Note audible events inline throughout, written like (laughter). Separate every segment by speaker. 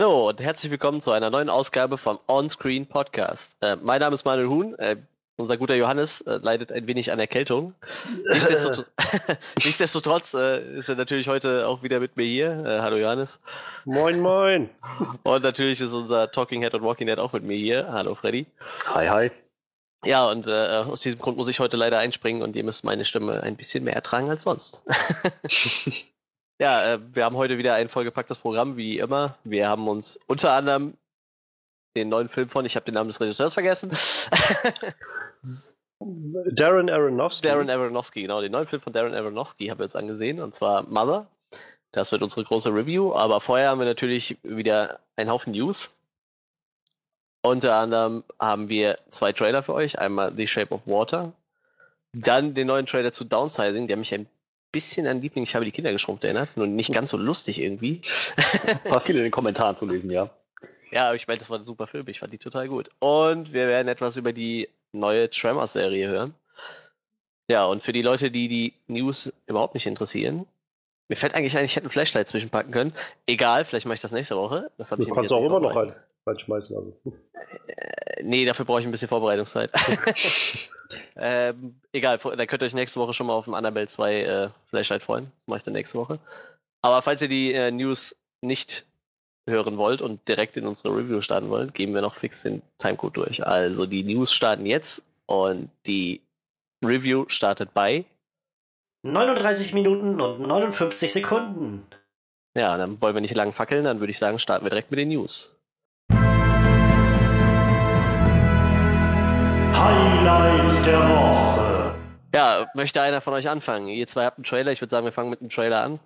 Speaker 1: Hallo und herzlich willkommen zu einer neuen Ausgabe vom Onscreen Podcast. Äh, mein Name ist Manuel Huhn. Äh, unser guter Johannes äh, leidet ein wenig an Erkältung. Nichtsdestot (laughs) (laughs) Nichtsdestotrotz äh, ist er natürlich heute auch wieder mit mir hier. Äh, hallo Johannes.
Speaker 2: Moin, moin.
Speaker 1: Und natürlich ist unser Talking Head und Walking Head auch mit mir hier. Hallo Freddy.
Speaker 2: Hi, hi.
Speaker 1: Ja, und äh, aus diesem Grund muss ich heute leider einspringen und ihr müsst meine Stimme ein bisschen mehr ertragen als sonst. (laughs) ja, äh, wir haben heute wieder ein vollgepacktes Programm, wie immer. Wir haben uns unter anderem den neuen Film von, ich habe den Namen des Regisseurs vergessen. (laughs)
Speaker 2: Darren Aronofsky.
Speaker 1: Darren Aronofsky, genau, den neuen Film von Darren Aronofsky haben wir jetzt angesehen, und zwar Mother. Das wird unsere große Review, aber vorher haben wir natürlich wieder einen Haufen News. Unter anderem haben wir zwei Trailer für euch. Einmal The Shape of Water, dann den neuen Trailer zu Downsizing, der mich ein bisschen an Liebling, ich habe die Kinder geschrumpft erinnert, nur nicht ganz so lustig irgendwie. (laughs)
Speaker 2: War viel in den Kommentaren zu lesen, ja.
Speaker 1: Ja, aber ich meine, das war ein super Film, ich fand die total gut. Und wir werden etwas über die neue Tremor-Serie hören. Ja, und für die Leute, die die News überhaupt nicht interessieren, mir fällt eigentlich ein, ich hätte ein Flashlight zwischenpacken können. Egal, vielleicht mache ich das nächste Woche. Das
Speaker 2: du
Speaker 1: ich
Speaker 2: kannst auch immer noch halt reinschmeißen. Also.
Speaker 1: Äh, nee, dafür brauche ich ein bisschen Vorbereitungszeit. (laughs) ähm, egal, da könnt ihr euch nächste Woche schon mal auf dem Annabelle 2 äh, Flashlight freuen. Das mache ich dann nächste Woche. Aber falls ihr die äh, News nicht hören wollt und direkt in unsere Review starten wollt, geben wir noch fix den Timecode durch. Also die News starten jetzt und die Review startet bei
Speaker 3: 39 Minuten und 59 Sekunden.
Speaker 1: Ja, dann wollen wir nicht lang fackeln, dann würde ich sagen, starten wir direkt mit den News.
Speaker 3: Highlights der Woche.
Speaker 1: Ja, möchte einer von euch anfangen? Ihr zwei habt einen Trailer, ich würde sagen, wir fangen mit dem Trailer an.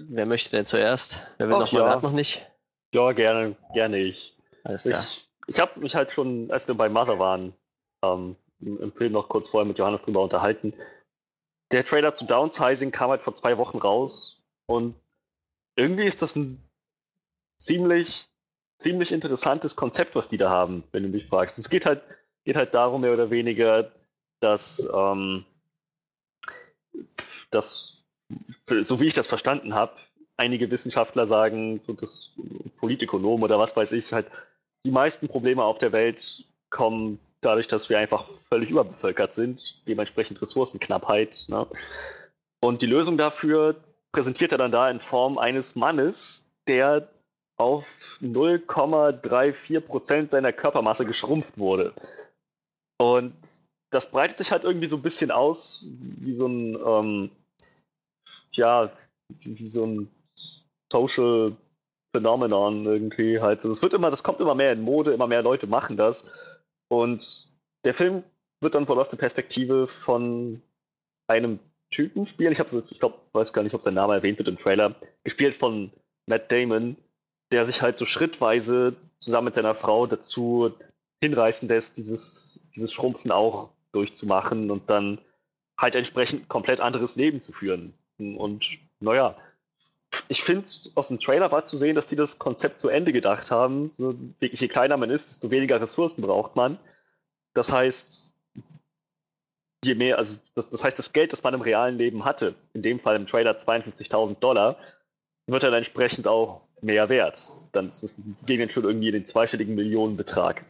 Speaker 1: Wer möchte denn zuerst? Wer will Ach, noch
Speaker 2: mal?
Speaker 1: Ja. noch nicht?
Speaker 2: Ja, gerne, gerne ich.
Speaker 1: Alles klar.
Speaker 2: Ich, ich habe mich halt schon, als wir bei Mother waren, ähm, im Film noch kurz vorher mit Johannes drüber unterhalten. Der Trailer zu Downsizing kam halt vor zwei Wochen raus und irgendwie ist das ein ziemlich, ziemlich interessantes Konzept, was die da haben, wenn du mich fragst. Es geht halt, geht halt darum, mehr oder weniger, dass, ähm, dass so wie ich das verstanden habe, einige Wissenschaftler sagen, das Politikonom oder was weiß ich, halt, die meisten Probleme auf der Welt kommen dadurch, dass wir einfach völlig überbevölkert sind, dementsprechend Ressourcenknappheit. Ne? Und die Lösung dafür präsentiert er dann da in Form eines Mannes, der auf 0,34 Prozent seiner Körpermasse geschrumpft wurde. Und das breitet sich halt irgendwie so ein bisschen aus wie so ein ähm, ja, wie, so ein Social Phenomenon irgendwie halt. Das wird immer, das kommt immer mehr in Mode, immer mehr Leute machen das. Und der Film wird dann wohl aus der Perspektive von einem Typen spielen. Ich ich glaube, weiß gar nicht, ob sein Name erwähnt wird im Trailer. Gespielt von Matt Damon, der sich halt so schrittweise zusammen mit seiner Frau dazu hinreißen lässt, dieses, dieses Schrumpfen auch durchzumachen und dann halt entsprechend komplett anderes Leben zu führen. Und naja, ich finde, aus dem Trailer war zu sehen, dass die das Konzept zu Ende gedacht haben. So, je kleiner man ist, desto weniger Ressourcen braucht man. Das heißt, je mehr, also das, das heißt, das Geld, das man im realen Leben hatte, in dem Fall im Trailer 52.000 Dollar, wird dann entsprechend auch mehr wert. Dann ist es, ging dann schon irgendwie den zweistelligen Millionenbetrag.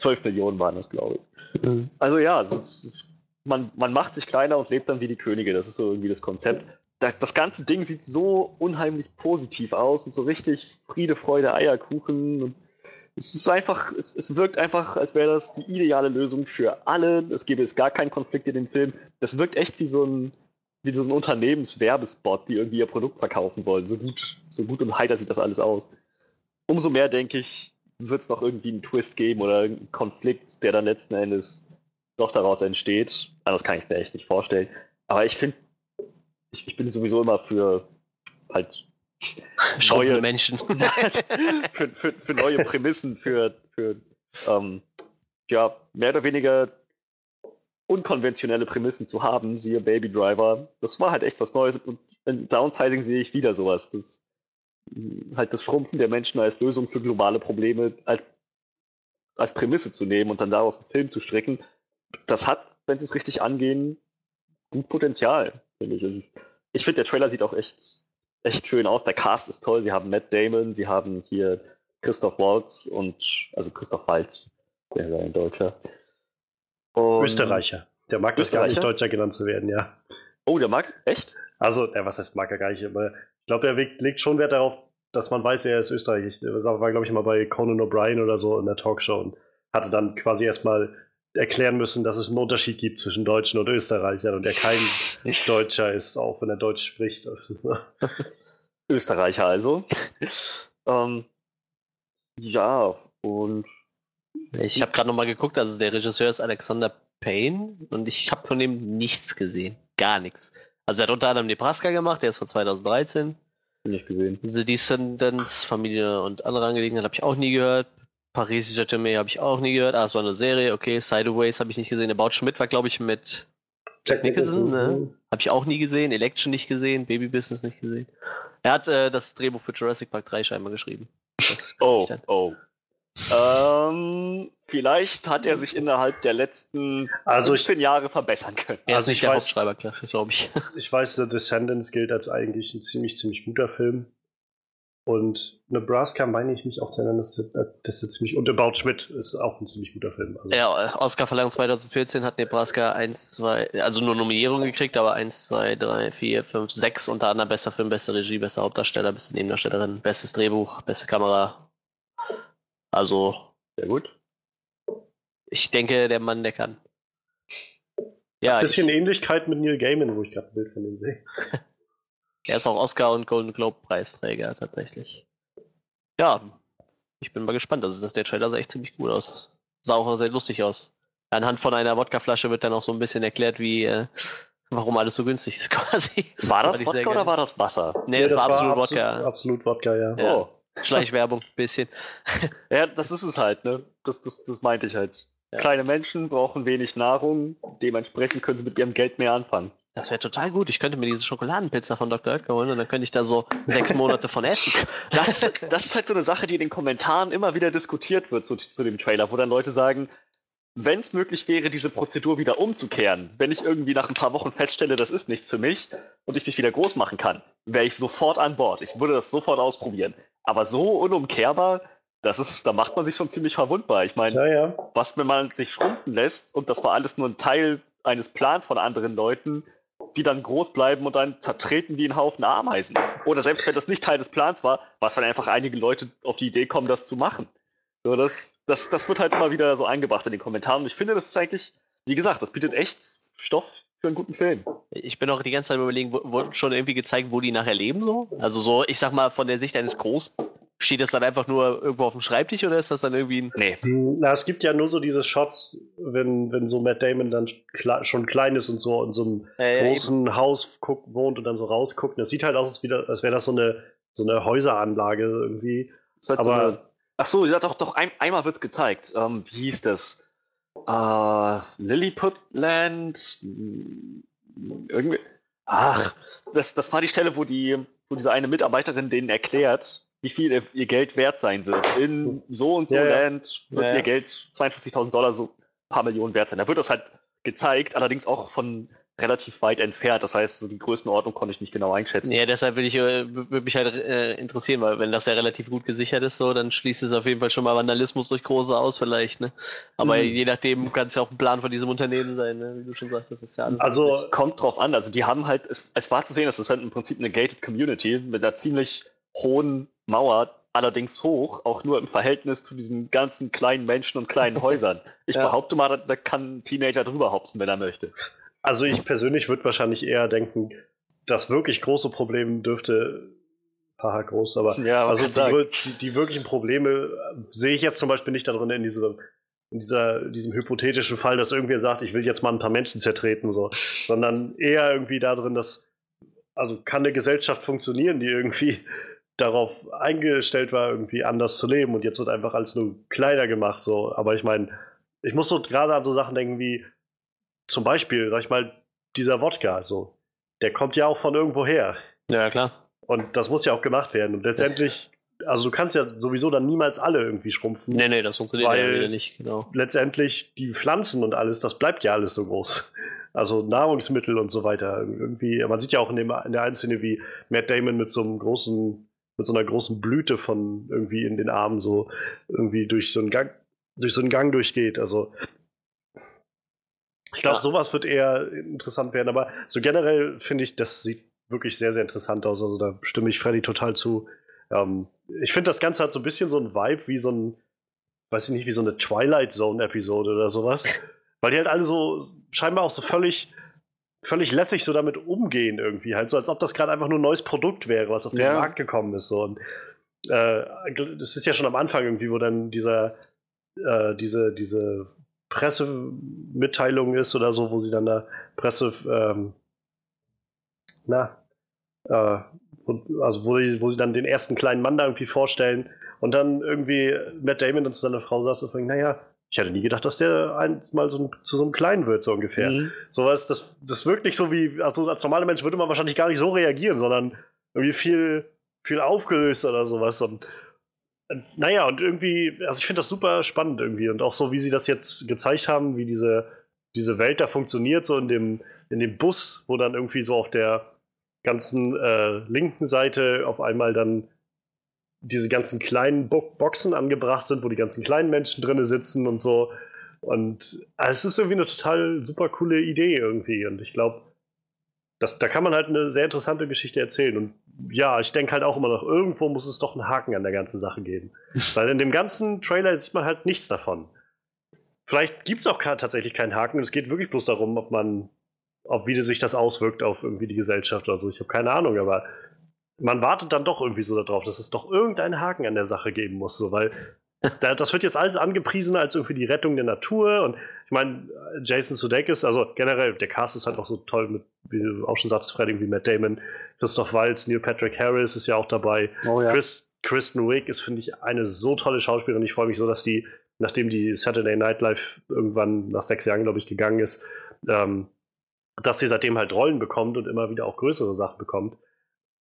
Speaker 2: 12 Millionen waren das, glaube ich. Mhm. Also ja, es ist, man, man macht sich kleiner und lebt dann wie die Könige. Das ist so irgendwie das Konzept das ganze Ding sieht so unheimlich positiv aus und so richtig Friede, Freude, Eierkuchen. Und es ist einfach, es, es wirkt einfach, als wäre das die ideale Lösung für alle. Es gäbe jetzt gar keinen Konflikt in dem Film. Das wirkt echt wie so ein, wie so ein Unternehmenswerbespot, die irgendwie ihr Produkt verkaufen wollen. So gut, so gut und heiter sieht das alles aus. Umso mehr denke ich, wird es noch irgendwie einen Twist geben oder einen Konflikt, der dann letzten Endes doch daraus entsteht. Anders kann ich es mir echt nicht vorstellen. Aber ich finde ich, ich bin sowieso immer für halt (laughs)
Speaker 1: neue Menschen. (laughs)
Speaker 2: für, für, für, neue Prämissen, für, für ähm, ja, mehr oder weniger unkonventionelle Prämissen zu haben, siehe Baby Driver. Das war halt echt was Neues. Und in Downsizing sehe ich wieder sowas. Das, halt das Schrumpfen der Menschen als Lösung für globale Probleme als, als Prämisse zu nehmen und dann daraus einen Film zu stricken. Das hat, wenn sie es richtig angehen, gut Potenzial finde ich. Also ich finde, der Trailer sieht auch echt echt schön aus. Der Cast ist toll. Sie haben Matt Damon, sie haben hier Christoph Waltz und also Christoph Waltz, der ist ein Deutscher. Und
Speaker 4: Österreicher. Der mag es gar nicht? Deutscher genannt zu werden, ja.
Speaker 2: Oh, der mag echt?
Speaker 4: Also, äh, was heißt mag er gar nicht, aber glaube, er legt schon Wert darauf, dass man weiß, er ist Österreichisch. Das war, glaube ich, mal bei Conan O'Brien oder so in der Talkshow und hatte dann quasi erstmal erklären müssen, dass es einen Unterschied gibt zwischen Deutschen und Österreichern und er kein Deutscher ist, auch wenn er Deutsch spricht. (laughs)
Speaker 2: Österreicher also. ähm, ja, und
Speaker 1: Ich habe gerade nochmal geguckt, also der Regisseur ist Alexander Payne und ich habe von dem nichts gesehen. Gar nichts. Also er hat unter anderem Nebraska gemacht, der ist von 2013.
Speaker 2: nicht gesehen.
Speaker 1: The Descendants, Familie und andere Angelegenheiten habe ich auch nie gehört. Paris Saint-Germain habe ich auch nie gehört. Ah, es war eine Serie, okay. Sideways habe ich nicht gesehen. About Schmidt war, glaube ich, mit Jack Nicholson, ne? Habe ich auch nie gesehen. Election nicht gesehen. Baby Business nicht gesehen. Er hat äh, das Drehbuch für Jurassic Park 3 scheinbar geschrieben.
Speaker 2: Oh, oh. Ähm, vielleicht hat er sich innerhalb der letzten
Speaker 4: Also ich,
Speaker 2: 15 Jahre verbessern können.
Speaker 1: Er
Speaker 4: Also
Speaker 1: ist nicht
Speaker 4: ich
Speaker 1: der
Speaker 4: weiß-
Speaker 1: glaube ich. (laughs)
Speaker 4: ich weiß, The Descendants gilt als eigentlich ein ziemlich, ziemlich guter Film. Und Nebraska meine ich mich auch zu erinnern, dass das, das ist ziemlich. Und About Schmidt ist auch ein ziemlich guter Film. Also,
Speaker 1: Ja, äh, Oscar-Verleihung 2014 hat Nebraska 1, 2, also nur Nominierungen gekriegt, aber 1, 2, 3, 4, 5, 6 unter anderem bester Film, beste Regie, bester Hauptdarsteller, beste Nebendarstellerin, bestes Drehbuch, beste Kamera. Also,
Speaker 2: Sehr gut.
Speaker 1: ich denke, der Mann, der kann. Ja,
Speaker 4: ein bisschen
Speaker 1: ich,
Speaker 4: Ähnlichkeit mit Neil Gaiman, wo ich gerade ein Bild von ihm sehe. (laughs)
Speaker 1: er ist auch Oscar- und Golden Globe-Preisträger tatsächlich. Ja, ich bin mal gespannt. Also, das, der Trailer sah echt ziemlich gut aus. Sah auch sehr lustig aus. Anhand von einer Wodkaflasche wird dann auch so ein bisschen erklärt, wie, äh, (laughs) warum alles so günstig ist (laughs) quasi.
Speaker 2: War das Wodka oder war das Wasser?
Speaker 1: Nee, das, war absolut
Speaker 4: abso-
Speaker 1: Wodka.
Speaker 4: Absolut Wodka, ja.
Speaker 1: Ja.
Speaker 2: Oh.
Speaker 1: Schleichwerbung, ein bisschen. (laughs)
Speaker 2: Ja, das ist es halt, ne? Das, das, das meinte ich halt.
Speaker 1: Ja.
Speaker 2: Kleine Menschen brauchen wenig Nahrung, dementsprechend können sie mit ihrem Geld mehr anfangen.
Speaker 1: Das wäre total gut. Ich könnte mir diese Schokoladenpizza von Dr. Oetker holen und dann könnte ich da so sechs Monate von essen. (laughs)
Speaker 2: Das, das ist halt so eine Sache, die in den Kommentaren immer wieder diskutiert wird zu, zu dem Trailer, wo dann Leute sagen, wenn es möglich wäre, diese Prozedur wieder umzukehren, wenn ich irgendwie nach ein paar Wochen feststelle, das ist nichts für mich und ich mich wieder groß machen kann, wäre ich sofort an Bord. Ich würde das sofort ausprobieren. Aber so unumkehrbar, das ist, da macht man sich schon ziemlich verwundbar. Ich meine,
Speaker 4: Ja, ja.
Speaker 2: was, wenn man sich schrumpfen lässt und das war alles nur ein Teil eines Plans von anderen Leuten, die dann groß bleiben und dann zertreten wie ein Haufen Ameisen. Oder selbst wenn das nicht Teil des Plans war, was wenn einfach einige Leute auf die Idee kommen, das zu machen. So, das, das, das wird halt immer wieder so eingebracht in den Kommentaren. Und ich finde, das ist eigentlich, wie gesagt, das bietet echt Stoff für einen guten Film.
Speaker 1: Ich bin auch die ganze Zeit überlegen, wo- wurde schon irgendwie gezeigt, wo die nachher leben so? Also so, ich sag mal, von der Sicht eines Großen. Steht das dann einfach nur irgendwo auf dem Schreibtisch oder ist das dann irgendwie ein.
Speaker 2: Nee.
Speaker 4: Na, es gibt ja nur so diese Shots, wenn, wenn so Matt Damon dann kle- schon klein ist und so in so einem
Speaker 1: Äh,
Speaker 4: großen Haus guckt, wohnt und dann so rausguckt. Das sieht halt aus, als, wäre das so eine, so eine Häuseranlage irgendwie.
Speaker 2: Das ist halt
Speaker 4: Aber-
Speaker 2: so eine, ach so, ja, doch, doch, ein, einmal wird es gezeigt. Ähm, wie hieß das? Äh, Lilliputland? Hm, Irgendwie. Ach, das, das war die Stelle, wo, die, wo diese eine Mitarbeiterin denen erklärt, wie viel ihr, Geld wert sein wird. In so und so
Speaker 4: Ja, ja.
Speaker 2: Land wird
Speaker 1: Ja, ja.
Speaker 2: ihr Geld 42.000 Dollar, so ein paar Millionen wert sein. Da wird das halt gezeigt, allerdings auch von relativ weit entfernt. Das heißt, so die Größenordnung konnte ich nicht genau einschätzen.
Speaker 1: Ja, deshalb ich, äh, würde mich halt äh, interessieren, weil wenn das ja relativ gut gesichert ist, so, dann schließt es auf jeden Fall schon mal Vandalismus durch große aus, vielleicht, ne? Aber
Speaker 2: Mhm.
Speaker 1: je nachdem kann es ja auch ein Plan von diesem Unternehmen sein, ne? Wie du schon sagst, das ist ja.
Speaker 4: Also,
Speaker 2: Kommt drauf an. Also die haben halt, es, es war zu sehen, es ist halt im Prinzip eine gated Community mit einer ziemlich hohen Mauer, allerdings hoch, auch nur im Verhältnis zu diesen ganzen kleinen Menschen und kleinen (laughs) Häusern. Ich
Speaker 1: Ja.
Speaker 2: behaupte mal, da, da kann ein Teenager drüber hopsen, wenn er möchte.
Speaker 4: Also ich persönlich würde wahrscheinlich eher denken, das wirklich große Problem dürfte, haha, groß, aber
Speaker 2: Ja,
Speaker 4: also die, die, die wirklichen Probleme äh, sehe ich jetzt zum Beispiel nicht darin in diesem, in dieser, diesem hypothetischen Fall, dass irgendwer sagt, ich will jetzt mal ein paar Menschen zertreten, so, sondern eher irgendwie darin, dass, also kann eine Gesellschaft funktionieren, die irgendwie (laughs) darauf eingestellt war, irgendwie anders zu leben und jetzt wird einfach alles nur kleiner gemacht, so, aber ich meine, ich muss so gerade an so Sachen denken wie zum Beispiel, sag ich mal, dieser Wodka, so, der kommt ja auch von irgendwo her.
Speaker 1: ja, klar.
Speaker 4: Und das muss ja auch gemacht werden. Und letztendlich, also du kannst ja sowieso dann niemals alle irgendwie schrumpfen.
Speaker 1: Nee, nee, das funktioniert ja wieder nicht, genau.
Speaker 4: Letztendlich die Pflanzen und alles, das bleibt ja alles so groß. also Nahrungsmittel und so weiter. Irgendwie, man sieht ja auch in, dem, in der einen Szene, wie Matt Damon mit so einem großen, mit so einer großen Blüte von irgendwie in den Armen so irgendwie durch so einen Gang, durch so einen Gang durchgeht. Also ich glaube,
Speaker 1: Ja.
Speaker 4: sowas wird eher interessant werden, aber so generell finde ich, das sieht wirklich sehr, sehr interessant aus. Also da stimme ich Freddy total zu. Ähm, ich finde, das Ganze hat so ein bisschen so ein Vibe wie so ein, weiß ich nicht, wie so eine Twilight Zone-Episode oder sowas. (laughs) Weil die halt alle so scheinbar auch so völlig, völlig lässig so damit umgehen irgendwie. Halt so, als ob das gerade einfach nur ein neues Produkt wäre, was auf den
Speaker 2: Ja.
Speaker 4: Markt gekommen ist. So. Und äh, das ist ja schon am Anfang irgendwie, wo dann dieser, äh, diese, diese Pressemitteilung ist oder so, wo sie dann da Presse, ähm, na, äh, wo- also wo, die, wo sie dann den ersten kleinen Mann da irgendwie vorstellen und dann irgendwie Matt Damon und seine Frau sagt so, von, naja, ich hätte nie gedacht, dass der einst mal so ein, zu so einem Kleinen wird, so ungefähr.
Speaker 2: Mhm.
Speaker 4: Sowas, das, das wirkt nicht so wie, also als normaler Mensch würde man wahrscheinlich gar nicht so reagieren, sondern irgendwie viel, viel aufgelöst oder sowas. Und naja, und irgendwie, also ich finde das super spannend irgendwie. Und auch so, wie sie das jetzt gezeigt haben, wie diese, diese Welt da funktioniert, so in dem, in dem Bus, wo dann irgendwie so auf der ganzen äh, linken Seite auf einmal dann diese ganzen kleinen Bo Boxen angebracht sind, wo die ganzen kleinen Menschen drinne sitzen und so. Und äh, es ist irgendwie eine total super coole Idee irgendwie. Und ich glaube, da kann man halt eine sehr interessante Geschichte erzählen. Und ja, ich denke halt auch immer noch, irgendwo muss es doch einen Haken an der ganzen Sache geben. (laughs) Weil in dem ganzen Trailer sieht man halt nichts davon. Vielleicht gibt es auch tatsächlich keinen Haken. und Es geht wirklich bloß darum, ob man, ob wie sich das auswirkt auf irgendwie die Gesellschaft oder so. Ich habe keine Ahnung, aber man wartet dann doch irgendwie so darauf, dass es doch irgendeinen Haken an der Sache geben muss, so, weil (laughs) da, das wird jetzt alles angepriesen als irgendwie die Rettung der Natur und ich meine, Jason Sudeikis, also generell, der Cast ist halt auch so toll mit, wie du auch schon sagst, Freddy, wie Matt Damon, Christoph Waltz, Neil Patrick Harris ist ja auch dabei.
Speaker 2: Oh ja.
Speaker 4: Chris, Kristen Wiig ist, finde ich, eine so tolle Schauspielerin. Ich freue mich so, dass die, nachdem die Saturday Night Live irgendwann nach sechs Jahren, glaube ich, gegangen ist, ähm, dass sie seitdem halt Rollen bekommt und immer wieder auch größere Sachen bekommt.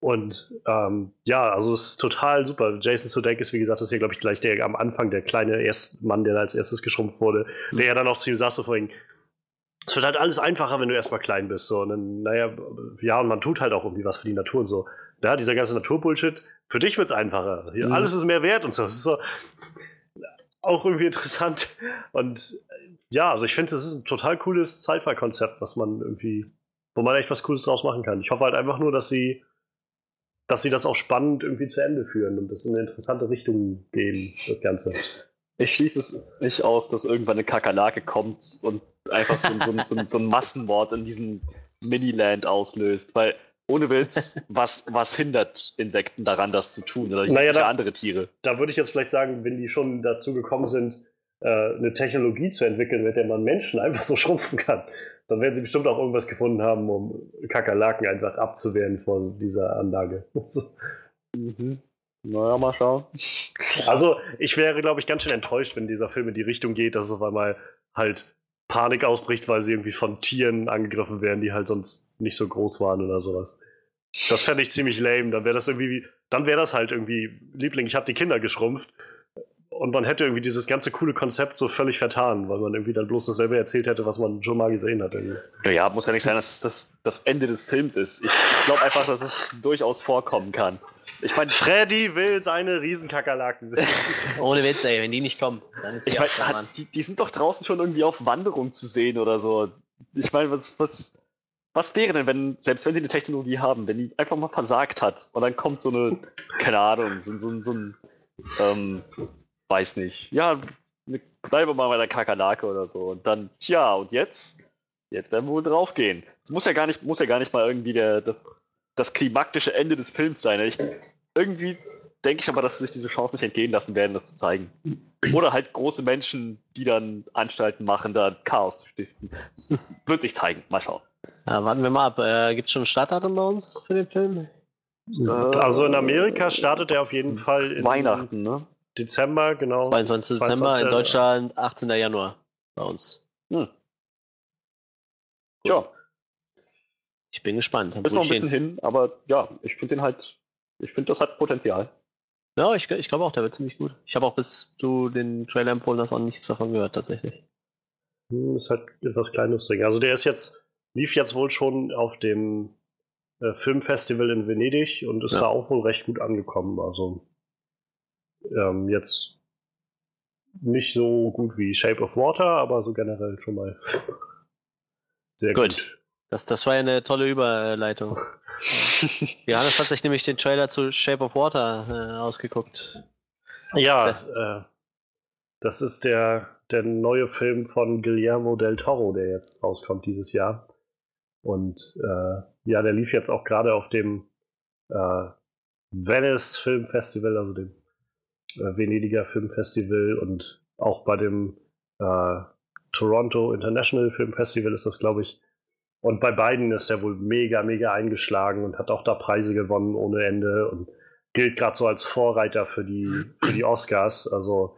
Speaker 4: Und ähm, ja, also es ist total super. Jason Sudeikis, wie gesagt, ist hier, glaube ich, gleich der am Anfang der kleine Erst Mann, der da als erstes geschrumpft wurde, der ja dann auch zu ihm sagt, so vorhin, es wird halt alles einfacher, wenn du erstmal klein bist. So. Und dann, naja, ja, und man tut halt auch irgendwie was für die Natur und so. Ja, dieser ganze Naturbullshit, für dich wird es einfacher. Hier,
Speaker 2: Mhm.
Speaker 4: Alles ist mehr wert und so. Das ist so auch irgendwie interessant. Und ja, also ich finde, das ist ein total cooles Sci-Fi-Konzept, was man irgendwie, wo man echt was Cooles draus machen kann. Ich hoffe halt einfach nur, dass sie, dass sie das auch spannend irgendwie zu Ende führen und das in eine interessante Richtung gehen, das Ganze.
Speaker 2: Ich schließe es nicht aus, dass irgendwann eine Kakerlake kommt und einfach so, ein- so, so, so ein Massenmord in diesem Miniland auslöst. Weil ohne Witz, was, was hindert Insekten daran, das zu tun? Oder
Speaker 4: Naja, da-
Speaker 2: andere Tiere?
Speaker 4: da würde ich jetzt vielleicht sagen, wenn die schon dazu gekommen sind, eine Technologie zu entwickeln, mit der man Menschen (laughs) einfach so schrumpfen kann, dann werden sie bestimmt auch irgendwas gefunden haben, um Kakerlaken einfach abzuwehren vor dieser Anlage. (laughs) So.
Speaker 2: Mhm. Naja, mal schauen.
Speaker 4: Also, ich wäre, glaube ich, ganz schön enttäuscht, wenn dieser Film in die Richtung geht, dass es auf einmal halt Panik ausbricht, weil sie irgendwie von Tieren angegriffen werden, die halt sonst nicht so groß waren oder sowas. Das fände ich ziemlich lame. Dann wäre das irgendwie, wie- dann wäre das halt irgendwie, Liebling, ich habe die Kinder geschrumpft. Und man hätte irgendwie dieses ganze coole Konzept so völlig vertan, weil man irgendwie dann bloß dasselbe erzählt hätte, was man schon mal gesehen hat. Irgendwie.
Speaker 2: Naja, muss ja nicht sein, dass es das, das Ende des Films ist. Ich, ich glaube einfach, dass es durchaus vorkommen kann. Ich meine,
Speaker 4: Freddy will seine Riesenkakerlaken sehen. (laughs)
Speaker 1: Ohne Witz, ey, wenn die nicht kommen, dann ist
Speaker 2: Ich
Speaker 1: die
Speaker 2: meine,
Speaker 1: auch da, Mann.
Speaker 2: die, die sind doch draußen schon irgendwie auf Wanderung zu sehen oder so. Ich meine, was, was, was wäre denn, wenn, selbst wenn sie eine Technologie haben, wenn die einfach mal versagt hat und dann kommt so eine, keine Ahnung, so, so, so ein, ähm, weiß nicht, ja, ne, bleiben wir mal bei der Kakerlake oder so. Und dann, tja, und jetzt? Jetzt werden wir wohl draufgehen. Es muss ja gar nicht, muss ja gar nicht mal irgendwie der, das, das klimaktische Ende des Films sein. Ich, irgendwie denke ich aber, dass sie sich diese Chance nicht entgehen lassen werden, das zu zeigen. Oder halt große Menschen, die dann Anstalten machen, da Chaos zu stiften. Wird sich zeigen. Mal schauen.
Speaker 1: Ja, warten wir mal ab. Äh, Gibt es schon ein Startdatum bei uns für den Film?
Speaker 4: Also in Amerika startet er auf jeden Fall in
Speaker 2: Weihnachten, ne?
Speaker 4: Dezember, genau.
Speaker 1: 22. Dezember, in Deutschland 18. Januar bei uns.
Speaker 2: Hm. Ja,
Speaker 1: Ich bin gespannt.
Speaker 2: ist noch ein bisschen hin, aber ja, ich finde den halt, ich finde, das hat Potenzial.
Speaker 1: Ja, ich, ich glaube auch, der wird ziemlich gut. Ich habe auch bis du den Trailer empfohlen hast, auch nichts davon gehört, tatsächlich.
Speaker 4: Hm, Ist halt etwas kleines Ding. Also der ist jetzt lief jetzt wohl schon auf dem äh, Filmfestival in Venedig und ist
Speaker 1: Ja.
Speaker 4: da auch wohl recht gut angekommen. Also ähm, jetzt nicht so gut wie Shape of Water, aber so generell schon mal (laughs) sehr
Speaker 1: Gut.
Speaker 4: gut.
Speaker 1: Das, das war ja eine tolle Überleitung. (laughs) Johannes hat sich nämlich den Trailer zu Shape of Water äh, ausgeguckt.
Speaker 4: Ja, äh, das ist der, der neue Film von Guillermo del Toro, der jetzt rauskommt dieses Jahr. Und äh, ja, der lief jetzt auch gerade auf dem äh, Venice Film Festival, also dem Venediger Film Festival und auch bei dem äh, Toronto International Film Festival ist das, glaube ich. Und bei beiden ist er wohl mega, mega eingeschlagen und hat auch da Preise gewonnen ohne Ende und gilt gerade so als Vorreiter für die, für die Oscars. Also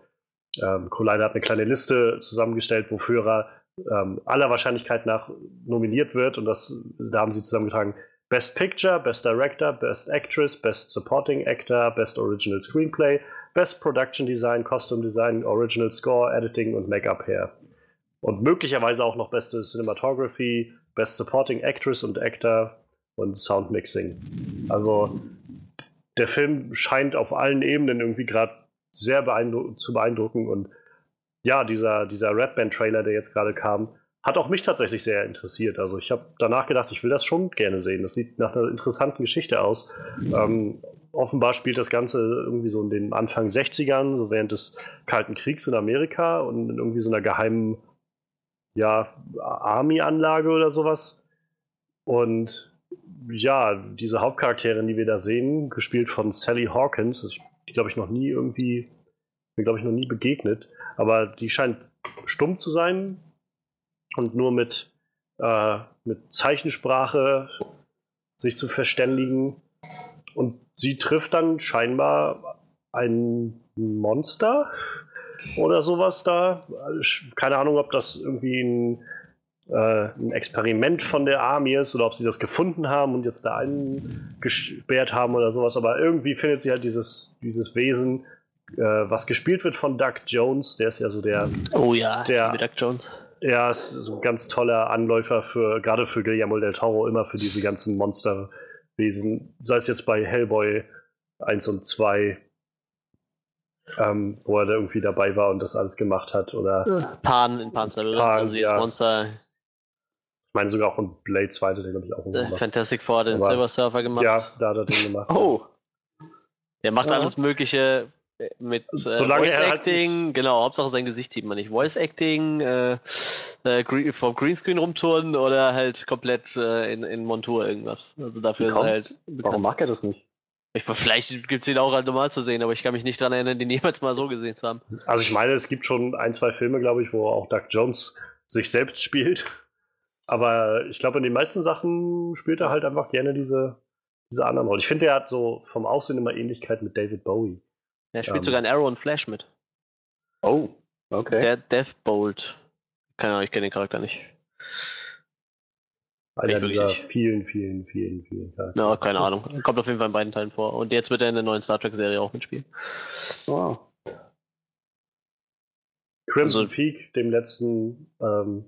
Speaker 4: ähm, Collider hat eine kleine Liste zusammengestellt, wofür er ähm, aller Wahrscheinlichkeit nach nominiert wird. Und das, da haben sie zusammengetragen Best Picture, Best Director, Best Actress, Best Supporting Actor, Best Original Screenplay, Best Production Design, Costume Design, Original Score, Editing und Make-up Hair. Und möglicherweise auch noch beste Cinematography, Best Supporting Actress und Actor und Sound Mixing. Also der Film scheint auf allen Ebenen irgendwie gerade sehr beeindruck zu beeindrucken und ja, dieser, dieser Red Band Trailer, der jetzt gerade kam, hat auch mich tatsächlich sehr interessiert. Also ich habe danach gedacht, ich will das schon gerne sehen. Das sieht nach einer interessanten Geschichte aus. Ähm, offenbar spielt das Ganze irgendwie so in den Anfang 60ern, so während des Kalten Kriegs in Amerika und in irgendwie so einer geheimen ja, Army-Anlage oder sowas. Und ja, diese Hauptcharakterin, die wir da sehen, gespielt von Sally Hawkins, ist, die glaube ich noch nie irgendwie, mir glaube ich noch nie begegnet, aber die scheint stumm zu sein und nur mit, äh, mit Zeichensprache sich zu verständigen. Und sie trifft dann scheinbar ein Monster oder sowas da. Keine Ahnung, ob das irgendwie ein, äh, ein Experiment von der Army ist oder ob sie das gefunden haben und jetzt da eingesperrt haben oder sowas. Aber irgendwie findet sie halt dieses, dieses Wesen, äh, was gespielt wird von Doug Jones. Der ist ja so der,
Speaker 1: Oh ja,
Speaker 4: Der-
Speaker 1: Doug Jones.
Speaker 4: Er ist so ein ganz toller Anläufer für, gerade für Guillermo del Toro, immer für diese ganzen Monsterwesen. Sei es jetzt bei Hellboy 1 und 2, ähm, wo er da irgendwie dabei war und das alles gemacht hat. Oder
Speaker 1: Pan in Panzer,
Speaker 4: Pan,
Speaker 1: also
Speaker 4: ja.
Speaker 1: Monster,
Speaker 4: ich meine sogar auch von Blade 2 hat er, glaube ich, auch
Speaker 1: äh,
Speaker 4: gemacht.
Speaker 1: Fantastic Four, den
Speaker 4: Aber-
Speaker 1: Silver Surfer gemacht.
Speaker 4: Ja, da hat er den gemacht.
Speaker 1: Oh. Der macht
Speaker 4: Ja.
Speaker 1: alles Mögliche mit äh,
Speaker 4: Solange
Speaker 1: Voice
Speaker 4: er halt
Speaker 1: Acting,
Speaker 4: nicht-
Speaker 1: genau, Hauptsache sein Gesicht sieht man nicht. Voice Acting, äh, äh, Green, vom Greenscreen rumturnen oder halt komplett äh, in, in Montur irgendwas. Also dafür ist er halt.
Speaker 2: Warum
Speaker 1: bekannt.
Speaker 2: mag er das nicht?
Speaker 1: Ich, vielleicht gibt es ihn auch halt normal zu sehen, aber ich kann mich nicht daran erinnern, den jemals mal so gesehen zu haben.
Speaker 4: Also ich meine, es gibt schon ein, zwei Filme, glaube ich, wo auch Doug Jones sich selbst spielt. Aber ich glaube, in den meisten Sachen spielt er halt einfach gerne diese, diese anderen Rollen. Ich finde, er hat so vom Aussehen immer Ähnlichkeit mit David Bowie.
Speaker 1: Er spielt
Speaker 4: Ähm.
Speaker 1: sogar in Arrow und Flash mit.
Speaker 2: Oh, okay.
Speaker 1: Der Deathbolt. Keine Ahnung, ich kenne den Charakter nicht.
Speaker 4: Einer
Speaker 1: Nicht
Speaker 4: dieser vielen, vielen, vielen, vielen Charaktere.
Speaker 1: Ja, keine Ahnung. Kommt auf jeden Fall in beiden Teilen vor. Und jetzt wird er in der neuen Star Trek-Serie auch mitspielen.
Speaker 2: Oh.
Speaker 4: Crimson
Speaker 1: Also-
Speaker 4: Peak, dem letzten, ähm,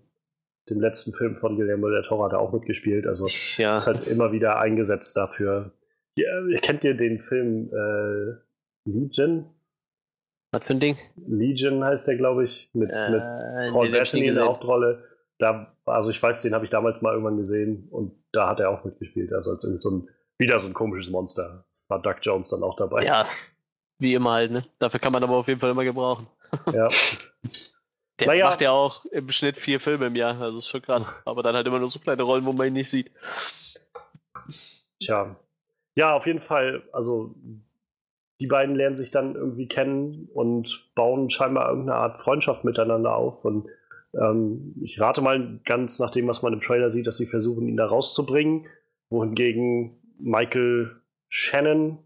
Speaker 4: dem letzten Film von Guillermo del Toro, hat er auch mitgespielt. Also
Speaker 1: Ja.
Speaker 4: ist halt immer wieder eingesetzt dafür. Ja, kennt ihr den Film äh, Legion?
Speaker 1: Was für ein Ding?
Speaker 4: Legion heißt der, glaube ich, mit,
Speaker 1: Äh,
Speaker 4: mit Paul Bettany in der. Hauptrolle. Da, also ich weiß, den habe ich damals mal irgendwann gesehen und da hat er auch mitgespielt. Also als so ein, wieder so ein komisches Monster. War Doug Jones dann auch dabei.
Speaker 1: Ja, wie immer halt, ne? Dafür kann man aber auf jeden Fall immer gebrauchen.
Speaker 4: Ja. (laughs)
Speaker 1: Der
Speaker 4: Naja.
Speaker 1: macht ja auch im Schnitt vier Filme im Jahr, also ist schon krass. (laughs) Aber dann halt immer nur so kleine Rollen, wo man ihn nicht sieht.
Speaker 4: Tja. Ja, auf jeden Fall. Also die beiden lernen sich dann irgendwie kennen und bauen scheinbar irgendeine Art Freundschaft miteinander auf. Und ähm, ich rate mal ganz nach dem, was man im Trailer sieht, dass sie versuchen, ihn da rauszubringen. Wohingegen Michael Shannon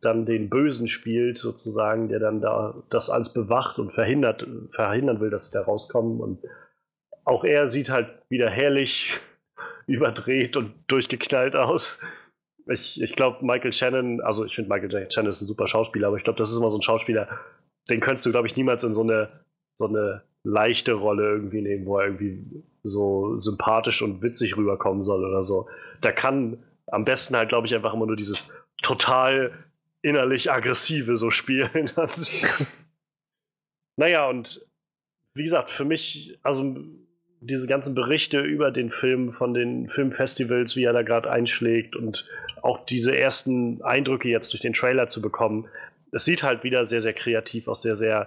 Speaker 4: dann den Bösen spielt, sozusagen, der dann da das alles bewacht und verhindert, verhindern will, dass sie da rauskommen. Und auch er sieht halt wieder herrlich (laughs) überdreht und durchgeknallt aus. Ich, ich glaube, Michael Shannon, also ich finde Michael Shannon ist ein super Schauspieler, aber ich glaube, das ist immer so ein Schauspieler, den könntest du, glaube ich, niemals in so eine, so eine leichte Rolle irgendwie nehmen, wo er irgendwie so sympathisch und witzig rüberkommen soll oder so. Da kann am besten halt, glaube ich, einfach immer nur dieses total innerlich aggressive so spielen. (laughs) naja, und wie gesagt, für mich, also diese ganzen Berichte über den Film von den Filmfestivals, wie er da gerade einschlägt und auch diese ersten Eindrücke jetzt durch den Trailer zu bekommen, es sieht halt wieder sehr, sehr kreativ aus, sehr, sehr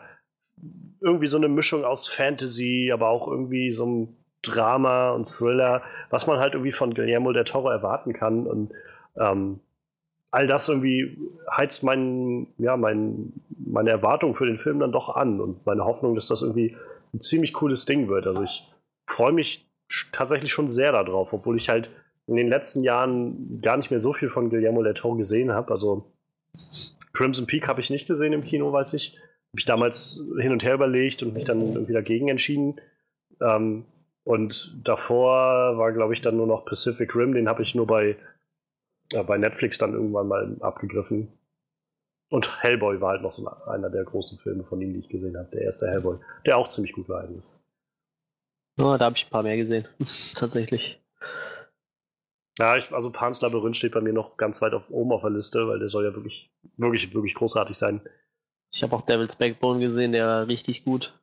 Speaker 4: irgendwie so eine Mischung aus Fantasy, aber auch irgendwie so ein Drama und Thriller, was man halt irgendwie von Guillermo del Toro erwarten kann. Und ähm, all das irgendwie heizt mein, ja, mein, meine Erwartung für den Film dann doch an und meine Hoffnung, dass das irgendwie ein ziemlich cooles Ding wird. Also ich freue mich tatsächlich schon sehr darauf, obwohl ich halt in den letzten Jahren gar nicht mehr so viel von Guillermo del Toro gesehen habe. Also Crimson Peak habe ich nicht gesehen im Kino, weiß ich. Habe ich damals hin und her überlegt und mich dann irgendwie dagegen entschieden. Ähm, und davor war, glaube ich, dann nur noch Pacific Rim. Den habe ich nur bei, äh, bei Netflix dann irgendwann mal abgegriffen. Und Hellboy war halt noch so einer der großen Filme von ihm, die ich gesehen habe. Der erste Hellboy, der auch ziemlich gut war eigentlich.
Speaker 1: Oh, da habe ich ein paar mehr gesehen. (laughs) Tatsächlich.
Speaker 4: Ja, ich, also Pan's Labyrinth steht bei mir noch ganz weit auf, oben auf der Liste, weil der soll ja wirklich, wirklich, wirklich großartig sein.
Speaker 1: Ich habe auch Devil's Backbone gesehen, der war richtig gut.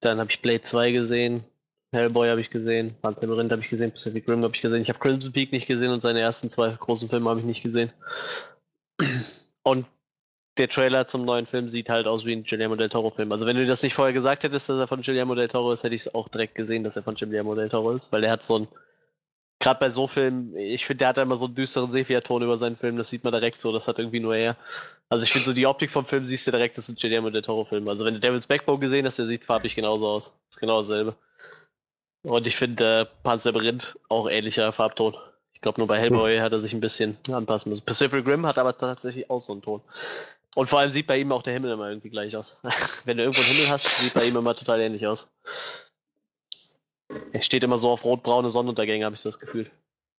Speaker 1: Dann habe ich Blade 2 gesehen, Hellboy habe ich gesehen, Pan's Labyrinth habe ich gesehen, Pacific Rim habe ich gesehen. Ich habe Crimson Peak nicht gesehen und seine ersten zwei großen Filme habe ich nicht gesehen. (clears throat) Und der Trailer zum neuen Film sieht halt aus wie ein Guillermo del Toro Film. Also wenn du das nicht vorher gesagt hättest, dass er von Guillermo del Toro ist, hätte ich es auch direkt gesehen, dass er von Guillermo del Toro ist, weil er hat so ein gerade bei so Filmen, ich finde, der hat immer so einen düsteren Sepia-Ton über seinen Film, das sieht man direkt so, das hat irgendwie nur er. Also ich finde so die Optik vom Film siehst du direkt, das ist ein Guillermo del Toro Film. Also wenn du Devil's Backbone gesehen hast, der sieht farblich genauso aus. Das ist genau dasselbe. Und ich finde äh, Panzer Labyrinth auch ähnlicher Farbton. Ich glaube nur bei Hellboy hat er sich ein bisschen anpassen müssen. Pacific Rim hat aber tatsächlich auch so einen Ton. Und vor allem sieht bei ihm auch der Himmel immer irgendwie gleich aus. (laughs) wenn du irgendwo einen Himmel hast, sieht bei ihm immer total ähnlich aus. Er steht immer so auf rot-braune Sonnenuntergänge, habe ich so das Gefühl.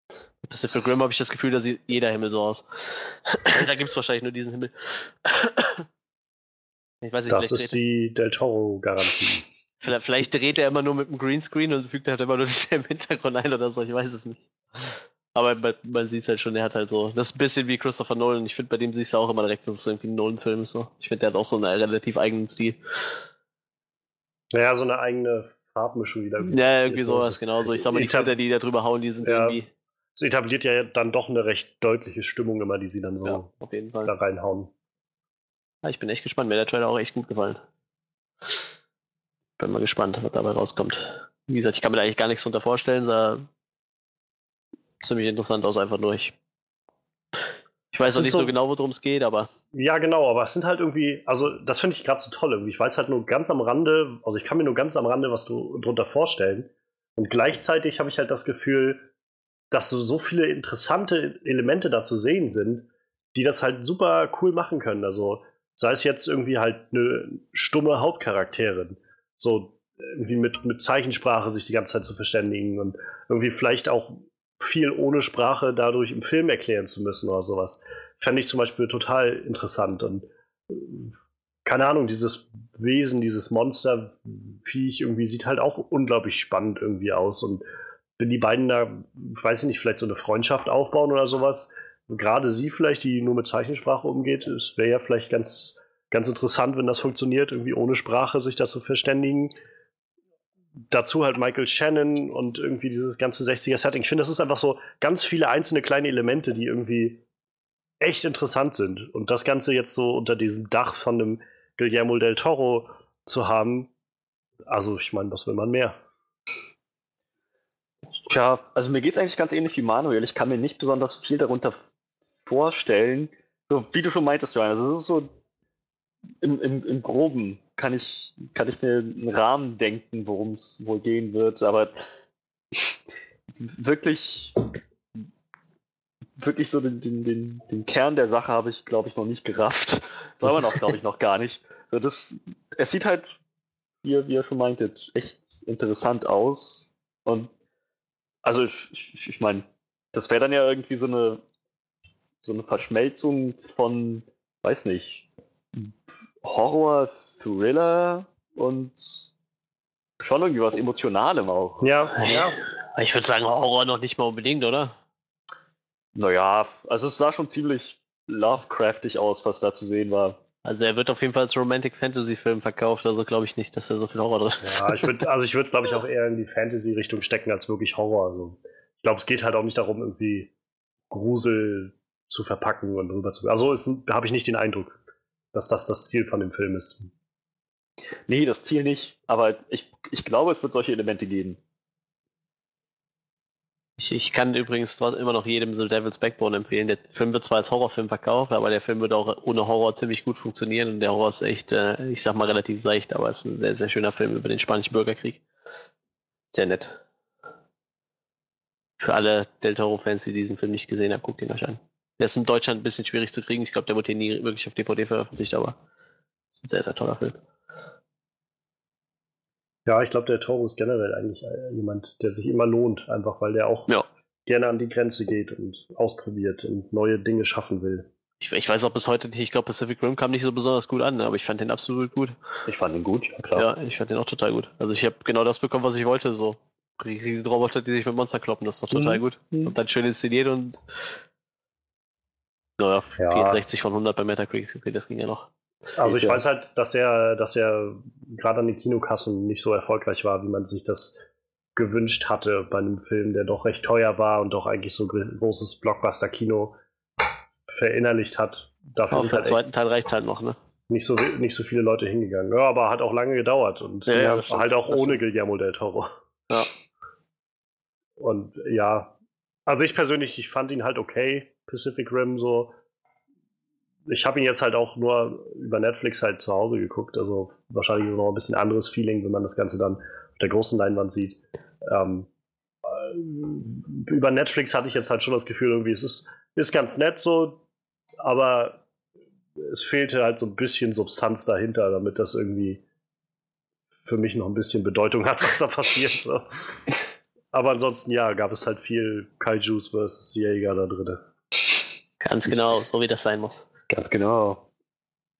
Speaker 1: Bei Pacific Rim habe ich das Gefühl, da sieht jeder Himmel so aus. (laughs) da gibt es wahrscheinlich nur diesen Himmel. (laughs)
Speaker 4: ich weiß nicht, das ist die Del Toro-Garantie.
Speaker 1: Vielleicht, vielleicht, dreht er immer nur mit dem Greenscreen und fügt halt immer nur im Hintergrund ein oder so, ich weiß es nicht. Aber man, man sieht es halt schon, er hat halt so. Das ist ein bisschen wie Christopher Nolan. Ich finde, bei dem siehst du auch immer direkt, dass es irgendwie ein Nolan-Film ist. So. Ich finde, der hat auch so einen relativ eigenen Stil.
Speaker 4: Naja, so eine eigene Farbmischung wieder.
Speaker 1: Ja, irgendwie sowas, genau so. Ich sag mal, die Filter, die da drüber hauen, die sind ja, irgendwie.
Speaker 4: Es etabliert ja dann doch eine recht deutliche Stimmung immer, die sie dann so ja,
Speaker 1: auf jeden Fall.
Speaker 4: da reinhauen.
Speaker 1: Ja, ich bin echt gespannt. Mir der Trailer auch echt gut gefallen. Bin mal gespannt, was dabei rauskommt. Wie gesagt, ich kann mir da eigentlich gar nichts drunter vorstellen. Sah ziemlich interessant aus, einfach nur. Ich ich weiß auch nicht so, so genau, worum es geht, aber.
Speaker 4: Ja, genau, aber es sind halt irgendwie, also das finde ich gerade so toll irgendwie. Ich weiß halt nur ganz am Rande, also ich kann mir nur ganz am Rande was drunter vorstellen. Und gleichzeitig habe ich halt das Gefühl, dass so, so viele interessante Elemente da zu sehen sind, die das halt super cool machen können. Also sei es jetzt irgendwie halt eine stumme Hauptcharakterin, so irgendwie mit, mit Zeichensprache sich die ganze Zeit zu verständigen und irgendwie vielleicht auch viel ohne Sprache dadurch im Film erklären zu müssen oder sowas. Fände ich zum Beispiel total interessant. Und äh, keine Ahnung, dieses Wesen, dieses Monster-Viech irgendwie sieht halt auch unglaublich spannend irgendwie aus. Und wenn die beiden da, weiß ich nicht, vielleicht so eine Freundschaft aufbauen oder sowas, gerade sie vielleicht, die nur mit Zeichensprache umgeht, es wäre ja vielleicht ganz, ganz interessant, wenn das funktioniert, irgendwie ohne Sprache sich da zu verständigen dazu halt Michael Shannon und irgendwie dieses ganze 60er-Setting. Ich finde, das ist einfach so ganz viele einzelne kleine Elemente, die irgendwie echt interessant sind. Und das Ganze jetzt so unter diesem Dach von einem Guillermo del Toro zu haben, also ich meine, was will man mehr?
Speaker 2: Tja, also mir geht es eigentlich ganz ähnlich wie Manuel. Ich kann mir nicht besonders viel darunter vorstellen. So, wie du schon meintest, Johannes, es ist so im, im, im Groben kann ich, kann ich mir einen Rahmen denken, worum es wohl gehen wird, aber wirklich, wirklich so den, den, den, den Kern der Sache habe ich, glaube ich, noch nicht gerafft. Soll man auch, glaube ich, noch gar nicht. So, das, es sieht halt, wie ihr, wie ihr schon meintet, echt interessant aus. Und also ich, ich, ich meine, das wäre dann ja irgendwie so eine so eine Verschmelzung von, weiß nicht, Horror, Thriller und schon irgendwie was Emotionalem auch.
Speaker 4: Ja, ja.
Speaker 1: Ich würde sagen, Horror noch nicht mal unbedingt, oder?
Speaker 2: Naja, also es sah schon ziemlich Lovecraftig aus, was da zu sehen war.
Speaker 1: Also er wird auf jeden Fall als Romantic Fantasy Film verkauft, also glaube ich nicht, dass da so viel Horror drin ist.
Speaker 4: Ja, ich würde, (laughs) also ich würde, glaube ich, auch eher in die Fantasy-Richtung stecken als wirklich Horror. Also ich glaube, es geht halt auch nicht darum, irgendwie Grusel zu verpacken und rüber zu. Also habe ich nicht den Eindruck, dass das das Ziel von dem Film ist.
Speaker 2: Nee, das Ziel nicht, aber ich, ich glaube, es wird solche Elemente geben.
Speaker 1: Ich, ich kann übrigens immer noch jedem The Devil's Backbone empfehlen. Der Film wird zwar als Horrorfilm verkauft, aber der Film wird auch ohne Horror ziemlich gut funktionieren. Und der Horror ist echt, äh, ich sag mal, relativ seicht, aber es ist ein sehr, sehr schöner Film über den Spanischen Bürgerkrieg. Sehr nett. Für alle Del Toro-Fans, die diesen Film nicht gesehen haben, guckt ihn euch an. Der ist in Deutschland ein bisschen schwierig zu kriegen. Ich glaube, der wurde hier nie wirklich auf DVD veröffentlicht, aber ist ein sehr, sehr toller Film.
Speaker 4: Ja, ich glaube, der Toro ist generell eigentlich äh, jemand, der sich immer lohnt, einfach weil der auch
Speaker 1: Ja.
Speaker 4: gerne an die Grenze geht und ausprobiert und neue Dinge schaffen will.
Speaker 1: Ich, ich weiß auch bis heute nicht, ich glaube, Pacific Rim kam nicht so besonders gut an, aber ich fand den absolut gut.
Speaker 2: Ich fand ihn gut, ja klar.
Speaker 1: Ja, ich fand den auch total gut. Also ich habe genau das bekommen, was ich wollte, so. Riesige Roboter, die sich mit Monster kloppen, das ist doch total
Speaker 4: Mhm.
Speaker 1: gut. Und dann schön inszeniert und naja,
Speaker 4: Ja.
Speaker 1: 64 von 100 bei Metacritic, okay, das ging ja noch.
Speaker 4: Also ich
Speaker 2: Ja.
Speaker 4: weiß halt, dass er, dass er gerade an den Kinokassen nicht so erfolgreich war, wie man sich das gewünscht hatte bei einem Film, der doch recht teuer war und doch eigentlich so gro- großes Blockbuster-Kino verinnerlicht hat. Dafür
Speaker 1: Auf
Speaker 4: sind
Speaker 1: den
Speaker 4: halt
Speaker 1: zweiten Teil reicht's halt noch, ne?
Speaker 4: nicht so, nicht so viele Leute hingegangen. Ja, aber hat auch lange gedauert und
Speaker 1: Ja, ja,
Speaker 4: halt auch ohne Guillermo del Toro.
Speaker 1: Ja.
Speaker 4: Und ja, also ich persönlich, ich fand ihn halt okay, Pacific Rim so. Ich habe ihn jetzt halt auch nur über Netflix halt zu Hause geguckt, also wahrscheinlich noch ein bisschen anderes Feeling, wenn man das Ganze dann auf der großen Leinwand sieht. Ähm, äh, über Netflix hatte ich jetzt halt schon das Gefühl, irgendwie, es ist, ist ganz nett so, aber es fehlte halt so ein bisschen Substanz dahinter, damit das irgendwie für mich noch ein bisschen Bedeutung hat, was da passiert. So. (laughs) Aber ansonsten, ja, gab es halt viel Kaijus versus Jäger da drin.
Speaker 1: Ganz genau, so wie das sein muss.
Speaker 2: Ganz genau.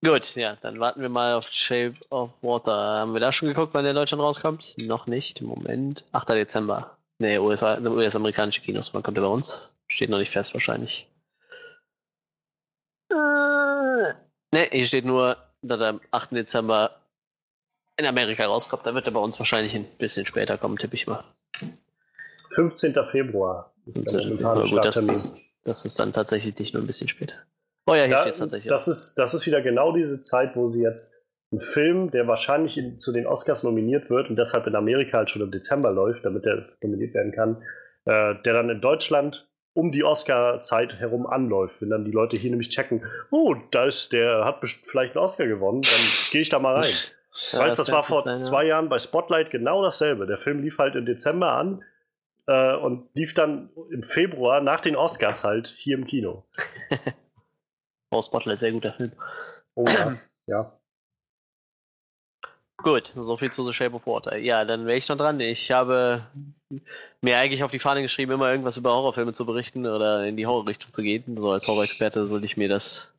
Speaker 1: Gut, ja, dann warten wir mal auf Shape of Water. Haben wir da schon geguckt, wann der in Deutschland rauskommt? Noch nicht, Moment. 8. Dezember. Nee, USA, US-amerikanische Kinos. Wann kommt der bei uns? Steht noch nicht fest, wahrscheinlich. Äh, ne, hier steht nur, dass er am 8. Dezember in Amerika rauskommt. Da wird er bei uns wahrscheinlich ein bisschen später kommen, tippe ich mal.
Speaker 4: 15. Februar ist der momentane
Speaker 1: Gut, das. Das ist dann tatsächlich nicht nur ein bisschen später. Oh ja, hier
Speaker 4: Ja,
Speaker 1: steht es tatsächlich.
Speaker 4: das, ist, das ist wieder genau diese Zeit, wo sie jetzt einen Film, der wahrscheinlich in, zu den Oscars nominiert wird und deshalb in Amerika halt schon im Dezember läuft, damit der nominiert werden kann, äh, der dann in Deutschland um die Oscar-Zeit herum anläuft. Wenn dann die Leute hier nämlich checken, oh, da ist der hat vielleicht einen Oscar gewonnen, dann gehe ich da mal rein. (laughs)
Speaker 1: Ja,
Speaker 4: weißt, das
Speaker 1: kann
Speaker 4: war vor
Speaker 1: sein, ja.
Speaker 4: zwei Jahren bei Spotlight genau dasselbe. Der Film lief halt im Dezember an äh, und lief dann im Februar nach den Oscars halt hier im Kino. (laughs)
Speaker 1: Oh, Spotlight, sehr guter Film.
Speaker 4: Oh ja. (clears throat) ja.
Speaker 1: Gut, so viel zu The Shape of Water. Ja, dann wäre ich noch dran. Ich habe mir eigentlich auf die Fahne geschrieben, immer irgendwas über Horrorfilme zu berichten oder in die Horrorrichtung zu gehen. So als Horrorexperte sollte ich mir das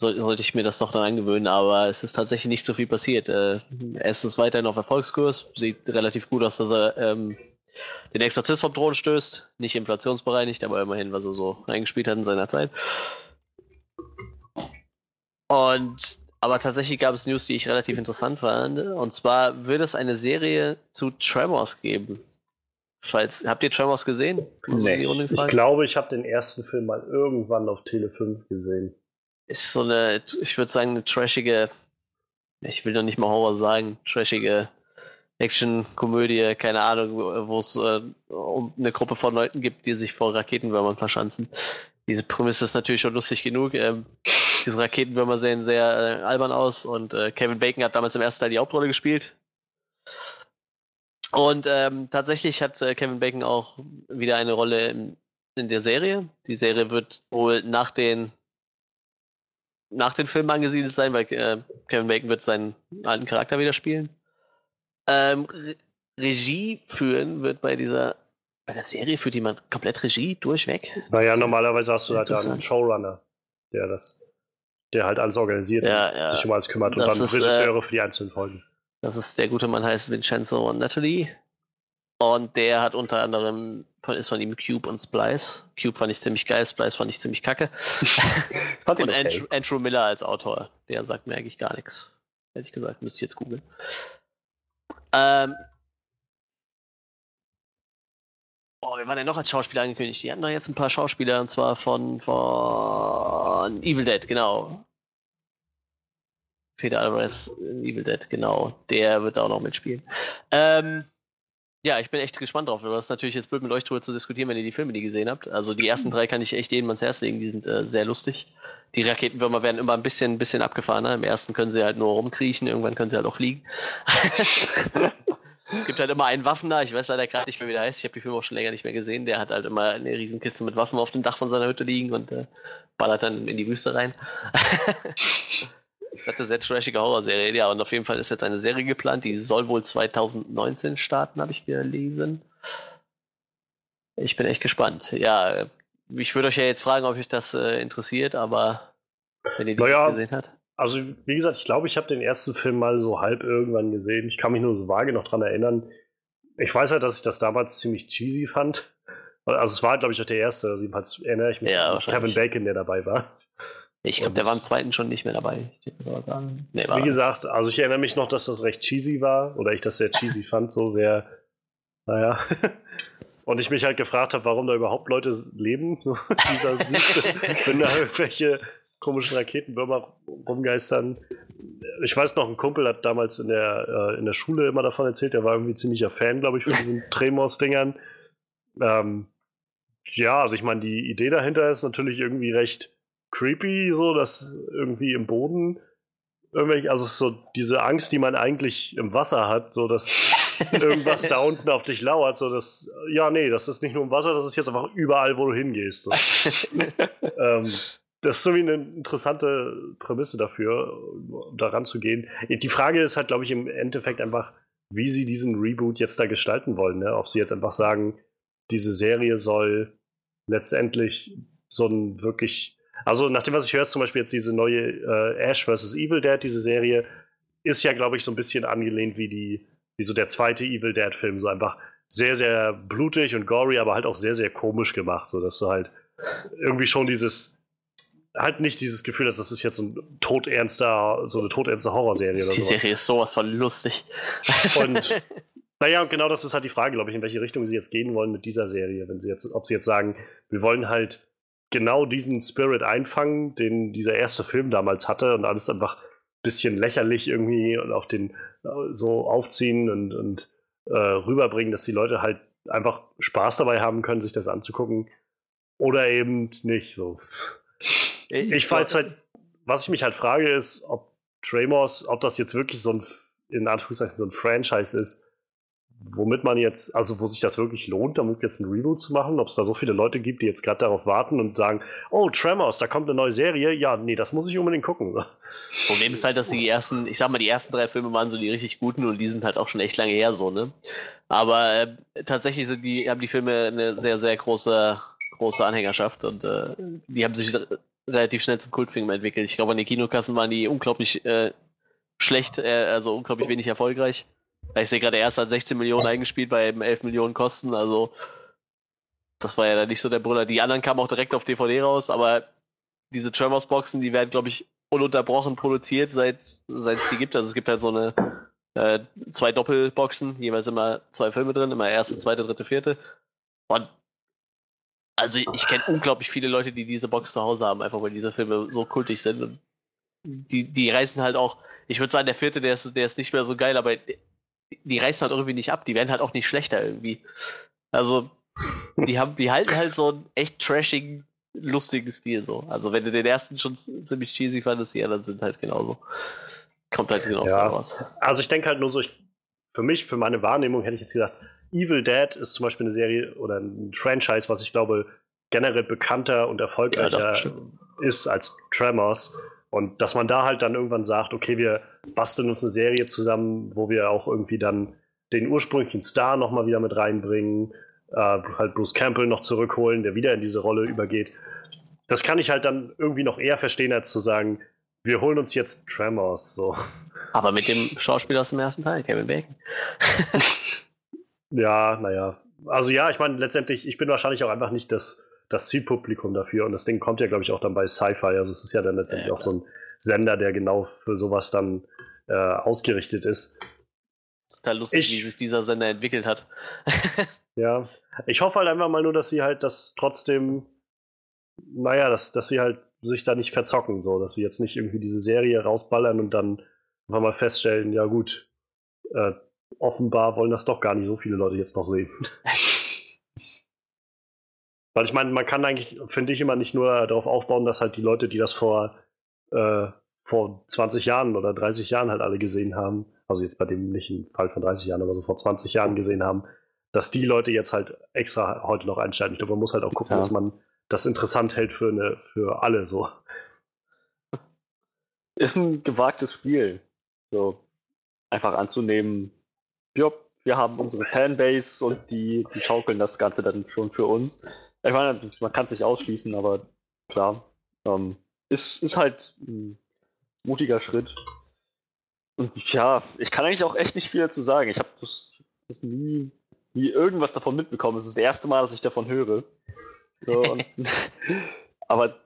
Speaker 1: soll, sollte ich mir das doch dann angewöhnen, aber es ist tatsächlich nicht so viel passiert. Äh, es ist weiterhin auf Erfolgskurs, sieht relativ gut aus, dass er ähm, den Exorzist vom Thron stößt. Nicht inflationsbereinigt, aber immerhin, was er so eingespielt hat in seiner Zeit. Und aber tatsächlich gab es News, die ich relativ interessant fand. Und zwar wird es eine Serie zu Tremors geben. Falls, habt ihr Tremors gesehen?
Speaker 2: Nee,
Speaker 4: Ich glaube, ich habe den ersten Film mal irgendwann auf Tele 5 gesehen.
Speaker 1: ist so eine, ich würde sagen, eine trashige, ich will noch nicht mal Horror sagen, trashige Action-Komödie, keine Ahnung, wo wo es äh, um eine Gruppe von Leuten gibt, die sich vor Raketenwürmern verschanzen. Diese Prämisse ist natürlich schon lustig genug. Ähm, diese Raketenwürmer sehen sehr äh, albern aus und äh, Kevin Bacon hat damals im ersten Teil die Hauptrolle gespielt. Und ähm, tatsächlich hat äh, Kevin Bacon auch wieder eine Rolle in, in der Serie. Die Serie wird wohl nach den nach den Filmen angesiedelt sein, weil äh, Kevin Bacon wird seinen alten Charakter wieder spielen. Ähm, Re Regie führen wird bei dieser bei der Serie führt jemand komplett Regie durchweg.
Speaker 4: Naja, normalerweise hast du halt einen. Showrunner, der das, der halt alles organisiert
Speaker 1: Ja,
Speaker 4: und
Speaker 1: ja.
Speaker 4: sich um alles kümmert und
Speaker 1: Das
Speaker 4: dann
Speaker 1: ist,
Speaker 4: Regisseure für die einzelnen Folgen.
Speaker 1: Das ist der gute Mann heißt Vincenzo und Natalie. Und der hat unter anderem von, ist von ihm Cube und Splice. Cube fand ich ziemlich geil, Splice fand ich ziemlich kacke. (laughs)
Speaker 2: Fand
Speaker 1: und
Speaker 2: okay.
Speaker 1: Andrew, Andrew Miller als Autor. Der sagt mir eigentlich gar nichts. Ehrlich gesagt, müsste ich jetzt googeln. Ähm. Oh, wer war denn noch als Schauspieler angekündigt? Die hatten doch jetzt ein paar Schauspieler und zwar von, von Evil Dead, genau. Peter Alvarez in Evil Dead, genau. Der wird da auch noch mitspielen. Ähm, ja, ich bin echt gespannt drauf. Das ist natürlich jetzt blöd mit euch drüber zu diskutieren, wenn ihr die Filme nie gesehen habt. Also die ersten drei kann ich echt jedem ans Herz legen, die sind äh, sehr lustig. Die Raketenwürmer werden immer ein bisschen, ein bisschen abgefahrener. Im ersten können sie halt nur rumkriechen, irgendwann können sie halt auch fliegen. (laughs) es gibt halt immer einen Waffener, ich weiß leider gerade nicht mehr, wie der heißt. Ich habe die Filme auch schon länger nicht mehr gesehen. Der hat halt immer eine Riesenkiste mit Waffen auf dem Dach von seiner Hütte liegen und äh, ballert dann in die Wüste rein. (laughs) Das ist eine sehr trashige Horrorserie, ja, und auf jeden Fall ist jetzt eine Serie geplant, die soll wohl 2019 starten, habe ich gelesen. Ich bin echt gespannt. Ja, ich würde euch ja jetzt fragen, ob euch das äh, interessiert, aber wenn ihr die
Speaker 4: Naja.
Speaker 1: gesehen habt.
Speaker 4: Also, wie gesagt, ich glaube, ich habe den ersten Film mal so halb irgendwann gesehen. Ich kann mich nur so vage noch dran erinnern. Ich weiß halt, dass ich das damals ziemlich cheesy fand. Also, es war, glaube ich, auch der erste. Also, jedenfalls erinnere ich mich
Speaker 1: Ja,
Speaker 4: an. Kevin Bacon, der dabei war.
Speaker 1: Ich glaube, der war im zweiten schon nicht mehr dabei. Nee,
Speaker 4: Wie gesagt, also ich erinnere mich noch, dass das recht cheesy war. Oder ich das sehr cheesy fand, so sehr. Naja. (laughs) Und ich mich halt gefragt habe, warum da überhaupt Leute leben. (laughs) Dieser Wüste, (laughs) wenn da irgendwelche komischen Raketenwürmer rumgeistern. Ich weiß noch, ein Kumpel hat damals in der, äh, in der Schule immer davon erzählt, der war irgendwie ziemlicher Fan, glaube ich, von diesen (laughs) Tremors-Dingern. Ähm, ja, also ich meine, die Idee dahinter ist natürlich irgendwie recht creepy, so dass irgendwie im Boden irgendwelche, also so diese Angst, die man eigentlich im Wasser hat, so dass (laughs) irgendwas da unten auf dich lauert, so dass, ja, nee, das ist nicht nur im Wasser, das ist jetzt einfach überall, wo du hingehst. So. (laughs) ähm, das ist so wie eine interessante Prämisse dafür, um da ranzugehen. Die Frage ist halt, glaube ich, im Endeffekt einfach, wie sie diesen Reboot jetzt da gestalten wollen. Ne? Ob sie jetzt einfach sagen, diese Serie soll letztendlich so ein wirklich. Also, nach dem, was ich höre, ist zum Beispiel jetzt diese neue äh, Ash vs. Evil Dead, diese Serie, ist ja, glaube ich, so ein bisschen angelehnt wie die, wie so der zweite Evil Dead-Film. So einfach sehr, sehr blutig und gory, aber halt auch sehr, sehr komisch gemacht, so dass du halt irgendwie schon dieses halt nicht dieses Gefühl hast, das ist jetzt ein todernster, so eine todernste Horrorserie oder
Speaker 1: Die. Serie ist sowas von lustig.
Speaker 4: Und (laughs) naja, und genau das ist halt die Frage, glaube ich, in welche Richtung sie jetzt gehen wollen mit dieser Serie. Wenn sie jetzt, ob sie jetzt sagen, wir wollen halt genau diesen Spirit einfangen, den dieser erste Film damals hatte und alles einfach ein bisschen lächerlich irgendwie und auf den äh, so aufziehen und, und äh, rüberbringen, dass die Leute halt einfach Spaß dabei haben können, sich das anzugucken. Oder eben nicht so. Ich weiß halt, was ich mich halt frage, ist, ob Tremors, ob das jetzt wirklich so ein, in Anführungszeichen, so ein Franchise ist, womit man jetzt, also wo sich das wirklich lohnt, damit jetzt ein Reboot zu machen, ob es da so viele Leute gibt, die jetzt gerade darauf warten und sagen, oh, Tremors, da kommt eine neue Serie, ja, nee, das muss ich unbedingt gucken.
Speaker 1: Problem ist halt, dass die ersten, ich sag mal, die ersten drei Filme waren so die richtig guten und die sind halt auch schon echt lange her so, ne? Aber äh, tatsächlich sind die, haben die Filme eine sehr, sehr große, große Anhängerschaft und äh, die haben sich relativ schnell zum Kultfilm entwickelt. Ich glaube, an den Kinokassen waren die unglaublich äh, schlecht, äh, also unglaublich wenig erfolgreich. Ich sehe gerade, der erste hat 16 Millionen eingespielt bei eben 11 Millionen Kosten, also das war ja dann nicht so der Brüller. Die anderen kamen auch direkt auf DVD raus, aber diese Tremors-Boxen, die werden, glaube ich, ununterbrochen produziert, seit, seit es die gibt. Also es gibt halt so eine äh, zwei Doppelboxen, jeweils immer zwei Filme drin, immer erste, zweite, dritte, vierte. Und also ich kenne unglaublich viele Leute, die diese Box zu Hause haben, einfach weil diese Filme so kultig sind. Und die, die reißen halt auch, ich würde sagen, der vierte, der ist, der ist nicht mehr so geil, aber die, reißen halt irgendwie nicht ab, die werden halt auch nicht schlechter irgendwie. Also, die haben, die halten halt so einen echt trashigen, lustigen Stil so. Also wenn du den ersten schon ziemlich cheesy fandest, die anderen sind halt genauso. Kommt halt genauso
Speaker 4: Ja.
Speaker 1: raus.
Speaker 4: Also ich denke halt nur so, ich, für mich, für meine Wahrnehmung hätte ich jetzt gesagt, Evil Dead ist zum Beispiel eine Serie oder ein Franchise, was ich glaube generell bekannter und
Speaker 1: Ja,
Speaker 4: erfolgreicher
Speaker 1: bestimmt.
Speaker 4: ist als Tremors. Und dass man da halt dann irgendwann sagt, okay, wir basteln uns eine Serie zusammen, wo wir auch irgendwie dann den ursprünglichen Star nochmal wieder mit reinbringen, äh, halt Bruce Campbell noch zurückholen, der wieder in diese Rolle übergeht. Das kann ich halt dann irgendwie noch eher verstehen, als zu sagen, wir holen uns jetzt Tremors. So.
Speaker 1: Aber mit dem Schauspieler aus dem ersten Teil, Kevin Bacon. (laughs)
Speaker 4: Ja, naja. Also ja, ich meine, letztendlich, ich bin wahrscheinlich auch einfach nicht das, das Zielpublikum dafür. Und das Ding kommt ja, glaube ich, auch dann bei Sci-Fi. Also es ist ja dann letztendlich
Speaker 1: Ja,
Speaker 4: auch so ein Sender, der genau für sowas dann äh, ausgerichtet ist.
Speaker 1: Total lustig,
Speaker 4: Ich-
Speaker 1: wie sich dieser Sender entwickelt hat. (laughs)
Speaker 4: Ja. Ich hoffe halt einfach mal nur, dass sie halt das trotzdem, naja, dass, dass sie halt sich da nicht verzocken, so, dass sie jetzt nicht irgendwie diese Serie rausballern und dann einfach mal feststellen, ja gut, äh, offenbar wollen das doch gar nicht so viele Leute jetzt noch sehen. (laughs) Weil ich meine, man kann eigentlich, finde ich, immer nicht nur darauf aufbauen, dass halt die Leute, die das vor, äh, vor 20 Jahren oder 30 Jahren halt alle gesehen haben, also jetzt bei dem nicht im Fall von 30 Jahren, aber so vor 20 Jahren gesehen haben, dass die Leute jetzt halt extra heute noch einsteigen. Ich glaube, man muss halt auch gucken,
Speaker 2: Ja.
Speaker 4: dass man das interessant hält für, eine, für alle so.
Speaker 2: Ist ein gewagtes Spiel. So einfach anzunehmen, ja, wir haben unsere Fanbase und die, die schaukeln das Ganze dann schon für uns. Ich meine, man kann es nicht ausschließen, aber klar, ähm, ist, ist halt ein mutiger Schritt. Und ja, ich kann eigentlich auch echt nicht viel dazu sagen. Ich habe das, das nie, nie irgendwas davon mitbekommen. Es ist das erste Mal, dass ich davon höre. So, (laughs) und, (laughs) aber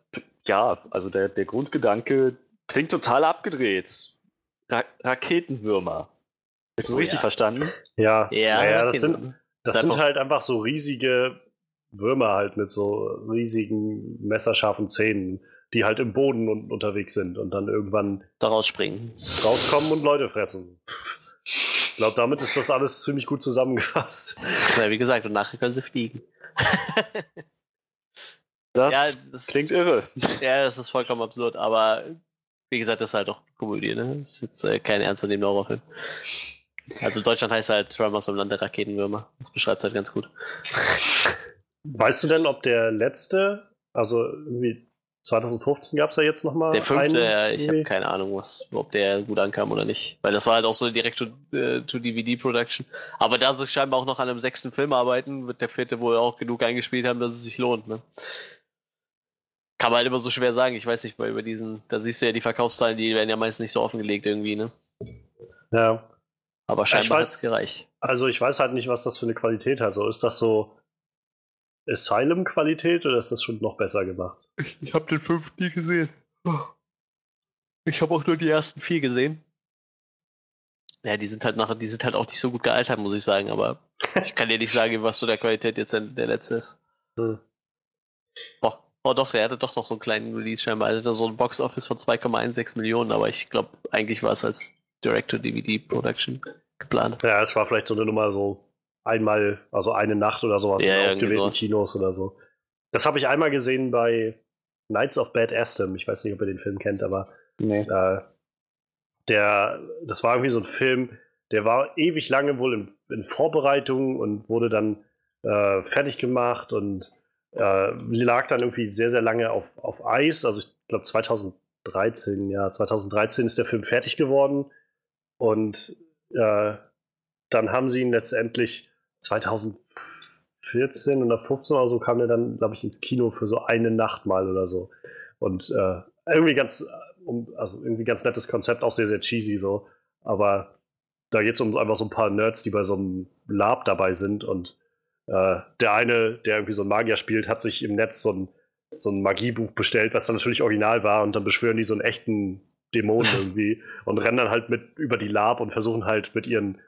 Speaker 2: ja, also der, der Grundgedanke klingt total abgedreht. Ra Raketenwürmer. Hast du das
Speaker 1: Oh
Speaker 2: richtig
Speaker 1: ja.
Speaker 2: verstanden?
Speaker 4: Ja,
Speaker 1: Ja,
Speaker 4: naja, das sind, das sind halt einfach so riesige Würmer halt mit so riesigen messerscharfen Zähnen, die halt im Boden un unterwegs sind und dann irgendwann
Speaker 1: daraus springen.
Speaker 4: rauskommen und Leute fressen. Ich glaube, damit ist das alles ziemlich gut zusammengefasst.
Speaker 1: Ja, wie gesagt, und nachher können sie fliegen. (laughs)
Speaker 2: Das
Speaker 1: ja, das
Speaker 2: klingt irre.
Speaker 1: Ja, das ist vollkommen absurd, aber wie gesagt, das ist halt auch Komödie, ne? Das ist jetzt äh, kein ernstzunehmender Horrorfilm. Also in Deutschland heißt halt Tremors im Land der Raketenwürmer. Das beschreibt es halt ganz gut.
Speaker 4: Weißt du denn, ob der letzte, also irgendwie 2015 gab es ja jetzt nochmal
Speaker 1: Der fünfte,
Speaker 4: einen,
Speaker 1: ja, ich habe keine Ahnung, was, ob der gut ankam oder nicht. Weil das war halt auch so direkt to, äh. Aber da sie scheinbar auch noch an einem sechsten Film arbeiten, wird der vierte wohl auch genug eingespielt haben, dass es sich lohnt, ne? Kann man halt immer so schwer sagen. Ich weiß nicht, weil über diesen, da siehst du ja die Verkaufszahlen, die werden ja meist nicht so offengelegt irgendwie, ne?
Speaker 4: Ja,
Speaker 1: Aber scheinbar hat
Speaker 4: weiß-
Speaker 1: es gereicht.
Speaker 4: also ich weiß halt nicht, was das für eine Qualität hat. So, ist das so Asylum-Qualität oder ist das schon noch besser gemacht?
Speaker 1: Ich habe den fünften nie gesehen. Ich habe auch nur die ersten vier gesehen. Ja, die sind halt nachher, die sind halt auch nicht so gut gealtert, muss ich sagen, aber ich kann dir nicht sagen, was für der Qualität jetzt der, letzte ist.
Speaker 4: Hm.
Speaker 1: Boah. Oh doch, der hatte doch noch so einen kleinen Release scheinbar. Er hatte so ein Box-Office von 2,16 Millionen, aber ich glaube, eigentlich war es als Direct-to-DVD-Production geplant.
Speaker 4: Ja, es war vielleicht so eine Nummer so einmal, also eine Nacht oder sowas
Speaker 1: Ja,
Speaker 4: in ausgewählten
Speaker 1: sowas.
Speaker 4: Kinos oder so. Das habe ich einmal gesehen bei Knights of Bad Aston. Ich weiß nicht, ob ihr den Film kennt, aber
Speaker 2: Nee.
Speaker 4: äh, der, das war irgendwie so ein Film, der war ewig lange wohl in, in Vorbereitung und wurde dann äh, fertig gemacht und äh, lag dann irgendwie sehr, sehr lange auf, auf Eis. Also ich glaube 2013, ja, 2013 ist der Film fertig geworden und äh, dann haben sie ihn letztendlich 2014 oder 15 oder so kam der dann, glaube ich, ins Kino für so eine Nacht mal oder so. Und äh, irgendwie ganz, äh, um, also irgendwie ganz nettes Konzept, auch sehr, sehr cheesy so. Aber da geht es um einfach so ein paar Nerds, die bei so einem Lab dabei sind und äh, der eine, der irgendwie so ein Magier spielt, hat sich im Netz so ein, so ein Magiebuch bestellt, was dann natürlich original war und dann beschwören die so einen echten Dämonen (laughs) irgendwie und rennen dann halt mit über die Lab und versuchen halt mit ihren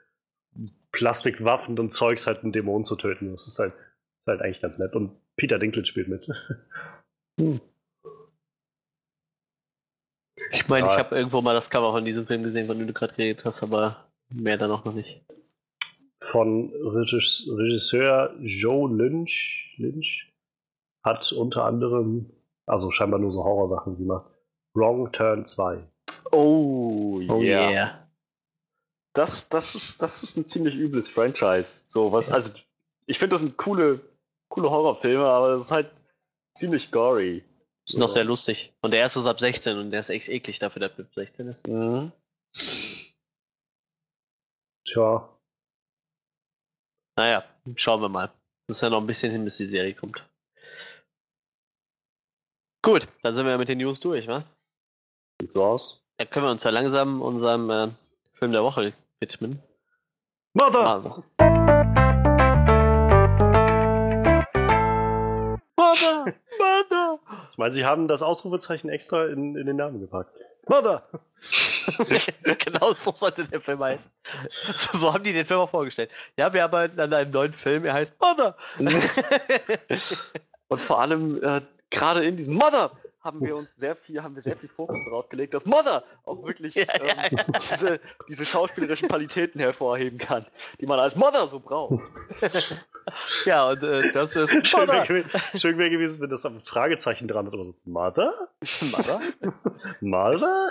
Speaker 4: Plastikwaffen und Zeugs halt einen Dämon zu töten. Das ist halt, ist halt eigentlich ganz nett. Und Peter Dinklage spielt mit.
Speaker 1: Ich meine, ich
Speaker 4: Ja.
Speaker 1: habe irgendwo mal das Cover von diesem Film gesehen, von dem du gerade geredet hast, aber mehr dann auch noch nicht.
Speaker 4: Von Regis Regisseur Joe Lynch, Lynch hat unter anderem, also scheinbar nur so Horrorsachen gemacht. Wrong Turn 2.
Speaker 2: Oh,
Speaker 1: Oh
Speaker 2: yeah.
Speaker 1: yeah.
Speaker 2: Das, das, ist, das ist ein ziemlich übles Franchise. So was, also ich finde, das sind coole, coole Horrorfilme, aber das ist halt ziemlich gory.
Speaker 1: Ist noch sehr lustig. Und der erste ist ab 16 und der ist echt eklig dafür, dass er ab 16 ist.
Speaker 2: Mhm.
Speaker 4: Tja,
Speaker 1: Naja, schauen wir mal. Das ist ja noch ein bisschen hin, bis die Serie kommt. Gut, dann sind wir ja mit den News durch, wa?
Speaker 2: Sieht so aus.
Speaker 1: Dann können wir uns ja langsam unserem äh, Film der Woche widmen.
Speaker 4: Mother!
Speaker 1: Mother. Mother! Mother! (laughs)
Speaker 4: Ich meine, sie haben das Ausrufezeichen extra in, in den Namen gepackt. Mother! (laughs)
Speaker 1: genau so sollte der Film heißen. So, so haben die den Film auch vorgestellt. Ja, wir arbeiten an einem neuen Film, er heißt Mother. (laughs)
Speaker 2: Und vor allem äh, gerade in diesem Mother haben wir uns sehr viel, haben wir sehr viel Fokus darauf gelegt, dass Mother auch wirklich
Speaker 1: Ja,
Speaker 2: ähm,
Speaker 1: ja,
Speaker 2: Diese, diese schauspielerischen Qualitäten hervorheben kann, die man als Mother so braucht.
Speaker 1: ja, und äh, das ist (laughs)
Speaker 4: Schön wäre
Speaker 1: Mother.
Speaker 4: gew schön wär gewesen, wenn das auf ein Fragezeichen dran hat. Oder so, Mother?
Speaker 1: Mother? (laughs)
Speaker 4: Mother?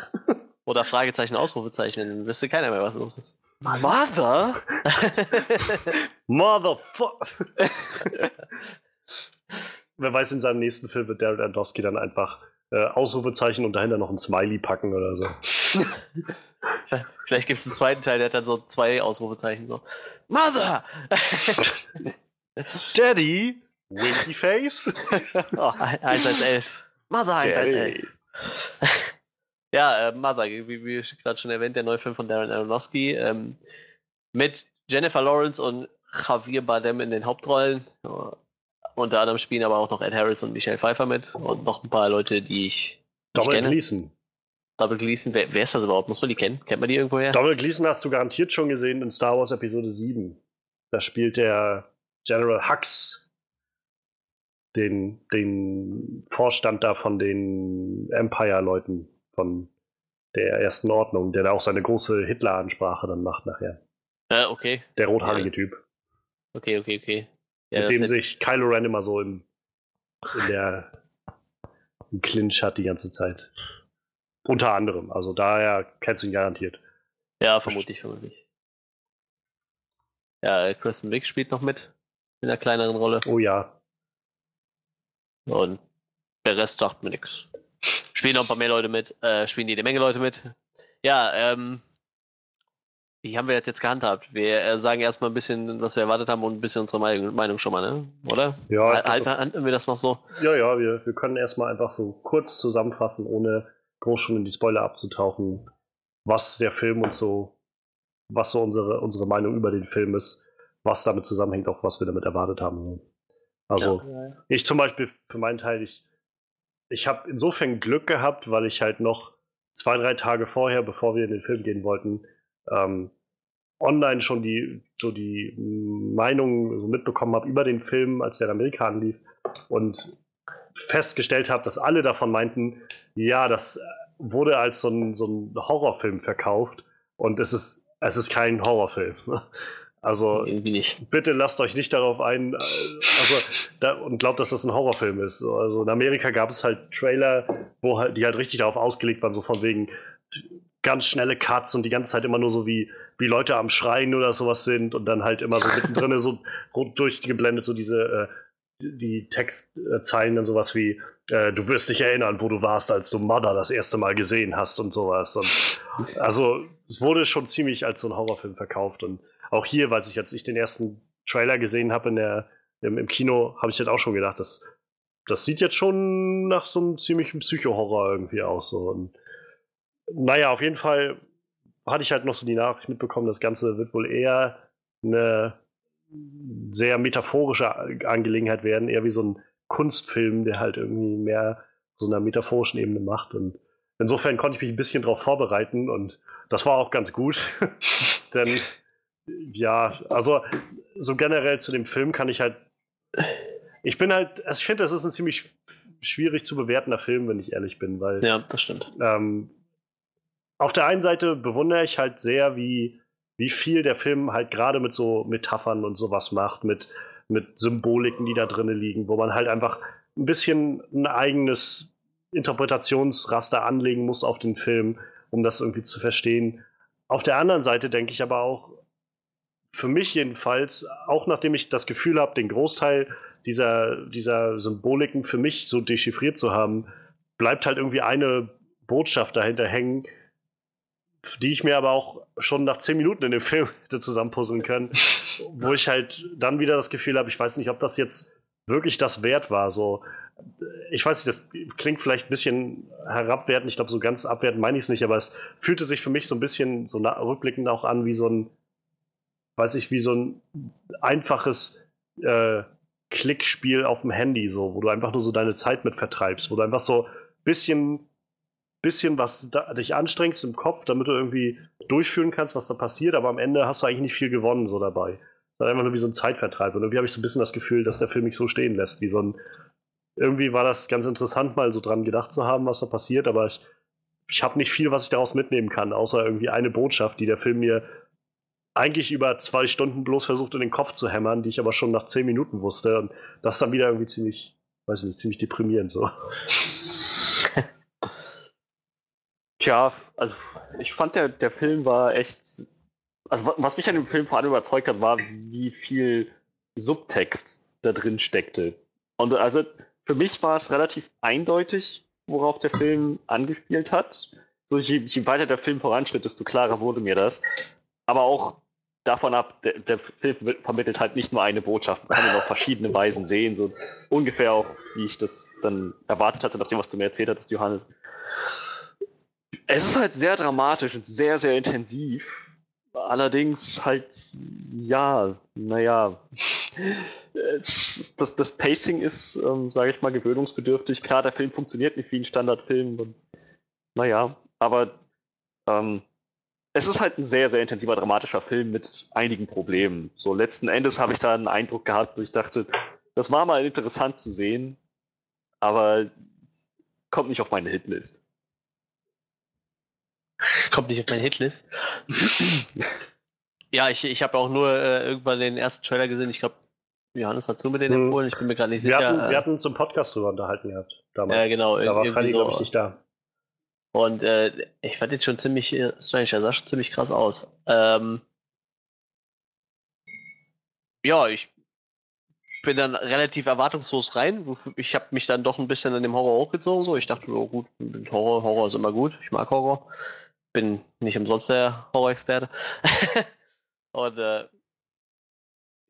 Speaker 1: Oder Fragezeichen, Ausrufezeichen, dann wüsste keiner mehr, was los ist.
Speaker 2: Mother?
Speaker 4: Motherfucker! (laughs) Wer weiß, in seinem nächsten Film wird Darren Aronofsky dann einfach äh, Ausrufezeichen und dahinter noch ein Smiley packen oder so. (laughs)
Speaker 1: Vielleicht gibt es einen zweiten Teil, der hat dann so zwei Ausrufezeichen. So. Mother! (laughs)
Speaker 4: Daddy! Winky Face? (laughs)
Speaker 2: Oh,
Speaker 1: 1 als 11. Mother 1 als 11.
Speaker 2: Daddy.
Speaker 1: Ja, äh, Mother, wie, wie gerade schon erwähnt, der neue Film von Darren Aronofsky. Ähm, mit Jennifer Lawrence und Javier Bardem in den Hauptrollen. Ja, unter anderem spielen aber auch noch Ed Harris und Michelle Pfeiffer mit. Und noch ein paar Leute, die ich kenne.
Speaker 4: Gleason.
Speaker 1: Double Gleason. Wer, wer ist das überhaupt? Muss man die kennen? Kennt man die irgendwoher?
Speaker 4: Donald Gleason hast du garantiert schon gesehen in Star Wars Episode 7. Da spielt der General Hux den, den Vorstand da von den Empire-Leuten von der ersten Ordnung, der da auch seine große Hitler-Ansprache dann macht nachher.
Speaker 1: Äh, okay.
Speaker 4: Der rothaarige
Speaker 1: Ja.
Speaker 4: Typ.
Speaker 1: Okay, okay, okay. Ja,
Speaker 4: mit dem sich Kylo Ren immer so im, in der im Clinch hat die ganze Zeit. Unter anderem. Also daher kennst du ihn garantiert.
Speaker 1: ja, vermutlich, vermutlich. Ja, Kristen Wiig spielt noch mit. In einer kleineren Rolle.
Speaker 4: Oh ja.
Speaker 1: Und der Rest sagt mir nichts. Spielen noch ein paar mehr Leute mit, äh, spielen jede Menge Leute mit. Ja, ähm, wie haben wir das jetzt gehandhabt? Wir äh, sagen erstmal ein bisschen, was wir erwartet haben und ein bisschen unsere Meinung, Meinung schon mal, ne? Oder?
Speaker 4: Ja,
Speaker 1: Halt, halten wir das noch so?
Speaker 4: Ja, ja, wir, wir können erstmal einfach so kurz zusammenfassen, ohne groß schon in die Spoiler abzutauchen, was der Film und so, was so unsere, unsere Meinung über den Film ist, was damit zusammenhängt, auch was wir damit erwartet haben. Also,
Speaker 1: ja.
Speaker 4: ich zum Beispiel für meinen Teil, ich, ich habe insofern Glück gehabt, weil ich halt noch zwei, drei Tage vorher, bevor wir in den Film gehen wollten, ähm, online schon die, so die Meinung so mitbekommen habe über den Film, als der in Amerika anlief und festgestellt habe, dass alle davon meinten, ja, das wurde als so ein, so ein Horrorfilm verkauft und es ist, es ist kein Horrorfilm. (laughs) Also bitte lasst euch nicht darauf ein, äh, also da, und glaubt, dass das ein Horrorfilm ist. Also in Amerika gab es halt Trailer, wo halt, die halt richtig darauf ausgelegt waren, so von wegen ganz schnelle Cuts und die ganze Zeit immer nur so wie, wie Leute am Schreien oder sowas sind und dann halt immer so mittendrin so (laughs) rot durchgeblendet, so diese äh, die- Textzeilen dann sowas wie äh, du wirst dich erinnern, wo du warst, als du Mother das erste Mal gesehen hast und sowas. Und also es wurde schon ziemlich als so ein Horrorfilm verkauft und auch hier, weil ich jetzt ich den ersten Trailer gesehen habe in der im, im Kino, habe ich jetzt auch schon gedacht, das das sieht jetzt schon nach so einem ziemlichen Psycho-Horror irgendwie aus. So. Und, naja, auf jeden Fall hatte ich halt noch so die Nachricht mitbekommen, das Ganze wird wohl eher eine sehr metaphorische Angelegenheit werden, eher wie so ein Kunstfilm, der halt irgendwie mehr so einer metaphorischen Ebene macht. Und insofern konnte ich mich ein bisschen darauf vorbereiten und das war auch ganz gut. (laughs) Denn ja, also so generell zu dem Film kann ich halt. Ich bin halt, also ich finde, das ist ein ziemlich schwierig zu bewertender Film, wenn ich ehrlich bin, weil
Speaker 1: Ja, das stimmt.
Speaker 4: ähm, auf der einen Seite bewundere ich halt sehr, wie, wie viel der Film halt gerade mit so Metaphern und sowas macht, mit, mit Symboliken, die da drin liegen, wo man halt einfach ein bisschen ein eigenes Interpretationsraster anlegen muss auf den Film, um das irgendwie zu verstehen. Auf der anderen Seite denke ich aber auch, für mich jedenfalls, auch nachdem ich das Gefühl habe, den Großteil dieser, dieser Symboliken für mich so dechiffriert zu haben, bleibt halt irgendwie eine Botschaft dahinter hängen, die ich mir aber auch schon nach zehn Minuten in dem (laughs) Film hätte zusammenpuzzeln können, wo ich halt dann wieder das Gefühl habe, ich weiß nicht, ob das jetzt wirklich das wert war. So, ich weiß nicht, das klingt vielleicht ein bisschen herabwertend, ich glaube, so ganz abwertend meine ich es nicht, aber es fühlte sich für mich so ein bisschen so rückblickend auch an wie so ein, weiß ich, wie so ein einfaches äh, Klickspiel auf dem Handy, so, wo du einfach nur so deine Zeit mit vertreibst, wo du einfach so ein bisschen, bisschen was da, dich anstrengst im Kopf, damit du irgendwie durchführen kannst, was da passiert, aber am Ende hast du eigentlich nicht viel gewonnen so dabei. Es ist einfach nur wie so ein Zeitvertreib. Und irgendwie habe ich so ein bisschen das Gefühl, dass der Film mich so stehen lässt, wie so ein irgendwie war das ganz interessant, mal so dran gedacht zu haben, was da passiert, aber ich, ich habe nicht viel, was ich daraus mitnehmen kann, außer irgendwie eine Botschaft, die der Film mir eigentlich über zwei Stunden bloß versucht, in den Kopf zu hämmern, die ich aber schon nach zehn Minuten wusste. Und das ist dann wieder irgendwie ziemlich, weiß ich nicht, ziemlich deprimierend so.
Speaker 2: Tja, also ich fand der, der Film war echt. Also was mich an dem Film vor allem überzeugt hat, war, wie viel Subtext da drin steckte. Und also für mich war es relativ eindeutig, worauf der Film angespielt hat. So, je, je, weiter der Film voranschritt, desto klarer wurde mir das. Aber auch davon ab, der, der, Film vermittelt halt nicht nur eine Botschaft, man kann ihn auf verschiedene Weisen sehen, so ungefähr auch, wie ich das dann erwartet hatte, nachdem was du mir erzählt hattest, Johannes. Es ist halt sehr dramatisch und sehr, sehr intensiv. Allerdings halt, ja, naja, das, das Pacing ist, ähm, sage ich mal, gewöhnungsbedürftig. Klar, der Film funktioniert nicht wie ein Standardfilm. Und, naja, aber ähm, es ist halt ein sehr, sehr intensiver, dramatischer Film mit einigen Problemen. So, letzten Endes habe ich da einen Eindruck gehabt, wo ich dachte, das war mal interessant zu sehen, aber kommt nicht auf meine Hitlist. (laughs)
Speaker 1: Kommt nicht auf meine Hitlist. ja, ich, ich habe auch nur äh, irgendwann den ersten Trailer gesehen. Ich glaube, Johannes, hast du mir den hm. empfohlen? Ich bin mir gerade nicht
Speaker 4: wir
Speaker 1: sicher.
Speaker 4: Hatten, wir hatten uns im Podcast drüber unterhalten gehabt. Damals.
Speaker 1: Ja, genau.
Speaker 4: Da war Freddy, so. glaube ich, nicht da.
Speaker 1: Und äh, ich fand den schon ziemlich äh, strange. Er sah schon ziemlich krass aus. Ähm, ja, ich bin dann relativ erwartungslos rein. Ich habe mich dann doch ein bisschen an dem Horror hochgezogen. So. Ich dachte, oh gut, Horror, Horror ist immer gut. Ich mag Horror. Bin nicht umsonst der Horror-Experte. (laughs) Und äh,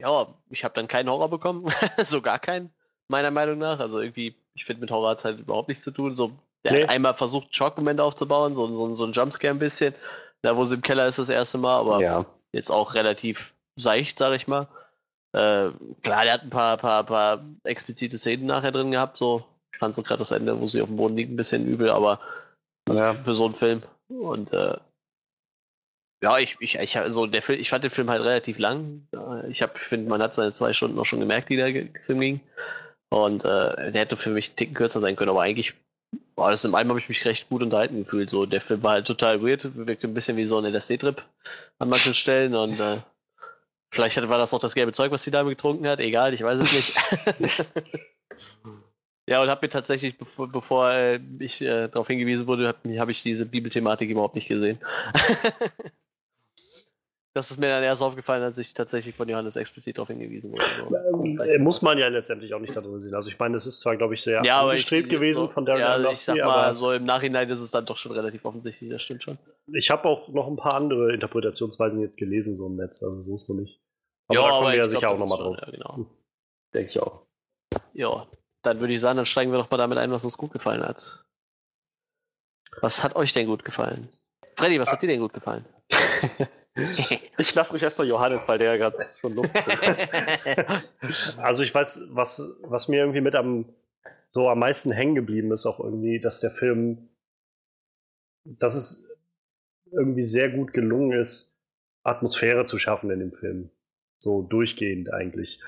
Speaker 1: ja, ich habe dann keinen Horror bekommen. (laughs) so gar keinen, meiner Meinung nach. Also irgendwie, ich finde mit Horror hat halt überhaupt nichts zu tun. So, der nee. hat einmal versucht, Schockmomente aufzubauen, so, so, so ein Jumpscare ein bisschen. Da, wo sie im Keller ist, das erste Mal, aber ja. jetzt auch relativ seicht, sag ich mal. Äh, klar, der hat ein paar, paar, paar explizite Szenen nachher drin gehabt, so. Ich fand so gerade das Ende, wo sie auf dem Boden liegt, ein bisschen übel, aber ja. für so einen Film. Und äh, ja, ich, ich, ich, also der Film, ich fand den Film halt relativ lang. Ich finde, man hat seine zwei Stunden auch schon gemerkt, wie der Film ging. Und äh, der hätte für mich einen Ticken kürzer sein können, aber eigentlich war das im allem habe ich mich recht gut unterhalten gefühlt. So, der Film war halt total weird, wirkte ein bisschen wie so ein LSD-Trip an manchen Stellen und äh, vielleicht war das auch das gelbe Zeug, was die Dame getrunken hat. Egal, ich weiß es nicht. (laughs) (laughs) ja, und habe mir tatsächlich, bevor, bevor äh, ich äh, darauf hingewiesen wurde, habe hab ich diese Bibelthematik überhaupt nicht gesehen. (laughs) Das ist mir dann erst aufgefallen, als ich tatsächlich von Johannes explizit darauf hingewiesen wurde.
Speaker 4: Ähm, muss man ja letztendlich auch nicht da drin sehen. Also ich meine, es ist zwar, glaube ich, sehr ja, angestrebt gewesen so, von der
Speaker 1: Ja, ich sag mal, so im Nachhinein ist es dann doch schon relativ offensichtlich, das stimmt schon.
Speaker 4: Ich habe auch noch ein paar andere Interpretationsweisen jetzt gelesen, so im Netz, also so ist noch nicht.
Speaker 1: Aber ja, da kommen wir ja sicher auch nochmal drauf.
Speaker 2: Ja, genau. Hm. Denke ich auch.
Speaker 1: Ja, dann würde ich sagen, dann steigen wir doch mal damit ein, was uns gut gefallen hat. Was hat euch denn gut gefallen? Freddy, was ah. hat dir denn gut gefallen? (laughs)
Speaker 2: Ich lasse mich erstmal Johannes, weil der gerade schon Luft (laughs)
Speaker 4: Also ich weiß, was, was mir irgendwie mit am so am meisten hängen geblieben ist, auch irgendwie, dass der Film, dass es irgendwie sehr gut gelungen ist, Atmosphäre zu schaffen in dem Film. So durchgehend eigentlich.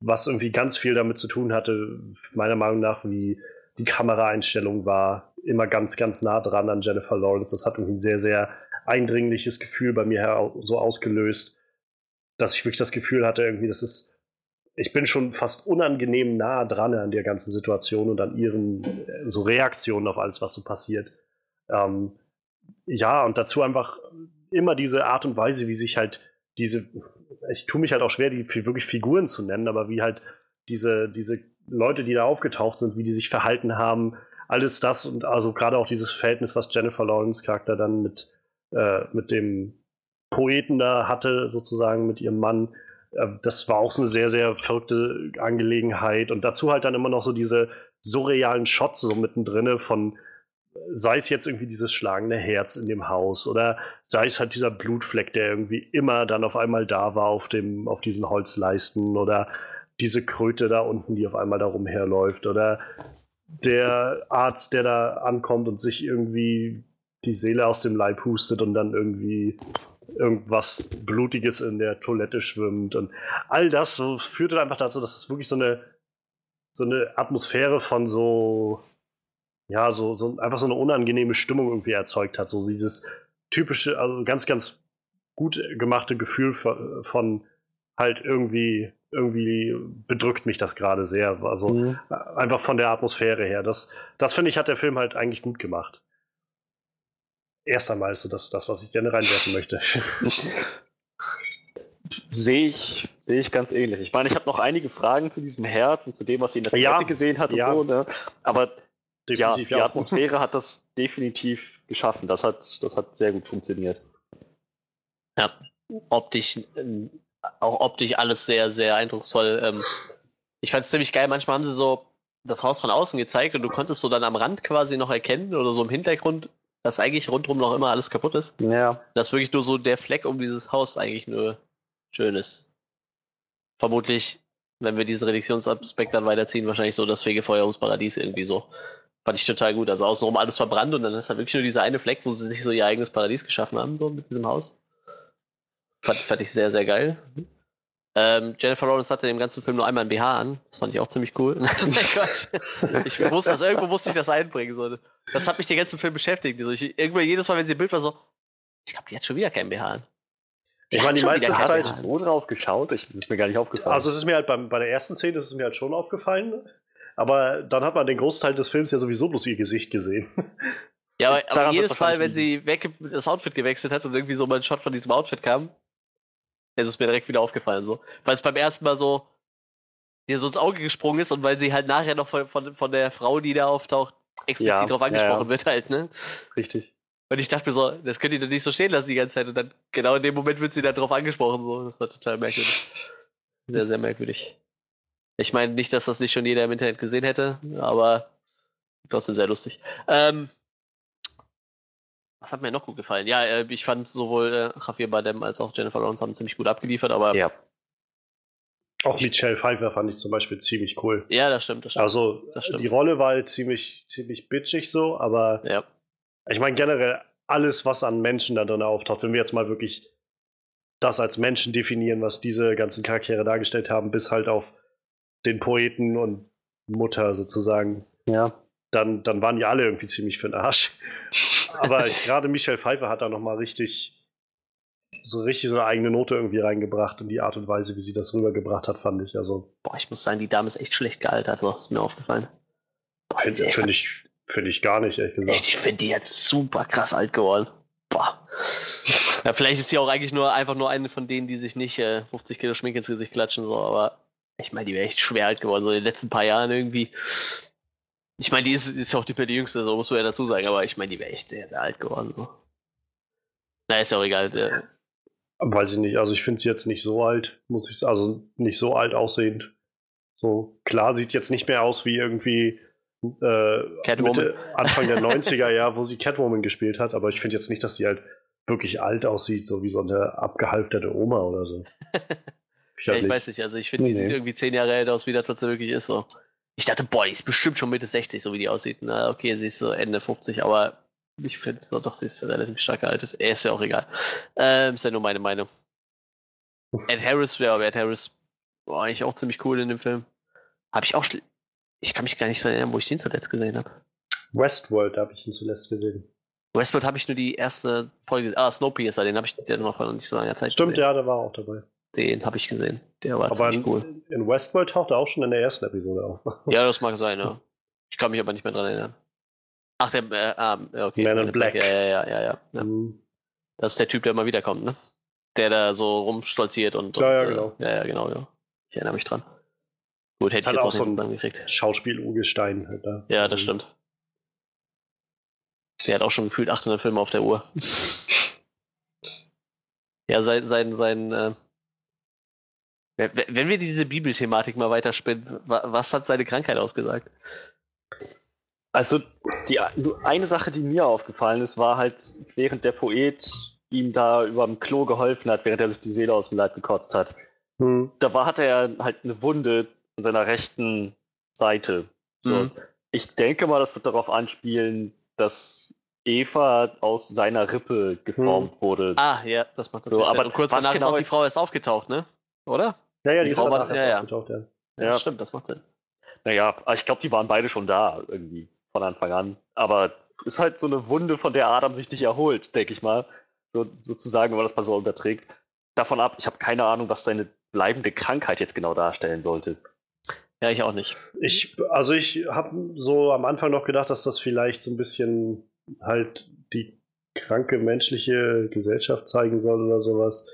Speaker 4: Was irgendwie ganz viel damit zu tun hatte, meiner Meinung nach, wie die Kameraeinstellung war, immer ganz, ganz nah dran an Jennifer Lawrence. Das hat irgendwie ein sehr, sehr eindringliches Gefühl bei mir so ausgelöst, dass ich wirklich das Gefühl hatte, irgendwie, das ist, ich bin schon fast unangenehm nah dran an der ganzen Situation und an ihren äh, so Reaktionen auf alles, was so passiert. Ähm, ja, und dazu einfach immer diese Art und Weise, wie sich halt diese, ich tue mich halt auch schwer, die wirklich Figuren zu nennen, aber wie halt diese, diese Leute, die da aufgetaucht sind, wie die sich verhalten haben, alles das und also gerade auch dieses Verhältnis, was Jennifer Lawrence Charakter dann mit, äh, mit dem Poeten da hatte, sozusagen mit ihrem Mann. Äh, das war auch so eine sehr, sehr verrückte Angelegenheit. Und dazu halt dann immer noch so diese, surrealen Shots so mittendrin von, sei es jetzt irgendwie dieses schlagende Herz in dem Haus oder sei es halt dieser Blutfleck, der irgendwie immer dann auf einmal da war auf, dem, auf diesen Holzleisten oder diese Kröte da unten, die auf einmal da rumherläuft oder der Arzt, der da ankommt und sich irgendwie die Seele aus dem Leib hustet und dann irgendwie irgendwas Blutiges in der Toilette schwimmt und all das so, führte einfach dazu, dass es wirklich so eine so eine Atmosphäre von so ja so, so einfach so eine unangenehme Stimmung irgendwie erzeugt hat, so dieses typische, also ganz ganz gut gemachte Gefühl von, von halt irgendwie irgendwie bedrückt mich das gerade sehr. Also mhm. einfach von der Atmosphäre her. Das, das finde ich, hat der Film halt eigentlich gut gemacht. Erst einmal ist so das, das was ich gerne reinwerfen möchte.
Speaker 2: Sehe ich, sehe ich ganz ähnlich. Ich meine, ich habe noch einige Fragen zu diesem Herz und zu dem, was sie in der
Speaker 4: ja,
Speaker 2: gesehen hat und
Speaker 4: ja.
Speaker 2: so, ne? Aber
Speaker 4: definitiv
Speaker 2: ja, die Atmosphäre (laughs) hat das definitiv geschaffen. Das hat, das hat sehr gut funktioniert.
Speaker 1: Ja, optisch ähm, auch optisch alles sehr, sehr eindrucksvoll. Ähm, ich fand es ziemlich geil. Manchmal haben sie so das Haus von außen gezeigt und du konntest so dann am Rand quasi noch erkennen oder so im Hintergrund, dass eigentlich rundherum noch immer alles kaputt ist.
Speaker 2: Ja.
Speaker 1: Dass wirklich nur so der Fleck um dieses Haus eigentlich nur schön ist. Vermutlich, wenn wir diesen Reduktionsaspekt dann weiterziehen, wahrscheinlich so das Fegefeuer ums Paradies irgendwie so. Fand ich total gut. Also außenrum alles verbrannt und dann ist halt wirklich nur dieser eine Fleck, wo sie sich so ihr eigenes Paradies geschaffen haben, so mit diesem Haus. Fand, fand ich sehr, sehr geil. Ähm, Jennifer Lawrence hatte im ganzen Film nur einmal ein BH an. Das fand ich auch ziemlich cool. (laughs) ich wusste, also irgendwo musste ich das einbringen. So. Das hat mich den ganzen Film beschäftigt. Also ich, irgendwo jedes Mal, wenn sie im Bild war, so, ich glaube, die hat schon wieder kein BH an.
Speaker 4: Die ich meine, die meiste Zeit
Speaker 2: so drauf geschaut, ich, das ist mir gar nicht aufgefallen.
Speaker 4: Also es ist mir halt beim, bei der ersten Szene, das ist mir halt schon aufgefallen. Aber dann hat man den Großteil des Films ja sowieso bloß ihr Gesicht gesehen.
Speaker 1: Ja, aber, (laughs) aber jedes Mal, wenn sie weg, das Outfit gewechselt hat und irgendwie so mal ein Shot von diesem Outfit kam, es ist mir direkt wieder aufgefallen, so. Weil es beim ersten Mal so dir so ins Auge gesprungen ist und weil sie halt nachher noch von, von, von der Frau, die da auftaucht, explizit ja, darauf angesprochen ja, ja. wird halt, ne?
Speaker 2: Richtig.
Speaker 1: Und ich dachte mir so, das könnt ihr doch nicht so stehen lassen die ganze Zeit. Und dann, genau in dem Moment wird sie dann darauf angesprochen, so. Das war total merkwürdig. Sehr, sehr merkwürdig. Ich meine nicht, dass das nicht schon jeder im Internet gesehen hätte, aber trotzdem sehr lustig. Ähm, was hat mir noch gut gefallen? Ja, äh, ich fand sowohl äh, Javier Bardem als auch Jennifer Lawrence haben ziemlich gut abgeliefert, aber.
Speaker 2: Ja.
Speaker 4: Auch Michelle Pfeiffer fand ich zum Beispiel ziemlich cool.
Speaker 1: Ja, das stimmt, das stimmt.
Speaker 4: Also,
Speaker 1: das stimmt.
Speaker 4: die Rolle war halt ziemlich, ziemlich bitchig so, aber.
Speaker 1: Ja.
Speaker 4: Ich meine, generell alles, was an Menschen da drin auftaucht, wenn wir jetzt mal wirklich das als Menschen definieren, was diese ganzen Charaktere dargestellt haben, bis halt auf den Poeten und Mutter sozusagen.
Speaker 2: Ja.
Speaker 4: Dann, dann waren die alle irgendwie ziemlich für den Arsch. (laughs) Aber gerade Michelle Pfeiffer hat da nochmal richtig, so richtig so eine eigene Note irgendwie reingebracht in die Art und Weise, wie sie das rübergebracht hat, fand ich. Also,
Speaker 1: Boah, ich muss sagen, die Dame ist echt schlecht gealtert, so ist mir aufgefallen.
Speaker 4: Finde find ich, find ich gar nicht, ehrlich gesagt.
Speaker 1: Echt, ich finde die jetzt super krass alt geworden. Boah. Ja, vielleicht ist sie auch eigentlich nur einfach nur eine von denen, die sich nicht äh, 50 Kilo Schmink ins Gesicht klatschen, so, aber ich meine, die wäre echt schwer alt geworden, so in den letzten paar Jahren irgendwie. Ich meine, die ist, ist auch die, die jüngste, so musst du ja dazu sagen, aber ich meine, die wäre echt sehr, sehr alt geworden. So. Na, ist ja auch egal. Der,
Speaker 4: Weiß ich nicht, also ich finde sie jetzt nicht so alt, muss ich sagen, also nicht so alt aussehend. So, klar, sieht jetzt nicht mehr aus wie irgendwie äh, Mitte, Anfang der 90er, ja, wo sie Catwoman gespielt hat, aber ich finde jetzt nicht, dass sie halt wirklich alt aussieht, so wie so eine abgehalfterte Oma oder so. (laughs)
Speaker 1: Ich, ja, ich weiß nicht, also ich finde, die nee. sieht irgendwie zehn Jahre älter aus, wie das, was wirklich ist. So. Ich dachte, boah, die ist bestimmt schon Mitte 60, so wie die aussieht. Na, okay, sie ist so Ende 50, aber ich finde so, doch, sie ist relativ stark gealtert. Er ist ja auch egal. Ähm, ist ja nur meine Meinung. Ed Harris, ja, Ed Harris war eigentlich auch ziemlich cool in dem Film. Habe ich auch. Ich kann mich gar nicht erinnern, wo ich den zuletzt gesehen habe.
Speaker 4: Westworld habe ich ihn zuletzt gesehen.
Speaker 1: Westworld habe ich nur die erste Folge. Ah, Snowpiercer, den habe ich der noch vor nicht so langer Zeit
Speaker 4: Stimmt, gesehen. ja, der war auch dabei.
Speaker 1: Den habe ich gesehen. Der war
Speaker 4: aber
Speaker 1: ziemlich
Speaker 4: in,
Speaker 1: cool.
Speaker 4: In Westworld taucht er auch schon in der ersten Episode auf.
Speaker 1: Ja, das (laughs) mag sein, ja. Ich kann mich aber nicht mehr dran erinnern. Ach, der, äh, ah, okay.
Speaker 4: Man in Black.
Speaker 1: Ja, ja, ja, ja, ja. ja.
Speaker 4: Mhm.
Speaker 1: Das ist der Typ, der immer wiederkommt, ne? Der da so rumstolziert und.
Speaker 4: Ja, ja,
Speaker 1: und,
Speaker 4: genau.
Speaker 1: Äh, ja, ja, genau, ja. Ich erinnere mich dran. Gut, hätte ich jetzt
Speaker 4: auch so
Speaker 1: nicht zusammengekriegt.
Speaker 4: Schauspiel-Urgestein. Halt da.
Speaker 1: Ja, das stimmt. Der hat auch schon gefühlt 800 Filme auf der Uhr. (laughs) ja, sein, sein, sein, äh, wenn wir diese Bibelthematik mal weiterspinnen, was hat seine Krankheit ausgesagt?
Speaker 2: Also die eine Sache, die mir aufgefallen ist, war halt, während der Poet ihm da über dem Klo geholfen hat, während er sich die Seele aus dem Leib gekotzt hat.
Speaker 4: Hm.
Speaker 2: Da war, hatte er halt eine Wunde an seiner rechten Seite. So.
Speaker 1: Mhm.
Speaker 2: Ich denke mal, das wird darauf anspielen, dass Eva aus seiner Rippe geformt wurde.
Speaker 1: Ah, ja, das macht
Speaker 2: So,
Speaker 1: natürlich
Speaker 2: aber
Speaker 1: Sinn. Und kurz danach ist
Speaker 2: genau
Speaker 1: auch die Frau erst aufgetaucht, ne? Oder?
Speaker 4: Ja, ja, die,
Speaker 1: Die
Speaker 4: ist
Speaker 1: Frau
Speaker 4: danach
Speaker 1: war- ja, ja.
Speaker 4: aufgetaucht, ja.
Speaker 2: Ja.
Speaker 1: stimmt, das macht Sinn.
Speaker 2: Naja, ich glaube, die waren beide schon da irgendwie von Anfang an. Aber ist halt so eine Wunde, von der Adam sich nicht erholt, denke ich mal. So, sozusagen, wenn man das mal so überträgt. Davon ab, ich habe keine Ahnung, was seine bleibende Krankheit jetzt genau darstellen sollte.
Speaker 1: Ja, ich auch nicht.
Speaker 4: Ich, also ich habe so am Anfang noch gedacht, dass das vielleicht so ein bisschen halt die kranke menschliche Gesellschaft zeigen soll oder sowas.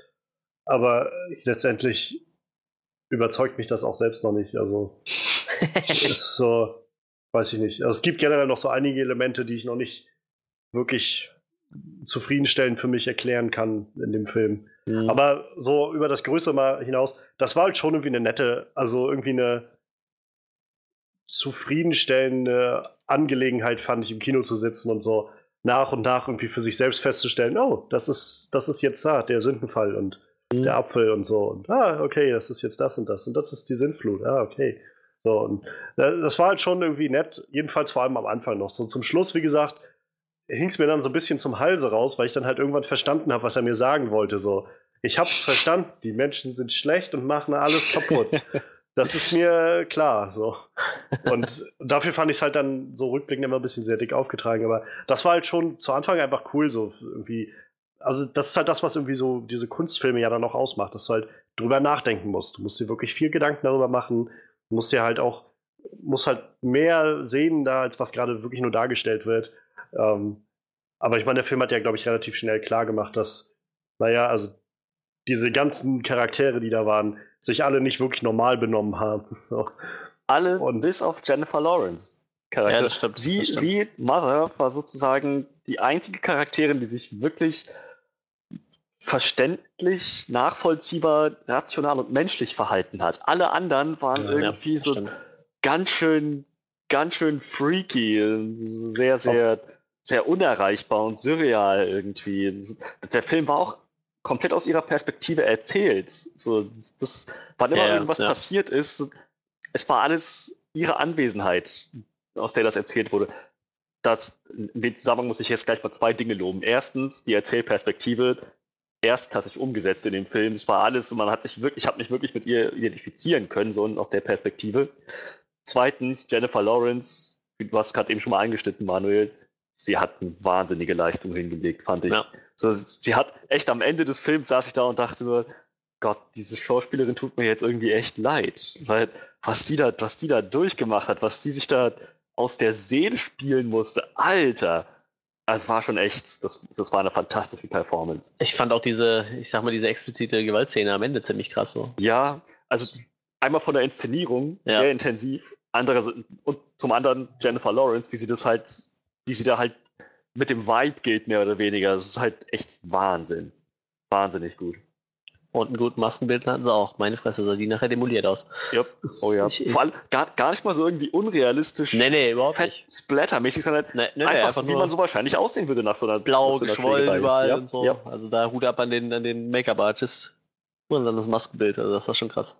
Speaker 4: Aber letztendlich überzeugt mich das auch selbst noch nicht. Also (laughs) ist so, weiß ich nicht. Also es gibt generell noch so einige Elemente, die ich noch nicht wirklich zufriedenstellend für mich erklären kann in dem Film.
Speaker 2: Mhm.
Speaker 4: Aber so über das Größere mal hinaus, das war halt schon irgendwie eine nette, also irgendwie eine zufriedenstellende Angelegenheit, fand ich, im Kino zu sitzen und so nach und nach irgendwie für sich selbst festzustellen, oh, das ist, das ist jetzt da, der Sündenfall und. Der Apfel und so. Und ah, okay, das ist jetzt das und das und das ist die Sintflut. Ah, okay. So, und äh, das war halt schon irgendwie nett, jedenfalls vor allem am Anfang noch. So zum Schluss, wie gesagt, hing es mir dann so ein bisschen zum Halse raus, weil ich dann halt irgendwann verstanden habe, was er mir sagen wollte. So, ich hab's verstanden, die Menschen sind schlecht und machen alles kaputt. (laughs) Das ist mir klar, so. Und dafür fand ich es halt dann so rückblickend immer ein bisschen sehr dick aufgetragen. Aber das war halt schon zu Anfang einfach cool, so irgendwie. Also, das ist halt das, was irgendwie so diese Kunstfilme ja dann auch ausmacht, dass du halt drüber nachdenken musst. Du musst dir wirklich viel Gedanken darüber machen. Du musst dir halt auch, musst halt mehr sehen da, als was gerade wirklich nur dargestellt wird. Ähm, aber ich meine, der Film hat ja, glaube ich, relativ schnell klar gemacht, dass, naja, also diese ganzen Charaktere, die da waren, sich alle nicht wirklich normal benommen haben. (laughs)
Speaker 2: Alle
Speaker 4: Und-
Speaker 2: bis auf Jennifer Lawrence. Charakter.
Speaker 1: Ja, das stimmt,
Speaker 2: Sie,
Speaker 1: das stimmt.
Speaker 2: sie, Mother, war sozusagen die einzige Charakterin, die sich wirklich verständlich, nachvollziehbar, rational und menschlich verhalten hat. Alle anderen waren
Speaker 4: Ja,
Speaker 2: irgendwie
Speaker 1: das
Speaker 2: so
Speaker 1: stimmt.
Speaker 2: ganz schön, ganz schön freaky, sehr, sehr, sehr unerreichbar und surreal irgendwie. Der Film war auch komplett aus ihrer Perspektive erzählt. So, das, das, wann immer
Speaker 1: Ja, ja,
Speaker 2: irgendwas
Speaker 1: ja.
Speaker 2: passiert ist, es war alles ihre Anwesenheit, aus der das erzählt wurde. Das, in dem Zusammenhang muss ich jetzt gleich mal zwei Dinge loben. Erstens, die Erzählperspektive erstklassig umgesetzt in dem Film. Es war alles, man hat sich wirklich, ich habe mich wirklich mit ihr identifizieren können, so aus der Perspektive. Zweitens, Jennifer Lawrence, hast gerade eben schon mal eingeschnitten, Manuel, sie hat eine wahnsinnige Leistung hingelegt, fand ich.
Speaker 1: Ja.
Speaker 2: So, sie hat echt am Ende des Films saß ich da und dachte nur, Gott, diese Schauspielerin tut mir jetzt irgendwie echt leid, weil was die da, was die da durchgemacht hat, was die sich da aus der Seele spielen musste, Alter, es war schon echt, das, das war eine fantastische Performance.
Speaker 1: Ich fand auch diese, ich sag mal, diese explizite Gewaltszene am Ende ziemlich krass so.
Speaker 2: Ja, also einmal von der Inszenierung
Speaker 1: Ja.
Speaker 2: sehr intensiv, andere, und zum anderen Jennifer Lawrence, wie sie das halt, wie sie da halt mit dem Vibe geht, mehr oder weniger. Das ist halt echt Wahnsinn. Wahnsinnig gut.
Speaker 1: Und einen guten Maskenbild hatten sie auch. Meine Fresse sah die nachher demoliert aus.
Speaker 2: Ja. Oh ja.
Speaker 1: Ich-
Speaker 2: Vor allem gar, gar nicht mal so irgendwie unrealistisch.
Speaker 1: Nee, nee, überhaupt
Speaker 2: fett
Speaker 1: nicht.
Speaker 2: Splattermäßig, sondern
Speaker 1: Ne, ne,
Speaker 2: einfach,
Speaker 1: einfach
Speaker 2: so, wie
Speaker 1: nur
Speaker 2: man so wahrscheinlich aussehen würde nach so einer
Speaker 1: blau
Speaker 2: nach so einer
Speaker 1: geschwollen überall
Speaker 2: ja.
Speaker 1: und so.
Speaker 2: Ja.
Speaker 1: Also da Hut ab an den, an den Make-up-Artist. Und dann das Maskenbild, also das war schon krass.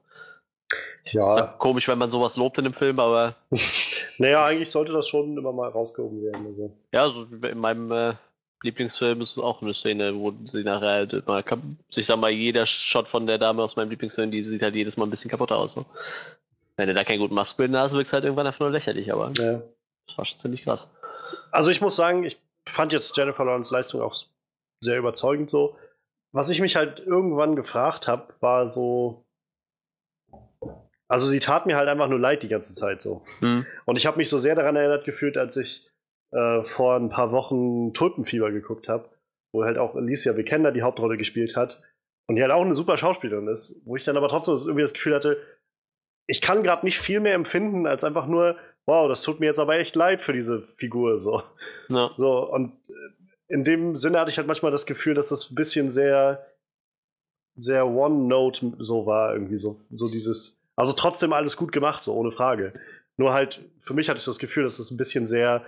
Speaker 1: Ist ja
Speaker 4: Ja,
Speaker 1: komisch, wenn man sowas lobt in einem Film, aber (laughs)
Speaker 4: naja, eigentlich sollte das schon immer mal rausgehoben werden. Also.
Speaker 1: ja, also in meinem äh, Lieblingsfilm ist auch eine Szene, wo sie nachher halt kap- ich sag mal, jeder Shot von der Dame aus meinem Lieblingsfilm, die sieht halt jedes Mal ein bisschen kaputt aus. So. Wenn du da keinen guten Maskenbild hast, wirkt es halt irgendwann einfach nur lächerlich, aber
Speaker 4: Ja.
Speaker 1: das war schon ziemlich krass.
Speaker 4: Also ich muss sagen, ich fand jetzt Jennifer Lawrence Leistung auch sehr überzeugend so. Was ich mich halt irgendwann gefragt habe, war so. Also sie tat mir halt einfach nur leid die ganze Zeit so.
Speaker 1: Hm.
Speaker 4: Und ich habe mich so sehr daran erinnert gefühlt, als ich äh, vor ein paar Wochen Tulpenfieber geguckt habe, wo halt auch Alicia Vikander die Hauptrolle gespielt hat und die halt auch eine super Schauspielerin ist, wo ich dann aber trotzdem irgendwie das Gefühl hatte, ich kann gerade nicht viel mehr empfinden als einfach nur, wow, das tut mir jetzt aber echt leid für diese Figur so.
Speaker 1: Ja.
Speaker 4: So, und äh, in dem Sinne hatte ich halt manchmal das Gefühl, dass das ein bisschen sehr, sehr One-Note so war, irgendwie so, so dieses, also trotzdem alles gut gemacht, so ohne Frage. Nur halt, für mich hatte ich das Gefühl, dass es ein bisschen sehr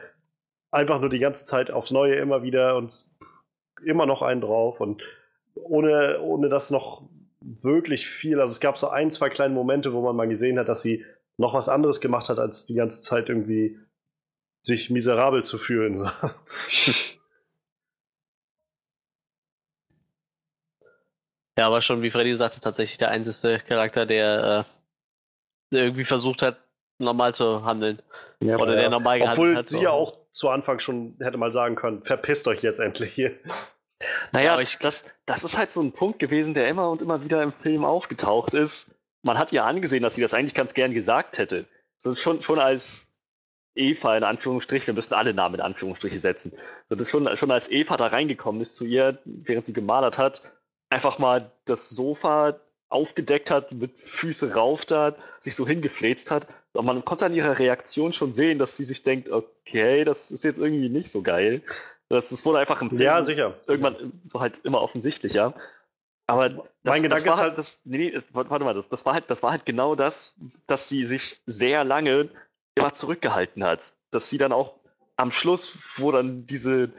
Speaker 4: einfach nur die ganze Zeit aufs Neue immer wieder und immer noch einen drauf und ohne, ohne das noch wirklich viel. Also es gab so ein, zwei kleine Momente, wo man mal gesehen hat, dass sie noch was anderes gemacht hat, als die ganze Zeit irgendwie sich miserabel zu fühlen. (laughs)
Speaker 1: Ja, aber schon, wie Freddy sagte, tatsächlich der einzige Charakter, der äh, irgendwie versucht hat, normal zu handeln.
Speaker 2: Ja,
Speaker 1: Oder der normal gehandelt
Speaker 4: Obwohl
Speaker 1: hat.
Speaker 4: sie
Speaker 1: so.
Speaker 4: ja auch zu Anfang schon hätte mal sagen können, verpisst euch jetzt endlich hier. (laughs)
Speaker 2: Naja,
Speaker 1: aber ich-
Speaker 2: das, das ist halt so ein Punkt gewesen, der immer und immer wieder im Film aufgetaucht ist. Man hat ja angesehen, dass sie das eigentlich ganz gern gesagt hätte. So schon, schon als Eva in Anführungsstrichen, wir müssen alle Namen in Anführungsstriche setzen. So, das schon, schon als Eva da reingekommen ist zu ihr, während sie gemalert hat, einfach mal das Sofa aufgedeckt hat, mit Füße rauf da, sich so hingefläzt hat. Und man konnte an ihrer Reaktion schon sehen, dass sie sich denkt, okay, das ist jetzt irgendwie nicht so geil. Das, das wurde einfach im Film
Speaker 4: Ja, sicher.
Speaker 2: irgendwann so halt immer offensichtlicher. Aber das,
Speaker 4: Mein Gedanke
Speaker 2: das war
Speaker 4: ist
Speaker 2: halt,
Speaker 4: halt-
Speaker 2: das, nee, nee, warte mal, das, das war halt, das war halt genau das, dass sie sich sehr lange immer zurückgehalten hat. Dass sie dann auch am Schluss, wo dann diese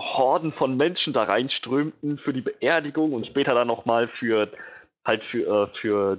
Speaker 2: Horden von Menschen da reinströmten für die Beerdigung und später dann nochmal für halt für, äh, für,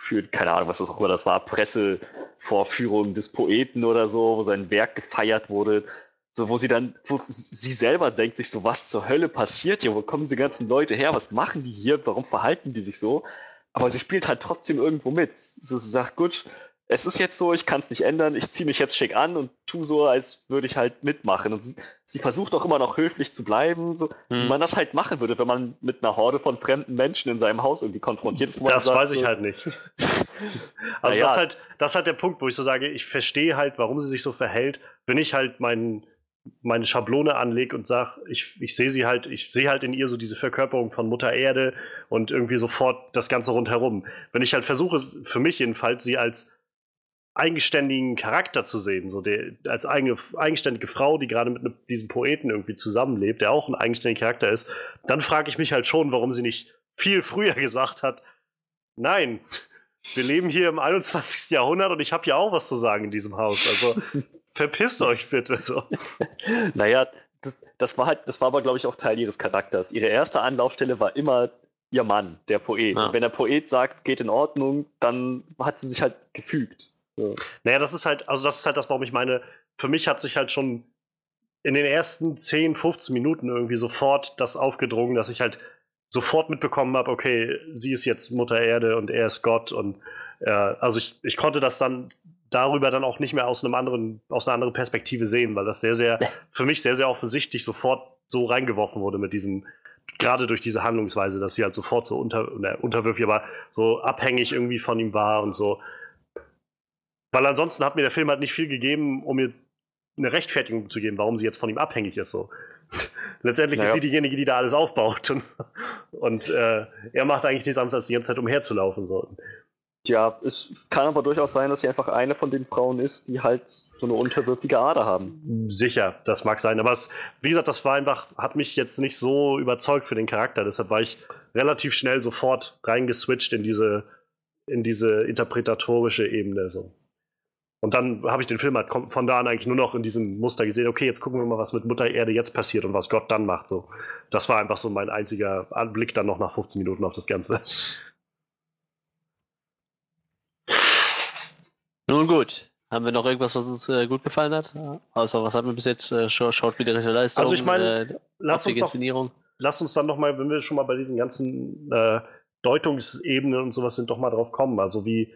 Speaker 2: für, keine Ahnung, was das auch immer das war, Pressevorführung des Poeten oder so, wo sein Werk gefeiert wurde. So, wo sie dann, wo sie selber denkt sich so, was zur Hölle passiert hier? Wo kommen diese ganzen Leute her? Was machen die hier? Warum verhalten die sich so? Aber sie spielt halt trotzdem irgendwo mit. So, sie sagt, gut, es ist jetzt so, ich kann es nicht ändern, ich ziehe mich jetzt schick an und tu so, als würde ich halt mitmachen. Und sie, sie versucht auch immer noch höflich zu bleiben, so wie
Speaker 1: Hm.
Speaker 2: man das halt machen würde, wenn man mit einer Horde von fremden Menschen in seinem Haus irgendwie konfrontiert ist.
Speaker 4: Das
Speaker 2: sagt,
Speaker 4: weiß ich
Speaker 2: so,
Speaker 4: halt nicht. Also
Speaker 2: Naja.
Speaker 4: das, ist halt, das ist halt der Punkt, wo ich so sage, ich verstehe halt, warum sie sich so verhält, wenn ich halt mein, meine Schablone anlege und sage, ich, ich sehe sie halt, ich sehe halt in ihr so diese Verkörperung von Mutter Erde und irgendwie sofort das Ganze rundherum. Wenn ich halt versuche, für mich jedenfalls, sie als eigenständigen Charakter zu sehen, so der, als eigene, eigenständige Frau, die gerade mit ne, diesem Poeten irgendwie zusammenlebt, der auch ein eigenständiger Charakter ist, dann frage ich mich halt schon, warum sie nicht viel früher (laughs) gesagt hat, nein, wir leben hier im 21. Jahrhundert und ich habe ja auch was zu sagen in diesem Haus. Also (laughs) verpisst euch bitte. So. (laughs)
Speaker 2: Naja, das, das war halt, das war aber, glaube ich, auch Teil ihres Charakters. Ihre erste Anlaufstelle war immer ihr Mann, der Poet.
Speaker 1: Ja.
Speaker 2: Und wenn der Poet sagt, geht in Ordnung, dann hat sie sich halt gefügt. So.
Speaker 4: Naja, das ist halt, also das ist halt das, warum ich meine, für mich hat sich halt schon in den ersten 10, 15 Minuten irgendwie sofort das aufgedrungen, dass ich halt sofort mitbekommen habe, okay, sie ist jetzt Mutter Erde und er ist Gott und äh, also ich, ich konnte das dann darüber dann auch nicht mehr aus einem anderen, aus einer anderen Perspektive sehen, weil das sehr, sehr, für mich sehr, sehr offensichtlich sofort so reingeworfen wurde mit diesem, gerade durch diese Handlungsweise, dass sie halt sofort so unter, ne, unterwürfig, aber so abhängig irgendwie von ihm war und so. Weil ansonsten hat mir der Film halt nicht viel gegeben, um mir eine Rechtfertigung zu geben, warum sie jetzt von ihm abhängig ist. So. (laughs) Letztendlich
Speaker 2: Naja.
Speaker 4: ist sie diejenige, die da alles aufbaut. Und, (laughs) und äh, er macht eigentlich nichts anderes, als die ganze Zeit umherzulaufen. So.
Speaker 2: Ja, es kann aber durchaus sein, dass sie einfach eine von den Frauen ist, die halt so eine unterwürfige Ader haben.
Speaker 4: Sicher, das mag sein. Aber es, wie gesagt, das war einfach, hat mich jetzt nicht so überzeugt für den Charakter. Deshalb war ich relativ schnell sofort reingeswitcht in diese, in diese interpretatorische Ebene. So. Und dann habe ich den Film halt von da an eigentlich nur noch in diesem Muster gesehen, okay, jetzt gucken wir mal, was mit Mutter Erde jetzt passiert und was Gott dann macht. So. Das war einfach so mein einziger Anblick dann noch nach 15 Minuten auf das Ganze.
Speaker 1: Nun gut. Haben wir noch irgendwas, was uns äh, gut gefallen hat? Außer was haben wir bis jetzt? Äh, Schau- schauspielerische Leistung,
Speaker 4: Also ich meine,
Speaker 1: äh,
Speaker 4: Lass uns doch
Speaker 1: Inszenierung.
Speaker 4: lass uns dann noch mal, wenn wir schon mal bei diesen ganzen äh, Deutungsebenen und sowas sind, doch mal drauf kommen. Also wie,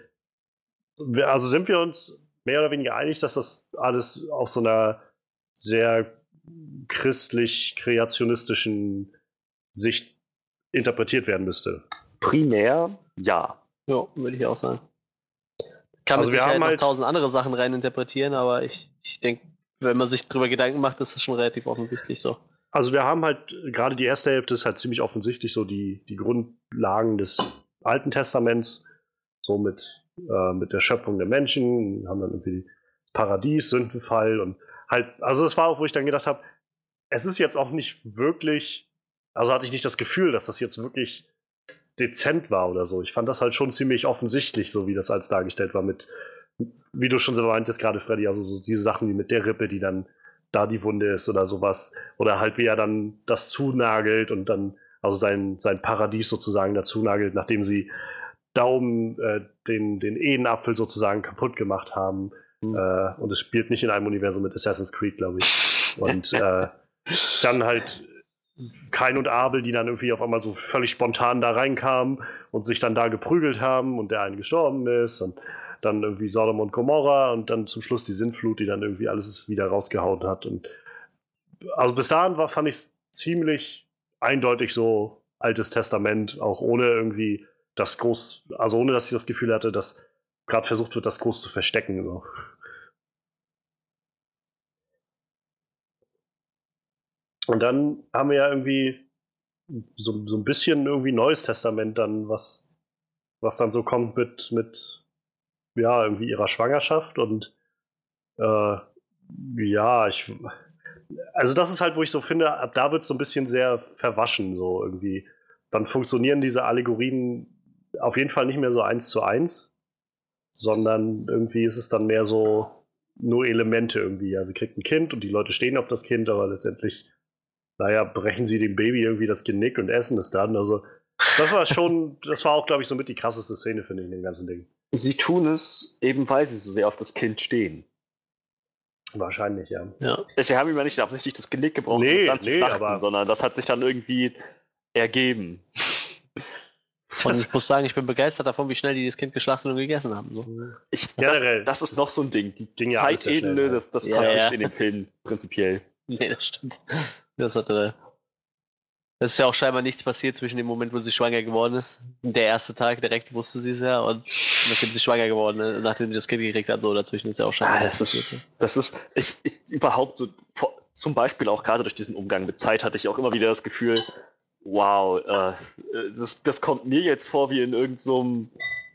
Speaker 4: wir, also sind wir uns mehr oder weniger einig, dass das alles auf so einer sehr christlich-kreationistischen Sicht interpretiert werden müsste.
Speaker 2: Primär ja.
Speaker 1: Ja, würde ich auch sagen. Kann
Speaker 4: Also
Speaker 1: man
Speaker 4: wir
Speaker 1: sich
Speaker 4: haben halt-
Speaker 1: tausend andere Sachen reininterpretieren, aber ich, ich denke, wenn man sich drüber Gedanken macht, ist das schon relativ offensichtlich so.
Speaker 4: Also wir haben halt, gerade die erste Hälfte ist halt ziemlich offensichtlich so die, die Grundlagen des Alten Testaments, so mit, äh, mit der Schöpfung der Menschen, haben dann irgendwie Paradies, Sündenfall und halt, also das war auch, wo ich dann gedacht habe, es ist jetzt auch nicht wirklich, also hatte ich nicht das Gefühl, dass das jetzt wirklich dezent war oder so. Ich fand das halt schon ziemlich offensichtlich, so wie das als dargestellt war, mit wie du schon so meintest gerade, Freddy, also so diese Sachen wie mit der Rippe, die dann da die Wunde ist oder sowas. Oder halt wie er dann das zunagelt und dann, also sein, sein Paradies sozusagen dazu nagelt, nachdem sie Daumen äh, den, den Ehenapfel sozusagen kaputt gemacht haben. Mhm. Äh, und es spielt nicht in einem Universum mit Assassin's Creed, glaube ich. (laughs) Und äh, dann halt Kain und Abel, die dann irgendwie auf einmal so völlig spontan da reinkamen und sich dann da geprügelt haben und der eine gestorben ist und dann irgendwie Sodom und Gomorra und dann zum Schluss die Sintflut, die dann irgendwie alles wieder rausgehauen hat. Und also bis dahin war, fand ich es ziemlich eindeutig so Altes Testament, auch ohne irgendwie das groß, also ohne dass ich das Gefühl hatte, dass gerade versucht wird, das groß zu verstecken. So. Und dann haben wir ja irgendwie so, so ein bisschen irgendwie Neues Testament dann, was, was dann so kommt mit, mit ja, irgendwie ihrer Schwangerschaft und äh, ja, ich also das ist halt, wo ich so finde, ab da wird es so ein bisschen sehr verwaschen, so irgendwie. Dann funktionieren diese Allegorien auf jeden Fall nicht mehr so eins zu eins, sondern irgendwie ist es dann mehr so nur Elemente irgendwie. Ja, sie kriegt ein Kind und die Leute stehen auf das Kind, aber letztendlich, naja, brechen sie dem Baby irgendwie das Genick und essen es dann. Also, das war schon, (laughs) das war auch, glaube ich, so mit die krasseste Szene, finde ich, in dem ganzen Ding.
Speaker 2: Sie tun es eben, weil sie so sehr auf das Kind stehen.
Speaker 4: Wahrscheinlich, ja.
Speaker 2: ja. Sie haben ihm ja nicht absichtlich das Genick gebrochen, nee, um dann zu nee, schlachten, sondern das hat sich dann irgendwie ergeben.
Speaker 1: Und ich muss sagen, ich bin begeistert davon, wie schnell die das Kind geschlachtet und gegessen haben. So.
Speaker 2: Ich, das, das, ist noch so ein Ding. Die Ging Zeitebene, das, das ja, ja. nicht in dem Film prinzipiell.
Speaker 1: Nee, das stimmt. Das hatte es ist ja auch scheinbar nichts passiert zwischen dem Moment, wo sie schwanger geworden ist. Der erste Tag direkt wusste sie es ja und nachdem sie schwanger geworden ist, nachdem sie das Kind gekriegt hat, so dazwischen ist ja auch scheinbar
Speaker 2: ah, nichts passiert. Das ist, ich, ich, überhaupt so, zum Beispiel auch gerade durch diesen Umgang mit Zeit hatte ich auch immer wieder das Gefühl, wow, äh, das, das kommt mir jetzt vor wie in irgendeinem so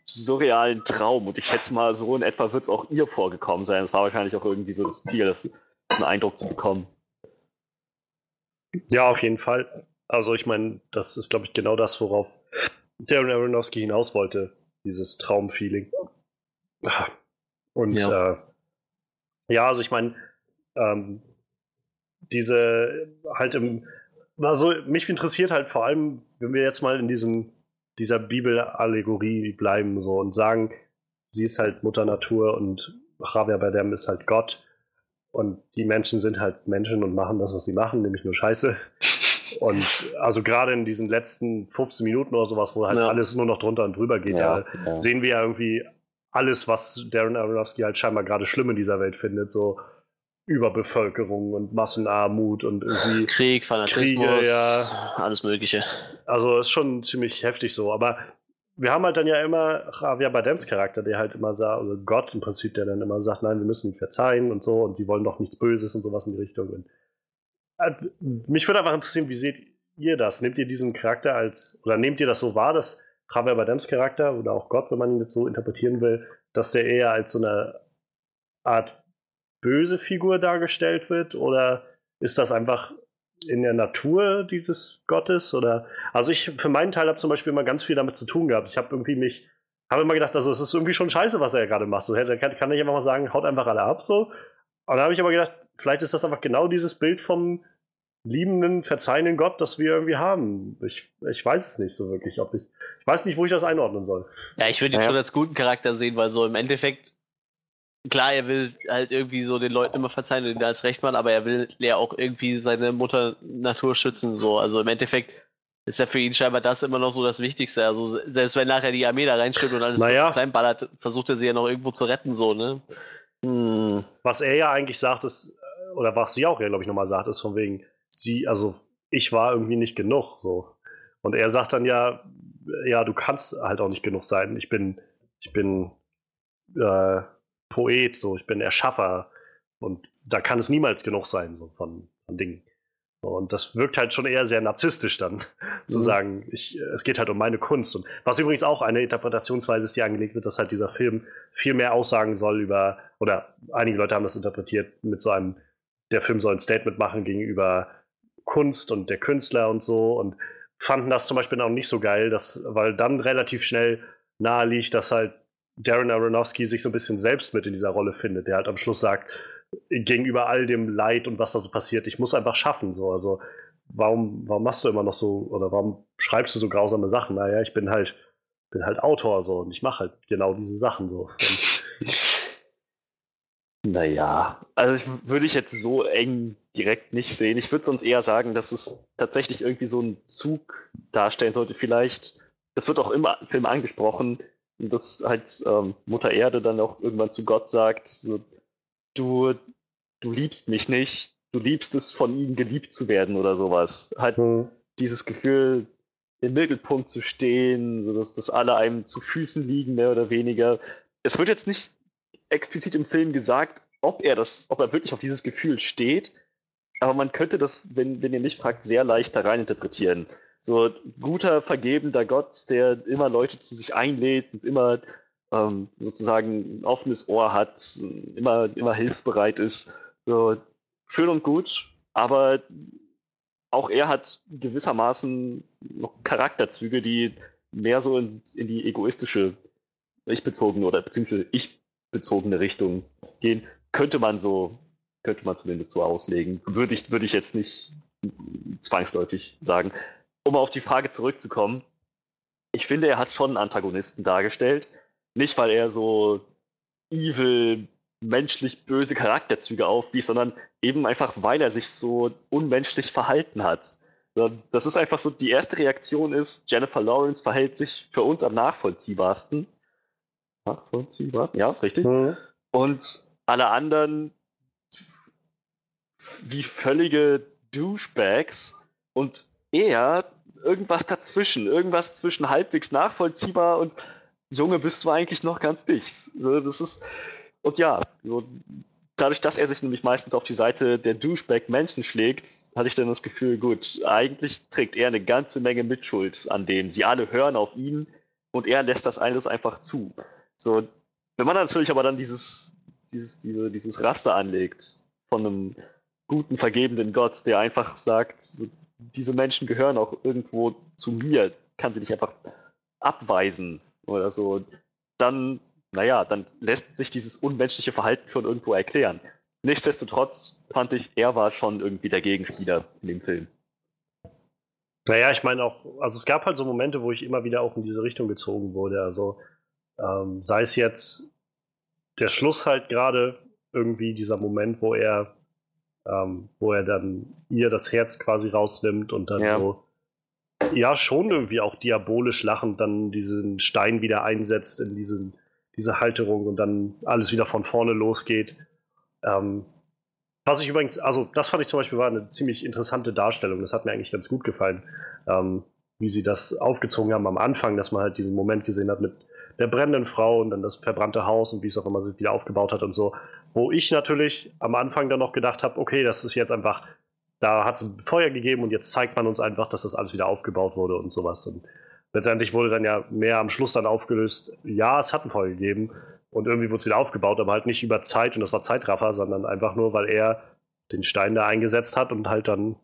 Speaker 2: surrealen Traum und ich schätze mal, so in etwa wird es auch ihr vorgekommen sein. Das war wahrscheinlich auch irgendwie so das Ziel, das, einen Eindruck zu bekommen.
Speaker 4: Ja, auf jeden Fall. Also ich meine, das ist, glaube ich, genau das, worauf Darren Aronofsky hinaus wollte, dieses Traumfeeling. Und ja, äh, ja also ich meine, ähm, diese halt im, also mich interessiert halt vor allem, wenn wir jetzt mal in diesem dieser Bibelallegorie bleiben so und sagen, sie ist halt Mutter Natur und Javier Bardem ist halt Gott und die Menschen sind halt Menschen und machen das, was sie machen, nämlich nur Scheiße. (laughs) Und also gerade in diesen letzten 15 Minuten oder sowas, wo halt ja. alles nur noch drunter und drüber geht, ja, ja. sehen wir ja irgendwie alles, was Darren Aronofsky halt scheinbar gerade schlimm in dieser Welt findet, so Überbevölkerung und Massenarmut und irgendwie
Speaker 1: Krieg, Fanatismus, Kriege, ja. alles Mögliche.
Speaker 4: Also ist schon ziemlich heftig so, aber wir haben halt dann ja immer Javier Badems Charakter, der halt immer sagt, oder Gott im Prinzip, der dann immer sagt, nein, wir müssen ihn verzeihen und so und sie wollen doch nichts Böses und sowas in die Richtung. Und äh, mich würde einfach interessieren, wie seht ihr das? Nehmt ihr diesen Charakter als, oder nehmt ihr das so wahr, dass Javier Badems Charakter oder auch Gott, wenn man ihn jetzt so interpretieren will, dass der eher als so eine Art böse Figur dargestellt wird? Oder ist das einfach in der Natur dieses Gottes? Oder also ich für meinen Teil habe zum Beispiel immer ganz viel damit zu tun gehabt. Ich habe irgendwie mich, habe immer gedacht, also es ist irgendwie schon scheiße, was er gerade macht. So, kann, kann ich einfach mal sagen, haut einfach alle ab so. Und dann habe ich aber gedacht, vielleicht ist das einfach genau dieses Bild vom liebenden, verzeihenden Gott, das wir irgendwie haben. Ich, ich weiß es nicht so wirklich, ob ich. Ich weiß nicht, wo ich das einordnen soll.
Speaker 1: Ja, ich würde ihn ja. schon als guten Charakter sehen, weil so im Endeffekt, klar, er will halt irgendwie so den Leuten immer verzeihen und als Rechtmann, aber er will ja auch irgendwie seine Mutter Natur schützen. So. Also im Endeffekt ist ja für ihn scheinbar das immer noch so das Wichtigste. Also selbst wenn nachher die Armee da reinstimmt und alles
Speaker 4: naja.
Speaker 1: reinballert, versucht er sie ja noch irgendwo zu retten, so, ne?
Speaker 4: Hm. Was er ja eigentlich sagt, ist, oder was sie auch ja, glaube ich, nochmal sagt, ist von wegen, sie, also ich war irgendwie nicht genug, so. Und er sagt dann ja, ja, du kannst halt auch nicht genug sein. Ich bin, ich bin äh, Poet, so, ich bin Erschaffer. Und da kann es niemals genug sein, so von, von Dingen. Und das wirkt halt schon eher sehr narzisstisch dann, (laughs) mhm. zu sagen, ich, es geht halt um meine Kunst. Und was übrigens auch eine Interpretationsweise ist, die angelegt wird, dass halt dieser Film viel mehr aussagen soll über, oder einige Leute haben das interpretiert mit so einem, der Film soll ein Statement machen gegenüber Kunst und der Künstler und so und fanden das zum Beispiel auch nicht so geil, dass, weil dann relativ schnell nahe liegt, dass halt Darren Aronofsky sich so ein bisschen selbst mit in dieser Rolle findet, der halt am Schluss sagt, gegenüber all dem Leid und was da so passiert, ich muss einfach schaffen. So. Also warum, warum machst du immer noch so, oder warum schreibst du so grausame Sachen? Naja, ich bin halt, bin halt Autor so und ich mache halt genau diese Sachen so. (laughs)
Speaker 2: naja, also ich, würde ich jetzt so eng direkt nicht sehen. Ich würde sonst eher sagen, dass es tatsächlich irgendwie so einen Zug darstellen sollte. Vielleicht, das wird auch immer im Film angesprochen, dass halt ähm, Mutter Erde dann auch irgendwann zu Gott sagt, so, du, du liebst mich nicht, du liebst es, von ihm geliebt zu werden oder sowas. Halt mhm. dieses Gefühl, im Mittelpunkt zu stehen, sodass dass alle einem zu Füßen liegen, mehr oder weniger. Es wird jetzt nicht explizit im Film gesagt, ob er das, ob er wirklich auf dieses Gefühl steht, aber man könnte das, wenn, wenn ihr mich fragt, sehr leicht da rein interpretieren. So guter, vergebender Gott, der immer Leute zu sich einlädt und immer ähm, sozusagen ein offenes Ohr hat, immer, immer hilfsbereit ist. So, schön und gut, aber auch er hat gewissermaßen noch Charakterzüge, die mehr so in, in die egoistische, ich-bezogene oder beziehungsweise ich-bezogene Richtung gehen. Könnte man so, könnte man zumindest so auslegen. Würde ich, würde ich jetzt nicht zwangsläufig sagen. Um auf die Frage zurückzukommen, ich finde, er hat schon einen Antagonisten dargestellt. Nicht, weil er so evil, menschlich böse Charakterzüge aufwies, sondern eben einfach, weil er sich so unmenschlich verhalten hat. Das ist einfach so, die erste Reaktion ist, Jennifer Lawrence verhält sich für uns am nachvollziehbarsten. Nachvollziehbarsten? Ja, ist richtig. Mhm. Und alle anderen wie völlige Douchebags und er irgendwas dazwischen, irgendwas zwischen halbwegs nachvollziehbar und Junge, bist du eigentlich noch ganz dicht. So, das ist, und ja, so, dadurch, dass er sich nämlich meistens auf die Seite der Douchebag-Menschen schlägt, hatte ich dann das Gefühl, gut, eigentlich trägt er eine ganze Menge Mitschuld an dem. Sie alle hören auf ihn und er lässt das alles einfach zu. So, wenn man natürlich aber dann dieses, dieses, diese, dieses Raster anlegt von einem guten, vergebenden Gott, der einfach sagt, so, diese Menschen gehören auch irgendwo zu mir, kann sie nicht einfach abweisen oder so, dann, naja, dann lässt sich dieses unmenschliche Verhalten schon irgendwo erklären. Nichtsdestotrotz fand ich, er war schon irgendwie der Gegenspieler in dem Film.
Speaker 4: Naja, ich meine auch, also es gab halt so Momente, wo ich immer wieder auch in diese Richtung gezogen wurde. Also ähm, sei es jetzt der Schluss halt gerade irgendwie dieser Moment, wo er, ähm, wo er dann ihr das Herz quasi rausnimmt und dann ja. so ja schon irgendwie auch diabolisch lachend dann diesen Stein wieder einsetzt in diesen, diese Halterung und dann alles wieder von vorne losgeht. Ähm, was ich übrigens, also das fand ich zum Beispiel war eine ziemlich interessante Darstellung. Das hat mir eigentlich ganz gut gefallen, ähm, wie sie das aufgezogen haben am Anfang, dass man halt diesen Moment gesehen hat mit der brennenden Frau und dann das verbrannte Haus und wie es auch immer sich wieder aufgebaut hat und so. Wo ich natürlich am Anfang dann noch gedacht habe, okay, das ist jetzt einfach da hat es Feuer gegeben und jetzt zeigt man uns einfach, dass das alles wieder aufgebaut wurde und sowas. Und letztendlich wurde dann ja mehr am Schluss dann aufgelöst, ja, es hat ein Feuer gegeben und irgendwie wurde es wieder aufgebaut, aber halt nicht über Zeit und das war Zeitraffer, sondern einfach nur, weil er den Stein da eingesetzt hat und halt dann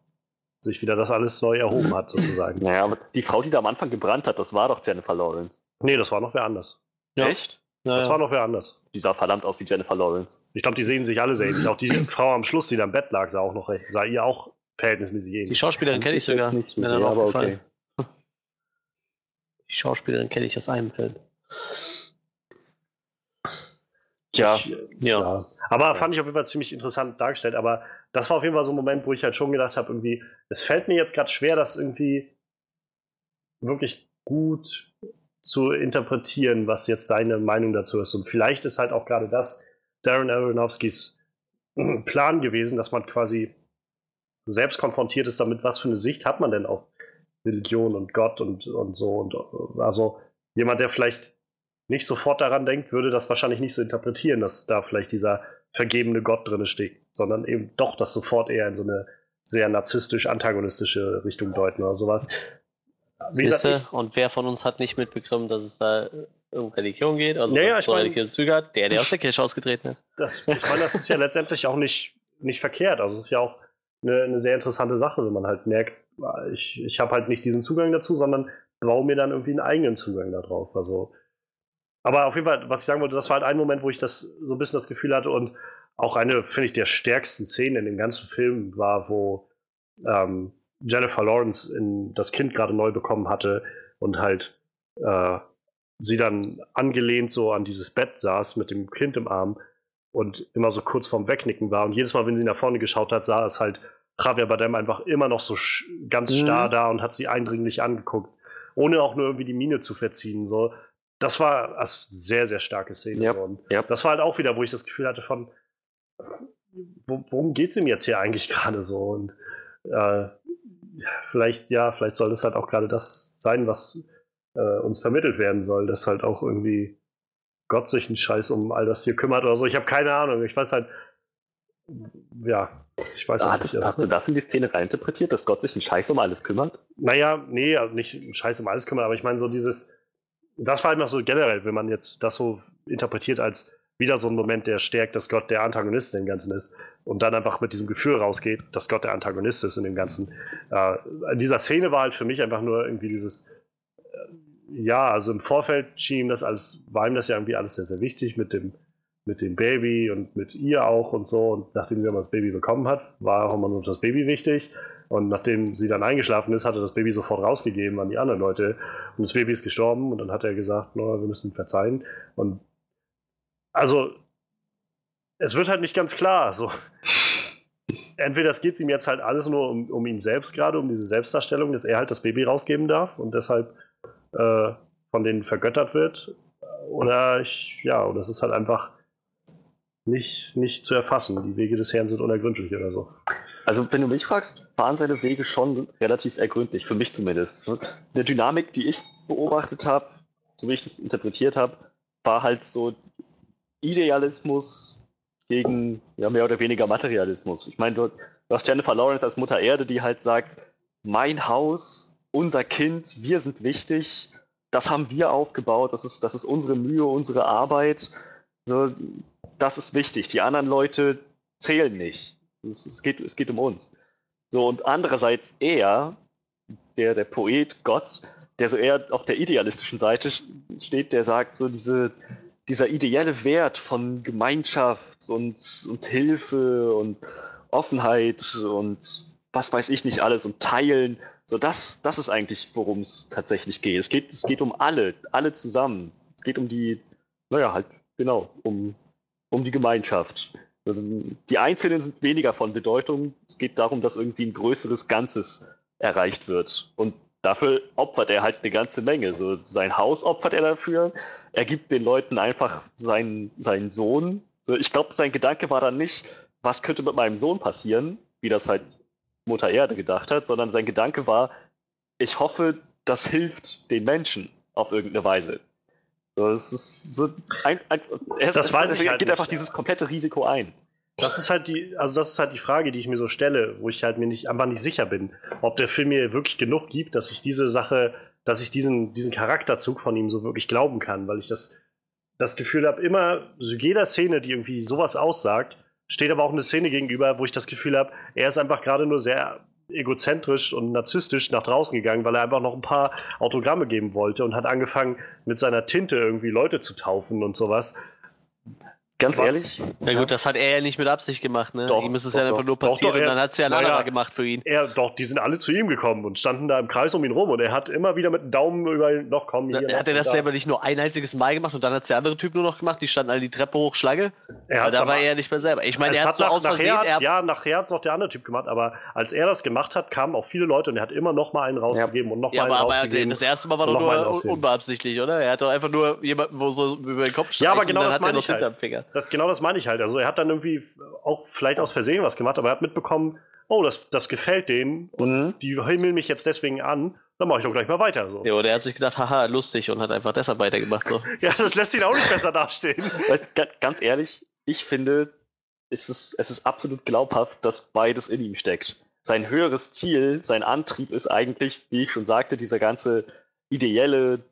Speaker 4: sich wieder das alles neu erhoben hat, sozusagen. (laughs)
Speaker 2: Naja, aber die Frau, die da am Anfang gebrannt hat, das war doch Jennifer Lawrence.
Speaker 4: Nee, das war noch wer anders.
Speaker 2: Ja. Echt?
Speaker 4: Naja. Das war noch wer anders.
Speaker 2: Die sah verdammt aus wie Jennifer Lawrence.
Speaker 4: Ich glaube, die sehen sich alle sehr ähnlich. Auch die (laughs) Frau am Schluss, die da im Bett lag, sah auch noch recht, sah ihr auch verhältnismäßig ähnlich.
Speaker 1: Die Schauspielerin kenne ich sogar. Nicht so sehr, aber okay. Die Schauspielerin kenne ich aus einem Film.
Speaker 4: Ja, ich, ja. ja. Aber fand ich auf jeden Fall ziemlich interessant dargestellt. Aber das war auf jeden Fall so ein Moment, wo ich halt schon gedacht habe, irgendwie, es fällt mir jetzt gerade schwer, das irgendwie wirklich gut zu interpretieren, was jetzt seine Meinung dazu ist. Und vielleicht ist halt auch gerade das Darren Aronofskis (clears throat) Plan gewesen, dass man quasi selbst konfrontiert ist damit, was für eine Sicht hat man denn auf Religion und Gott und, und so. Und also jemand, der vielleicht nicht sofort daran denkt, würde das wahrscheinlich nicht so interpretieren, dass da vielleicht dieser vergebene Gott drin steht, sondern eben doch das sofort eher in so eine sehr narzisstisch-antagonistische Richtung deuten oder sowas.
Speaker 1: Wie gesagt, ich, und wer von uns hat nicht mitbekommen, dass es da um Religion geht, also
Speaker 4: naja,
Speaker 1: es so religiöse Züge hat? Der, der aus (laughs) der Kirche ausgetreten ist.
Speaker 4: Das, ich meine, das ist ja letztendlich auch nicht, nicht verkehrt. Also es ist ja auch eine, eine sehr interessante Sache, wenn man halt merkt, ich, ich habe halt nicht diesen Zugang dazu, sondern baue mir dann irgendwie einen eigenen Zugang darauf. Also Aber auf jeden Fall, was ich sagen wollte, das war halt ein Moment, wo ich das so ein bisschen das Gefühl hatte und auch eine, finde ich, der stärksten Szenen in dem ganzen Film war, wo ähm, Jennifer Lawrence in das Kind gerade neu bekommen hatte und halt äh, sie dann angelehnt so an dieses Bett saß mit dem Kind im Arm und immer so kurz vorm Wegnicken war. Und jedes Mal, wenn sie nach vorne geschaut hat, sah es halt Javier Bardem einfach immer noch so ganz mhm. starr da und hat sie eindringlich angeguckt, ohne auch nur irgendwie die Miene zu verziehen. So. Das war eine sehr, sehr starke Szene.
Speaker 2: Yep.
Speaker 4: Und
Speaker 2: yep.
Speaker 4: das war halt auch wieder, wo ich das Gefühl hatte von, worum geht es ihm jetzt hier eigentlich (laughs) gerade so? Und äh, vielleicht, ja, vielleicht soll das halt auch gerade das sein, was äh, uns vermittelt werden soll, dass halt auch irgendwie Gott sich einen Scheiß um all das hier kümmert oder so. Ich habe keine Ahnung. Ich weiß halt, ja, ich weiß
Speaker 2: ah, nicht. Hast du das in die Szene reinterpretiert, dass Gott sich einen Scheiß um alles kümmert?
Speaker 4: Naja, nee, also nicht einen Scheiß um alles kümmert, aber ich meine so dieses, das war halt noch so generell, wenn man jetzt das so interpretiert als wieder so ein Moment, der stärkt, dass Gott der Antagonist in dem Ganzen ist und dann einfach mit diesem Gefühl rausgeht, dass Gott der Antagonist ist in dem Ganzen. Äh, in dieser Szene war halt für mich einfach nur irgendwie dieses, ja, also im Vorfeld schien das alles, war ihm das ja irgendwie alles sehr, sehr wichtig mit dem, mit dem Baby und mit ihr auch und so. Und nachdem sie dann das Baby bekommen hat, war auch immer nur das Baby wichtig. Und nachdem sie dann eingeschlafen ist, hat er das Baby sofort rausgegeben an die anderen Leute. Und das Baby ist gestorben und dann hat er gesagt, no, wir müssen verzeihen. Und also, es wird halt nicht ganz klar. So. Entweder es geht ihm jetzt halt alles nur um, um ihn selbst gerade, um diese Selbstdarstellung, dass er halt das Baby rausgeben darf und deshalb äh, von denen vergöttert wird. Oder ich, ja, oder es ist halt einfach nicht, nicht zu erfassen. Die Wege des Herrn sind unergründlich oder so.
Speaker 2: Also, wenn du mich fragst, waren seine Wege schon relativ ergründlich, für mich zumindest. Eine Dynamik, die ich beobachtet habe, so wie ich das interpretiert habe, war halt so Idealismus gegen ja, mehr oder weniger Materialismus. Ich meine, du, du hast Jennifer Lawrence als Mutter Erde, die halt sagt, mein Haus unser Kind, wir sind wichtig, das haben wir aufgebaut, das ist, das ist unsere Mühe, unsere Arbeit. So, das ist wichtig. Die anderen Leute zählen nicht. Es, es, geht, es geht um uns. So, und andererseits er, der, der Poet Gott, der so eher auf der idealistischen Seite steht, der sagt so diese, dieser ideelle Wert von Gemeinschaft und, und Hilfe und Offenheit und was weiß ich nicht alles und Teilen, so, das, das ist eigentlich, worum es tatsächlich geht. Es, geht. es geht um alle, alle zusammen. Es geht um die, naja, halt, genau, um, um die Gemeinschaft. Die Einzelnen sind weniger von Bedeutung. Es geht darum, dass irgendwie ein größeres Ganzes erreicht wird. Und dafür opfert er halt eine ganze Menge. So, sein Haus opfert er dafür. Er gibt den Leuten einfach seinen, seinen Sohn. So, ich glaube, sein Gedanke war dann nicht, was könnte mit meinem Sohn passieren, wie das halt Mutter Erde gedacht hat, sondern sein Gedanke war, ich hoffe, das hilft den Menschen auf irgendeine Weise. Das ist so ein, ein
Speaker 4: er ist, das weiß
Speaker 2: er
Speaker 4: ich halt
Speaker 2: geht
Speaker 4: nicht.
Speaker 2: einfach dieses komplette Risiko ein.
Speaker 4: Das ist halt die, also das ist halt die Frage, die ich mir so stelle, wo ich halt mir nicht einfach nicht sicher bin, ob der Film mir wirklich genug gibt, dass ich diese Sache, dass ich diesen, diesen Charakterzug von ihm so wirklich glauben kann, weil ich das, das Gefühl habe, immer, so jeder Szene, die irgendwie sowas aussagt, steht aber auch eine Szene gegenüber, wo ich das Gefühl habe, er ist einfach gerade nur sehr egozentrisch und narzisstisch nach draußen gegangen, weil er einfach noch ein paar Autogramme geben wollte und hat angefangen, mit seiner Tinte irgendwie Leute zu taufen und sowas.
Speaker 2: Ganz Was? ehrlich?
Speaker 1: Na gut, das hat er ja nicht mit Absicht gemacht, ne?
Speaker 4: Doch,
Speaker 1: ihm ist es
Speaker 4: doch,
Speaker 1: ja einfach
Speaker 4: doch,
Speaker 1: nur passiert
Speaker 4: doch, er,
Speaker 1: und dann hat es ja ein
Speaker 4: naja,
Speaker 1: anderer gemacht für ihn.
Speaker 4: Er, doch, die sind alle zu ihm gekommen und standen da im Kreis um ihn rum und er hat immer wieder mit dem Daumen über ihn noch kommen.
Speaker 1: Hier,
Speaker 4: Na,
Speaker 1: hat er das da. selber nicht nur ein einziges Mal gemacht und dann hat es der andere Typ nur noch gemacht? Die standen alle die Treppe hoch, Schlange?
Speaker 4: Er
Speaker 1: da war er nicht mehr selber. Ich meine, er hat
Speaker 4: nach,
Speaker 1: aus Versehen.
Speaker 4: Nachher ja, nachher hat es noch der andere Typ gemacht, aber als er das gemacht hat, kamen auch viele Leute und er hat immer noch mal einen rausgegeben ja. und noch
Speaker 1: ja,
Speaker 4: mal einen
Speaker 1: aber,
Speaker 4: rausgegeben.
Speaker 1: Aber das erste Mal war doch nur unbeabsichtlich, oder? Er hat doch einfach nur jemanden, wo so über den Kopf
Speaker 4: Ja, aber genau das meine ich halt. Das, genau das meine ich halt. Also er hat dann irgendwie auch vielleicht aus Versehen was gemacht, aber er hat mitbekommen, oh, das, das gefällt denen und mhm. die himmeln mich jetzt deswegen an, dann mache ich doch gleich mal weiter. So.
Speaker 1: Ja, oder er hat sich gedacht, haha, lustig und hat einfach deshalb weitergemacht. So. (laughs)
Speaker 4: ja, das lässt ihn auch nicht besser dastehen. (laughs)
Speaker 2: Ganz ehrlich, ich finde, es ist, es ist absolut glaubhaft, dass beides in ihm steckt. Sein höheres Ziel, sein Antrieb ist eigentlich, wie ich schon sagte, dieser ganze ideelle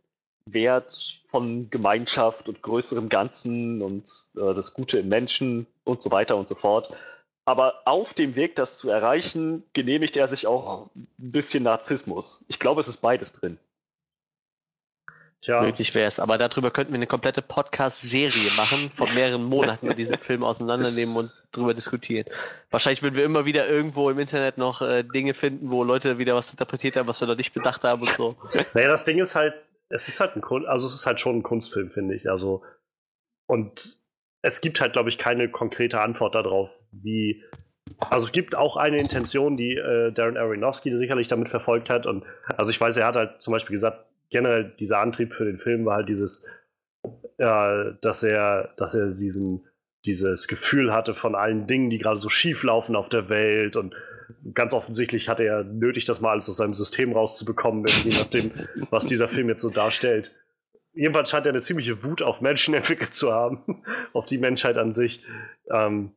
Speaker 2: Wert von Gemeinschaft und größerem Ganzen und äh, das Gute im Menschen und so weiter und so fort. Aber auf dem Weg, das zu erreichen, genehmigt er sich auch ein bisschen Narzissmus. Ich glaube, es ist beides drin.
Speaker 4: Tja,
Speaker 1: Möglich wäre es. Aber darüber könnten wir eine komplette Podcast-Serie machen, von mehreren Monaten, und diesen Film auseinandernehmen und drüber diskutieren. Wahrscheinlich würden wir immer wieder irgendwo im Internet noch äh, Dinge finden, wo Leute wieder was interpretiert haben, was wir noch nicht bedacht haben und so.
Speaker 4: naja, das Ding ist halt, es ist halt ein Kun also es ist halt schon ein Kunstfilm, finde ich. Also, und es gibt halt, glaube ich, keine konkrete Antwort darauf, wie. Also es gibt auch eine Intention, die äh, Darren Aronofsky sicherlich damit verfolgt hat. Und also ich weiß, er hat halt zum Beispiel gesagt, generell dieser Antrieb für den Film war halt dieses, äh, dass er, dass er diesen, dieses Gefühl hatte von allen Dingen, die gerade so schief laufen auf der Welt und ganz offensichtlich hatte er nötig, das mal alles aus seinem System rauszubekommen, je nachdem, was dieser Film jetzt so darstellt. Jedenfalls scheint er eine ziemliche Wut auf Menschen (laughs) entwickelt zu haben, auf die Menschheit an sich. Ähm,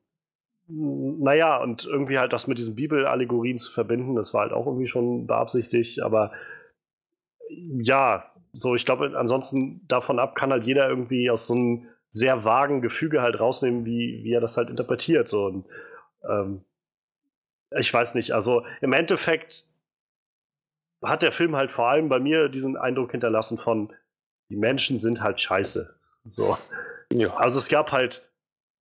Speaker 4: naja, und irgendwie halt das mit diesen Bibelallegorien zu verbinden, das war halt auch irgendwie schon beabsichtigt, aber ja, so, ich glaube, ansonsten davon ab kann halt jeder irgendwie aus so einem sehr vagen Gefüge halt rausnehmen, wie, wie er das halt interpretiert. So. Und, ähm, ich weiß nicht, also im Endeffekt hat der Film halt vor allem bei mir diesen Eindruck hinterlassen von, die Menschen sind halt scheiße. So.
Speaker 2: Ja.
Speaker 4: Also es gab halt,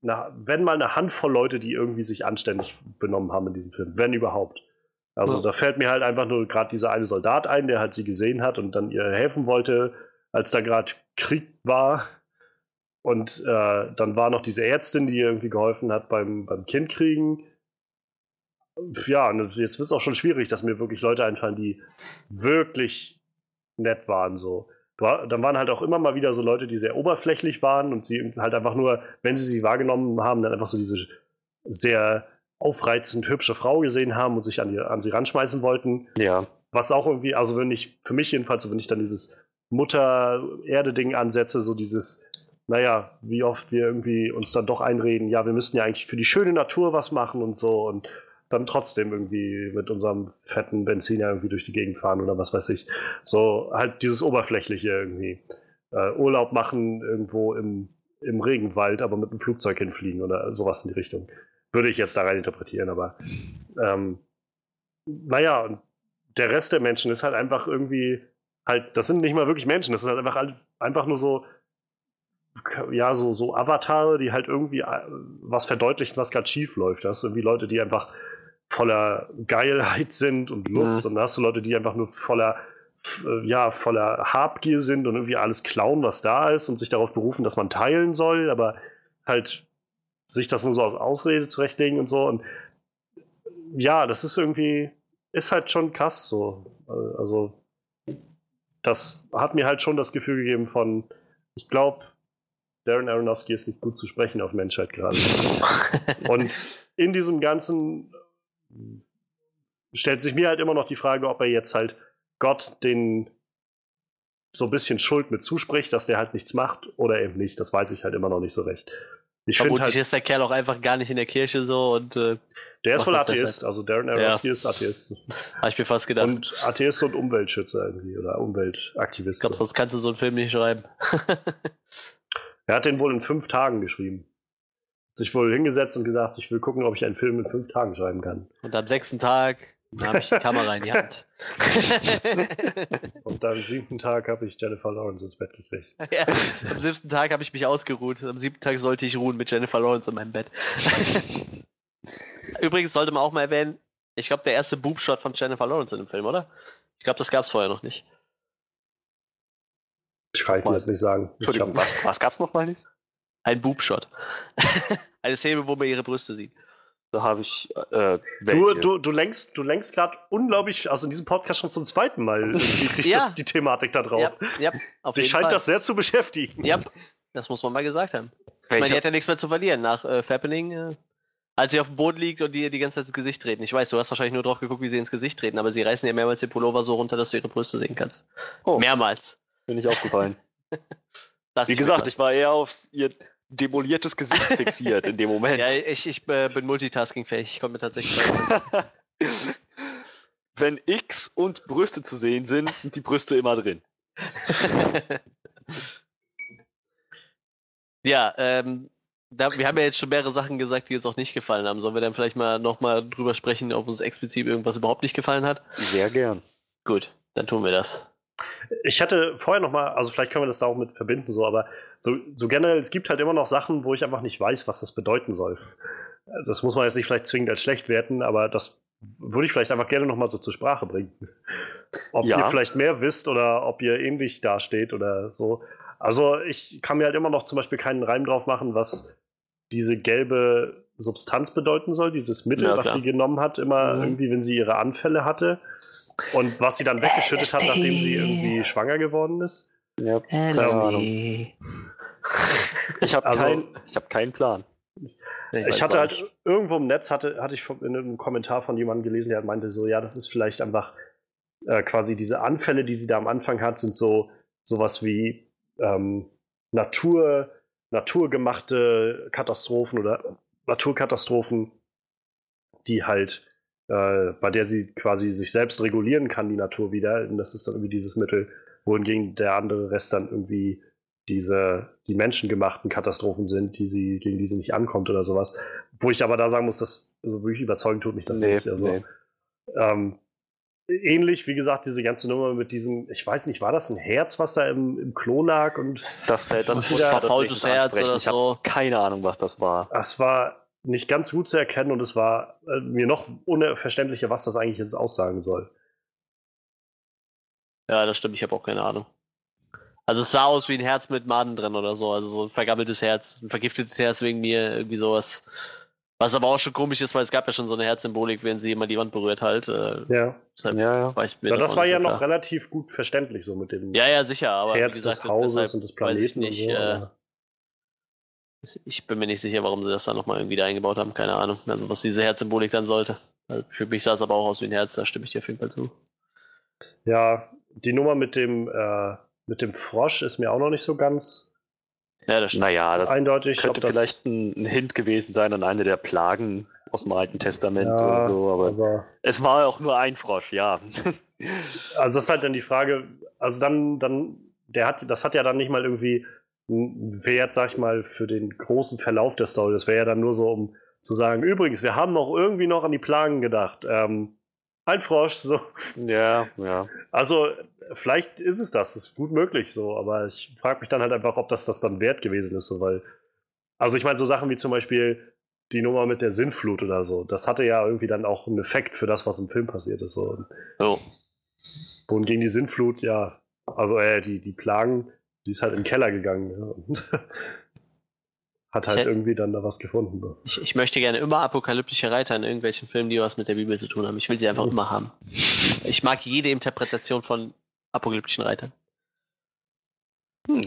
Speaker 4: na, wenn mal eine Handvoll Leute, die irgendwie sich anständig benommen haben in diesem Film, wenn überhaupt. Also
Speaker 2: Ja.
Speaker 4: da fällt mir halt einfach nur gerade dieser eine Soldat ein, der halt sie gesehen hat und dann ihr helfen wollte, als da gerade Krieg war. Und äh, dann war noch diese Ärztin, die ihr irgendwie geholfen hat beim, beim Kindkriegen. Ja, jetzt wird es auch schon schwierig, dass mir wirklich Leute einfallen, die wirklich nett waren. So. Dann waren halt auch immer mal wieder so Leute, die sehr oberflächlich waren und sie halt einfach nur, wenn sie sie wahrgenommen haben, dann einfach so diese sehr aufreizend hübsche Frau gesehen haben und sich an, ihr, an sie ranschmeißen wollten.
Speaker 2: Ja.
Speaker 4: Was auch irgendwie, also wenn ich, für mich jedenfalls, so wenn ich dann dieses Mutter-Erde-Ding ansetze, so dieses, naja, wie oft wir irgendwie uns dann doch einreden, ja, wir müssten ja eigentlich für die schöne Natur was machen und so und dann trotzdem irgendwie mit unserem fetten Benziner irgendwie durch die Gegend fahren oder was weiß ich. So halt dieses Oberflächliche irgendwie. Äh, Urlaub machen irgendwo im, im Regenwald, aber mit einem Flugzeug hinfliegen oder sowas in die Richtung. Würde ich jetzt da rein interpretieren, aber ähm, naja, und der Rest der Menschen ist halt einfach irgendwie halt, das sind nicht mal wirklich Menschen, das sind halt einfach, einfach nur so, ja, so, so Avatare, die halt irgendwie äh, was verdeutlichen, was gerade schief läuft. Das sind irgendwie Leute, die einfach voller Geilheit sind und Lust.
Speaker 2: Mhm.
Speaker 4: Und dann hast du Leute, die einfach nur voller, äh, ja, voller Habgier sind und irgendwie alles klauen, was da ist und sich darauf berufen, dass man teilen soll, aber halt sich das nur so als Ausrede zurechtlegen und so. Und ja, das ist irgendwie, ist halt schon krass so. Also, das hat mir halt schon das Gefühl gegeben von, ich glaube, Darren Aronofsky ist nicht gut zu sprechen auf Menschheit gerade. (laughs) Und in diesem Ganzen stellt sich mir halt immer noch die Frage, ob er jetzt halt Gott den so ein bisschen Schuld mit zuspricht, dass der halt nichts macht oder eben nicht. Das weiß ich halt immer noch nicht so recht. Ich finde
Speaker 1: Vermutlich
Speaker 4: halt,
Speaker 1: ist der Kerl auch einfach gar nicht in der Kirche so und äh,
Speaker 4: der ist
Speaker 1: das
Speaker 4: Atheist. Also Darren Aronofsky ist Atheist. (laughs)
Speaker 1: habe ich mir fast gedacht.
Speaker 4: Und Atheist und Umweltschützer irgendwie oder
Speaker 1: ich
Speaker 4: Umweltaktivist.
Speaker 1: glaube, sonst kannst du so einen Film nicht schreiben. (laughs)
Speaker 4: Er hat den wohl in fünf Tagen geschrieben. Sich wohl hingesetzt und gesagt, ich will gucken, ob ich einen Film in fünf Tagen schreiben kann.
Speaker 1: und am sechsten Tag habe ich die Kamera in die Hand. (laughs) (laughs)
Speaker 4: Und am siebten Tag habe ich Jennifer Lawrence ins Bett gekriegt. (laughs)
Speaker 1: ja, am siebten Tag habe ich mich ausgeruht. Am siebten Tag sollte ich ruhen mit Jennifer Lawrence in meinem Bett. Übrigens sollte man auch mal erwähnen, ich glaube, der erste Boobshot von Jennifer Lawrence in dem Film, oder? Ich glaube, das gab es vorher noch nicht.
Speaker 4: Ich kann ich jetzt nicht sagen.
Speaker 2: Entschuldigung, was, was gab's nochmal nicht?
Speaker 1: Ein Boobshot. (laughs) Eine Szene, wo man ihre Brüste sieht.
Speaker 2: Da habe ich äh,
Speaker 4: Du, du, du lenkst, du lenkst gerade unglaublich, also in diesem Podcast schon zum zweiten Mal irgendwie dich (laughs)
Speaker 1: Ja.
Speaker 4: das, die Thematik da drauf.
Speaker 1: Ja, ja, auf
Speaker 4: Dich scheint
Speaker 1: Fall.
Speaker 4: das sehr zu beschäftigen.
Speaker 1: Ja, das muss man mal gesagt haben. Ich meine, die hat ja nichts mehr zu verlieren nach äh, Fappening. Äh, als sie auf dem Boden liegt und die ihr die ganze Zeit ins Gesicht treten. Ich weiß, du hast wahrscheinlich nur drauf geguckt, wie sie ins Gesicht treten, aber sie reißen ja mehrmals den Pullover so runter, dass du ihre Brüste sehen kannst.
Speaker 2: Oh.
Speaker 1: Mehrmals.
Speaker 2: bin ich aufgefallen. (laughs) Wie
Speaker 1: ich
Speaker 2: gesagt, ich war eher auf ihr demoliertes Gesicht fixiert in dem (laughs) Moment.
Speaker 1: Ja, ich, ich äh, bin multitaskingfähig. Ich mir tatsächlich. (laughs)
Speaker 2: Wenn X und Brüste zu sehen sind, sind die Brüste immer drin. (laughs)
Speaker 1: ja, ähm, da, wir haben ja jetzt schon mehrere Sachen gesagt, die uns auch nicht gefallen haben. Sollen wir dann vielleicht mal nochmal drüber sprechen, ob uns explizit irgendwas überhaupt nicht gefallen hat?
Speaker 2: Sehr gern.
Speaker 1: Gut, dann tun wir das.
Speaker 4: Ich hatte vorher noch mal, also vielleicht können wir das da auch mit verbinden, so, aber so, so generell, es gibt halt immer noch Sachen, wo ich einfach nicht weiß, was das bedeuten soll. Das muss man jetzt nicht vielleicht zwingend als schlecht werten, aber das würde ich vielleicht einfach gerne noch mal so zur Sprache bringen. Ob
Speaker 2: Ja.
Speaker 4: ihr vielleicht mehr wisst oder ob ihr ähnlich dasteht oder so. Also ich kann mir halt immer noch zum Beispiel keinen Reim drauf machen, was diese gelbe Substanz bedeuten soll, dieses Mittel,
Speaker 1: Ja,
Speaker 4: was sie genommen hat, immer
Speaker 1: Mhm.
Speaker 4: irgendwie, wenn sie ihre Anfälle hatte. Und was sie dann weggeschüttet hat, nachdem sie irgendwie schwanger geworden ist.
Speaker 2: Ja, keine Ahnung. (laughs) Ich habe
Speaker 4: Also-
Speaker 2: kein, ich hab keinen Plan.
Speaker 4: Ich hatte halt irgendwo im Netz, hatte, hatte ich von- in einem Kommentar von jemandem gelesen, der meinte so, ja, das ist vielleicht einfach äh, quasi diese Anfälle, die sie da am Anfang hat, sind so sowas wie ähm, Natur, naturgemachte Katastrophen oder Naturkatastrophen, die halt, äh, bei der sie quasi sich selbst regulieren kann, die Natur wieder. Und das ist dann irgendwie dieses Mittel, wohingegen der andere Rest dann irgendwie diese, die menschengemachten Katastrophen sind, die sie, gegen die sie nicht ankommt oder sowas. Wo ich aber da sagen muss, dass also wirklich überzeugend tut mich das nicht. Also,
Speaker 2: nee.
Speaker 4: ähm, ähnlich, wie gesagt, diese ganze Nummer mit diesem, ich weiß nicht, war das ein Herz, was da im, im Klo lag? Und
Speaker 2: Das, wär, das ich als
Speaker 1: Verfaultes Herz oder
Speaker 2: Ich
Speaker 1: so.
Speaker 2: keine Ahnung, was das war.
Speaker 4: es war nicht ganz gut zu erkennen und es war äh, mir noch unverständlicher, was das eigentlich jetzt aussagen soll.
Speaker 1: Ja, das stimmt, ich habe auch keine Ahnung. Also es sah aus wie ein Herz mit Maden drin oder so, also so ein vergammeltes Herz, ein vergiftetes Herz wegen mir, irgendwie sowas. Was aber auch schon komisch ist, weil es gab ja schon so eine Herzsymbolik, wenn sie immer die Wand berührt halt. Äh,
Speaker 4: Ja,
Speaker 1: deshalb
Speaker 2: Ja, ja.
Speaker 1: war ich mir
Speaker 4: ja das,
Speaker 1: auch
Speaker 4: war ja
Speaker 1: so
Speaker 4: noch relativ gut verständlich, so mit dem
Speaker 1: Ja, ja, sicher, aber
Speaker 4: Herz
Speaker 1: wie gesagt,
Speaker 4: des Hauses
Speaker 1: deshalb
Speaker 4: und des
Speaker 1: weiß ich
Speaker 4: Planeten
Speaker 1: nicht,
Speaker 4: und so.
Speaker 1: äh, Ich bin mir nicht sicher, warum sie das dann nochmal irgendwie da eingebaut haben, keine Ahnung. Also was diese Herzsymbolik dann sollte. Also Für mich sah es aber auch aus wie ein Herz, da stimme ich dir auf jeden Fall zu.
Speaker 4: Ja, die Nummer mit dem, äh, mit dem Frosch ist mir auch noch nicht so ganz
Speaker 1: Ja, das.
Speaker 2: Naja, das
Speaker 4: eindeutig.
Speaker 2: könnte
Speaker 4: das,
Speaker 2: vielleicht ein, ein Hint gewesen sein an eine der Plagen aus dem Alten Testament
Speaker 4: Ja,
Speaker 2: oder so, aber
Speaker 4: aber
Speaker 2: es war auch nur ein Frosch, ja.
Speaker 4: Also das ist halt dann die Frage, also dann, dann, der hat, das hat ja dann nicht mal irgendwie Wert, sag ich mal, für den großen Verlauf der Story. Das wäre ja dann nur so, um zu sagen, übrigens, wir haben auch irgendwie noch an die Plagen gedacht. Ähm, ein Frosch, so.
Speaker 2: ja, ja.
Speaker 4: Also, vielleicht ist es das, ist gut möglich so, aber ich frage mich dann halt einfach, ob das das dann wert gewesen ist, so, weil, also ich meine, so Sachen wie zum Beispiel die Nummer mit der Sinnflut oder so, das hatte ja irgendwie dann auch einen Effekt für das, was im Film passiert ist. So. Und
Speaker 1: So.
Speaker 4: wohingegen die Sinnflut, ja, also äh, die, die Plagen, die ist halt in den Keller gegangen ja, und (laughs) hat halt
Speaker 1: Okay.
Speaker 4: irgendwie dann da was gefunden. So.
Speaker 1: Ich, ich möchte gerne immer apokalyptische Reiter in irgendwelchen Filmen, die was mit der Bibel zu tun haben. Ich will sie einfach
Speaker 4: Uff.
Speaker 1: immer haben. Ich mag jede Interpretation von apokalyptischen Reitern.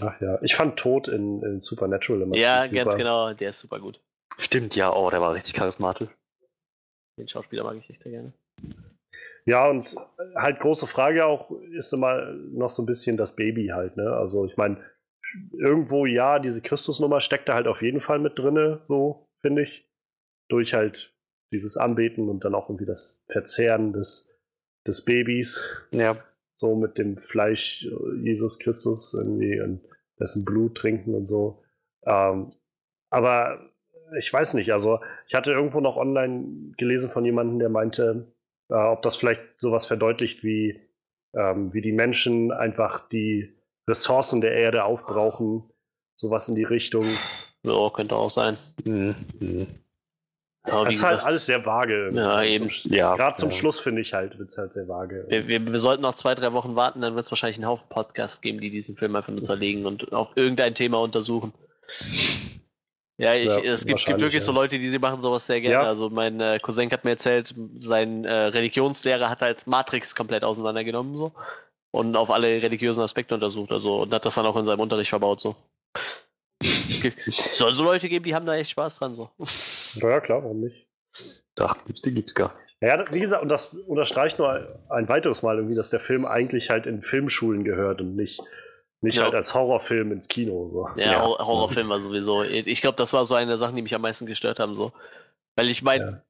Speaker 4: Ach ja, ich fand Tod in, in Supernatural immer
Speaker 1: Ja, ganz
Speaker 4: super.
Speaker 1: genau, der ist super gut.
Speaker 2: Stimmt, ja, oh, der war richtig charismatisch.
Speaker 1: Den Schauspieler mag ich echt sehr gerne.
Speaker 4: Ja, und halt große Frage auch ist immer noch so ein bisschen das Baby halt, ne? Also ich meine, irgendwo ja, diese Christusnummer steckt da halt auf jeden Fall mit drinne, so finde ich. Durch halt dieses Anbeten und dann auch irgendwie das Verzehren des, des Babys,
Speaker 2: Ja.
Speaker 4: so mit dem Fleisch äh, Jesus Christus irgendwie und dessen Blut trinken und so. Ähm, aber ich weiß nicht, also ich hatte irgendwo noch online gelesen von jemandem, der meinte, äh, ob das vielleicht sowas verdeutlicht, wie, ähm, wie die Menschen einfach die Ressourcen der Erde aufbrauchen, sowas in die Richtung.
Speaker 1: Ja, könnte auch sein.
Speaker 2: Mhm. Mhm.
Speaker 1: Aber
Speaker 4: Das ist halt
Speaker 1: gesagt,
Speaker 4: alles sehr vage.
Speaker 1: Ja, eben.
Speaker 4: Zum,
Speaker 2: Ja,
Speaker 4: Gerade zum
Speaker 2: ja.
Speaker 4: Schluss finde ich halt, wird es halt sehr vage.
Speaker 1: wir, wir, wir sollten noch zwei, drei Wochen warten, dann wird es wahrscheinlich einen Haufen Podcasts geben, die diesen Film einfach nur zerlegen und auf irgendein Thema untersuchen. Ja, ich,
Speaker 4: Ja,
Speaker 1: es gibt, gibt wirklich
Speaker 4: ja.
Speaker 1: so Leute, die sie machen sowas sehr gerne.
Speaker 4: Ja.
Speaker 1: Also mein äh, Cousin hat mir erzählt, sein äh, Religionslehrer hat halt Matrix komplett auseinandergenommen so und auf alle religiösen Aspekte untersucht, also und hat das dann auch in seinem Unterricht verbaut so. (laughs) Es soll so Leute geben, die haben da echt Spaß dran so.
Speaker 4: Ja, klar, warum nicht?
Speaker 2: Ach, gibt's die gibt's gar nicht.
Speaker 4: Ja, wie gesagt, und das unterstreicht nur ein weiteres Mal irgendwie, dass der Film eigentlich halt in Filmschulen gehört und nicht, nicht
Speaker 1: Ja.
Speaker 4: halt als Horrorfilm ins Kino. So.
Speaker 1: Ja,
Speaker 2: Ja.
Speaker 1: Hor- Horrorfilm war sowieso. Ich glaube, das war so eine der Sachen, die mich am meisten gestört haben. So. Weil ich meine,
Speaker 4: Ja.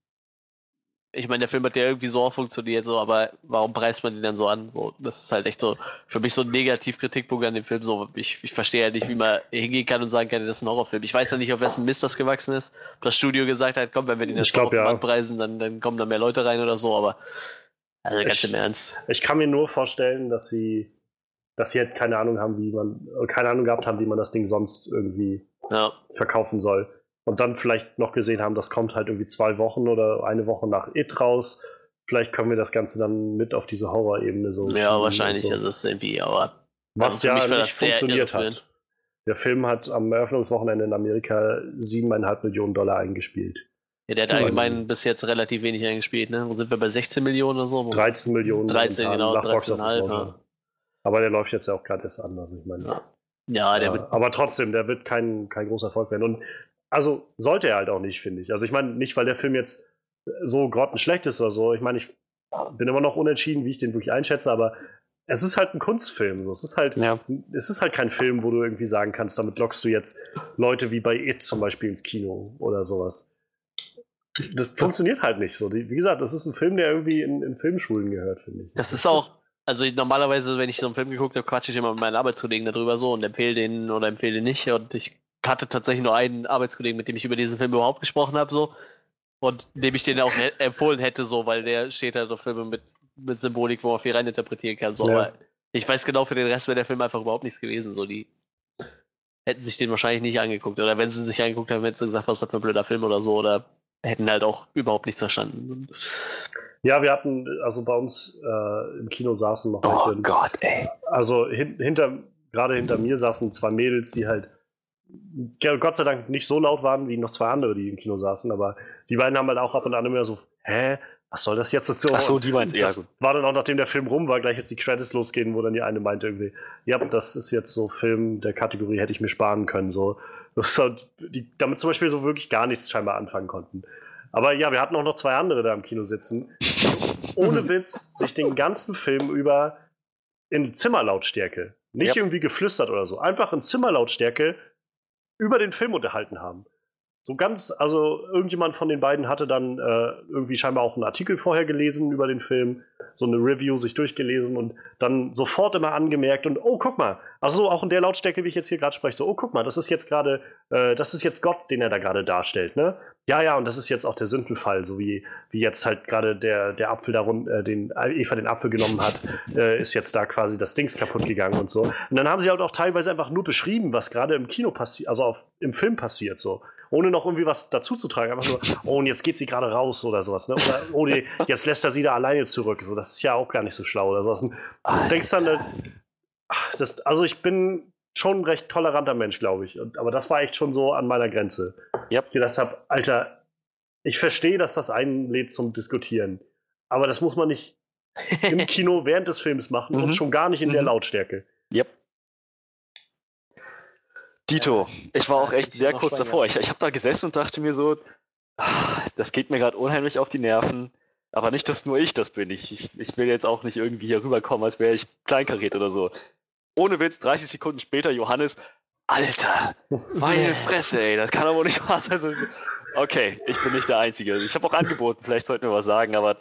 Speaker 1: ich meine, der Film hat ja irgendwie so auch funktioniert, so, aber warum preist man den dann so an? So, das ist halt echt so für mich so ein Negativ-Kritikpunkt an dem Film. So, ich, ich verstehe ja nicht, wie man hingehen kann und sagen kann, das ist ein Horrorfilm. Ich weiß ja nicht, auf wessen Mist das gewachsen ist. Ob das Studio gesagt hat, komm, wenn wir den jetzt
Speaker 4: glaub,
Speaker 1: Horrorfilm
Speaker 4: ja.
Speaker 1: anpreisen, dann, dann kommen da mehr Leute rein oder so, aber also ganz
Speaker 4: Ich-
Speaker 1: im Ernst.
Speaker 4: Ich kann mir nur vorstellen, dass sie dass sie halt keine Ahnung haben, wie man, äh, keine Ahnung gehabt haben, wie man das Ding sonst irgendwie
Speaker 1: Ja.
Speaker 4: verkaufen soll. Und dann vielleicht noch gesehen haben, das kommt halt irgendwie zwei Wochen oder eine Woche nach It raus. Vielleicht können wir das Ganze dann mit auf diese Horror-Ebene so.
Speaker 1: Ja, wahrscheinlich.
Speaker 4: So.
Speaker 1: Das ist irgendwie, aber
Speaker 4: Was ja nicht funktioniert hat. Der Film hat am Eröffnungswochenende in Amerika siebeneinhalb Millionen Dollar eingespielt.
Speaker 1: ja, der hat allgemein bis jetzt relativ wenig eingespielt, ne? Wo sind wir bei 16 Millionen oder so?
Speaker 4: 13 Millionen.
Speaker 1: 13,
Speaker 4: momentan
Speaker 1: genau,
Speaker 4: nach Box
Speaker 1: 13,5,
Speaker 4: Office
Speaker 1: ja.
Speaker 4: Aber der läuft jetzt ja auch gerade erst an. Also ich meine,
Speaker 1: Ja. Ja, der
Speaker 4: Ja,
Speaker 1: wird.
Speaker 4: aber trotzdem, der wird kein, kein großer Erfolg werden. Und also sollte er halt auch nicht, finde ich. Also ich meine, nicht, weil der Film jetzt so grottenschlecht ist oder so. Ich meine, ich bin immer noch unentschieden, wie ich den wirklich einschätze, aber es ist halt ein Kunstfilm. so. Es ist halt,
Speaker 2: Ja.
Speaker 4: es ist halt kein Film, wo du irgendwie sagen kannst, damit lockst du jetzt Leute wie bei It zum Beispiel ins Kino oder sowas. Das funktioniert halt nicht so. Wie gesagt, das ist ein Film, der irgendwie in, in Filmschulen gehört, finde ich.
Speaker 1: Das ist auch, also ich, normalerweise, wenn ich so einen Film geguckt habe, quatsche ich immer mit meinen Arbeitskollegen darüber so und empfehle den oder empfehle den nicht. Und ich hatte tatsächlich nur einen Arbeitskollegen, mit dem ich über diesen Film überhaupt gesprochen habe, so. Und dem ich den auch empfohlen hätte, so, weil der steht halt auf Filme mit, mit Symbolik, wo man viel reininterpretieren kann. So.
Speaker 4: Ja.
Speaker 1: Aber ich weiß genau, für den Rest wäre der Film einfach überhaupt nichts gewesen. So, die hätten sich den wahrscheinlich nicht angeguckt. Oder wenn sie sich angeguckt haben, hätten sie gesagt, was ist das für ein blöder Film oder so. Oder hätten halt auch überhaupt nichts verstanden.
Speaker 4: Ja, wir hatten, also bei uns äh, im Kino saßen noch
Speaker 1: Oh
Speaker 4: welche
Speaker 1: Gott, ey.
Speaker 4: also hin, hinter, gerade hinter mir saßen zwei Mädels, die halt Gott sei Dank nicht so laut waren wie noch zwei andere, die im Kino saßen, aber die beiden haben halt auch ab und an immer so, hä, was soll das jetzt so?
Speaker 2: Ach so, die
Speaker 4: das
Speaker 2: gut.
Speaker 4: war dann auch, nachdem der Film rum war, gleich jetzt die Credits losgehen, wo dann die eine meinte irgendwie, ja, das ist jetzt so Film der Kategorie, hätte ich mir sparen können, so. Das halt, die damit zum Beispiel so wirklich gar nichts scheinbar anfangen konnten. Aber ja, wir hatten auch noch zwei andere da im Kino sitzen, die ohne (laughs) Witz sich den ganzen Film über in Zimmerlautstärke, nicht
Speaker 2: Yep.
Speaker 4: irgendwie geflüstert oder so, einfach in Zimmerlautstärke über den Film unterhalten haben. So ganz, also irgendjemand von den beiden hatte dann äh, irgendwie scheinbar auch einen Artikel vorher gelesen über den Film, so eine Review sich durchgelesen und dann sofort immer angemerkt und oh, guck mal, also auch in der Lautstärke, wie ich jetzt hier gerade spreche, so, oh, guck mal, das ist jetzt gerade, äh, das ist jetzt Gott, den er da gerade darstellt, ne? Ja, ja, und das ist jetzt auch der Sündenfall, so wie, wie jetzt halt gerade der, der Apfel darum, äh, den Eva den Apfel genommen hat, (laughs) äh, ist jetzt da quasi das Dings kaputt gegangen und so. Und dann haben sie halt auch teilweise einfach nur beschrieben, was gerade im Kino passiert, also auf, im Film passiert, so. Ohne noch irgendwie was dazu zu tragen. Einfach nur, oh, und jetzt geht sie gerade raus oder sowas, ne? Oder, oh, nee, jetzt lässt er sie da alleine zurück. So, das ist ja auch gar nicht so schlau oder sowas. Und du denkst dann, äh, ach, das, also ich bin schon ein recht toleranter Mensch, glaube ich. Und, aber das war echt schon so an meiner Grenze.
Speaker 2: Yep.
Speaker 4: Ich gedacht habe, Alter, ich verstehe, dass das einlädt zum Diskutieren. Aber das muss man nicht (laughs) im Kino während des Films machen und
Speaker 2: Mhm.
Speaker 4: schon gar nicht in der
Speaker 2: Mhm.
Speaker 4: Lautstärke.
Speaker 2: Yep. Dito, ich war auch echt sehr kurz davor. Ich, ich habe da gesessen und dachte mir so, ah, das geht mir gerade unheimlich auf die Nerven. Aber nicht, dass nur ich das bin. Ich, ich, will jetzt auch nicht irgendwie hier rüberkommen, als wäre ich kleinkariert oder so. Ohne Witz, 30 Sekunden später, Johannes, Alter, meine (laughs) Fresse, ey, das kann aber nicht wahr sein. Okay, ich bin nicht der Einzige. Ich habe auch angeboten, vielleicht sollten wir was sagen, aber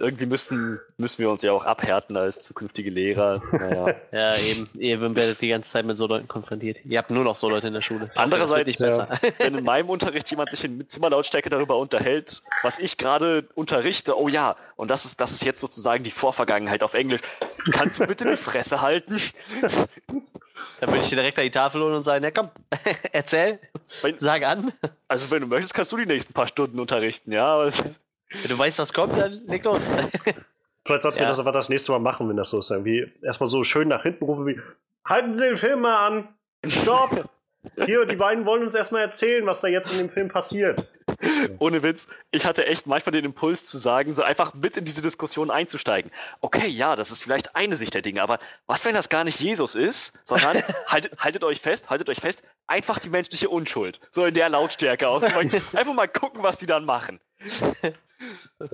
Speaker 2: irgendwie müssen, müssen wir uns ja auch abhärten als zukünftige Lehrer. Naja. (laughs)
Speaker 1: Ja, eben. Ihr werdet die ganze Zeit mit so Leuten konfrontiert. Ihr habt nur noch so Leute in der Schule.
Speaker 2: Andererseits-
Speaker 1: besser. (laughs)
Speaker 2: wenn in meinem Unterricht jemand sich in Zimmerlautstärke darüber unterhält, was ich gerade unterrichte, oh ja, und das ist, das ist jetzt sozusagen die Vorvergangenheit auf Englisch. Kannst du bitte die Fresse halten?
Speaker 1: Dann würde ich dir direkt an die Tafel holen und sagen, ja komm, (laughs) erzähl,
Speaker 2: Wenn,
Speaker 1: sag an.
Speaker 2: also wenn du möchtest, kannst du die nächsten paar Stunden unterrichten, ja. Aber
Speaker 1: Wenn du weißt, was kommt, dann leg los. (laughs)
Speaker 4: Vielleicht sollten wir
Speaker 1: Ja.
Speaker 4: das aber das nächste Mal machen, wenn das so ist. Irgendwie erstmal so schön nach hinten rufen wie: Halten Sie den Film mal an! Stopp! Hier, die beiden wollen uns erstmal erzählen, was da jetzt in dem Film passiert.
Speaker 2: ohne Witz, ich hatte echt manchmal den Impuls zu sagen, so einfach mit in diese Diskussion einzusteigen. Okay, ja, das ist vielleicht eine Sicht der Dinge, aber was, wenn das gar nicht Jesus ist, sondern (laughs) haltet, haltet euch fest, haltet euch fest, einfach die menschliche Unschuld. So in der Lautstärke aus. Einfach mal gucken, was die dann machen. (laughs)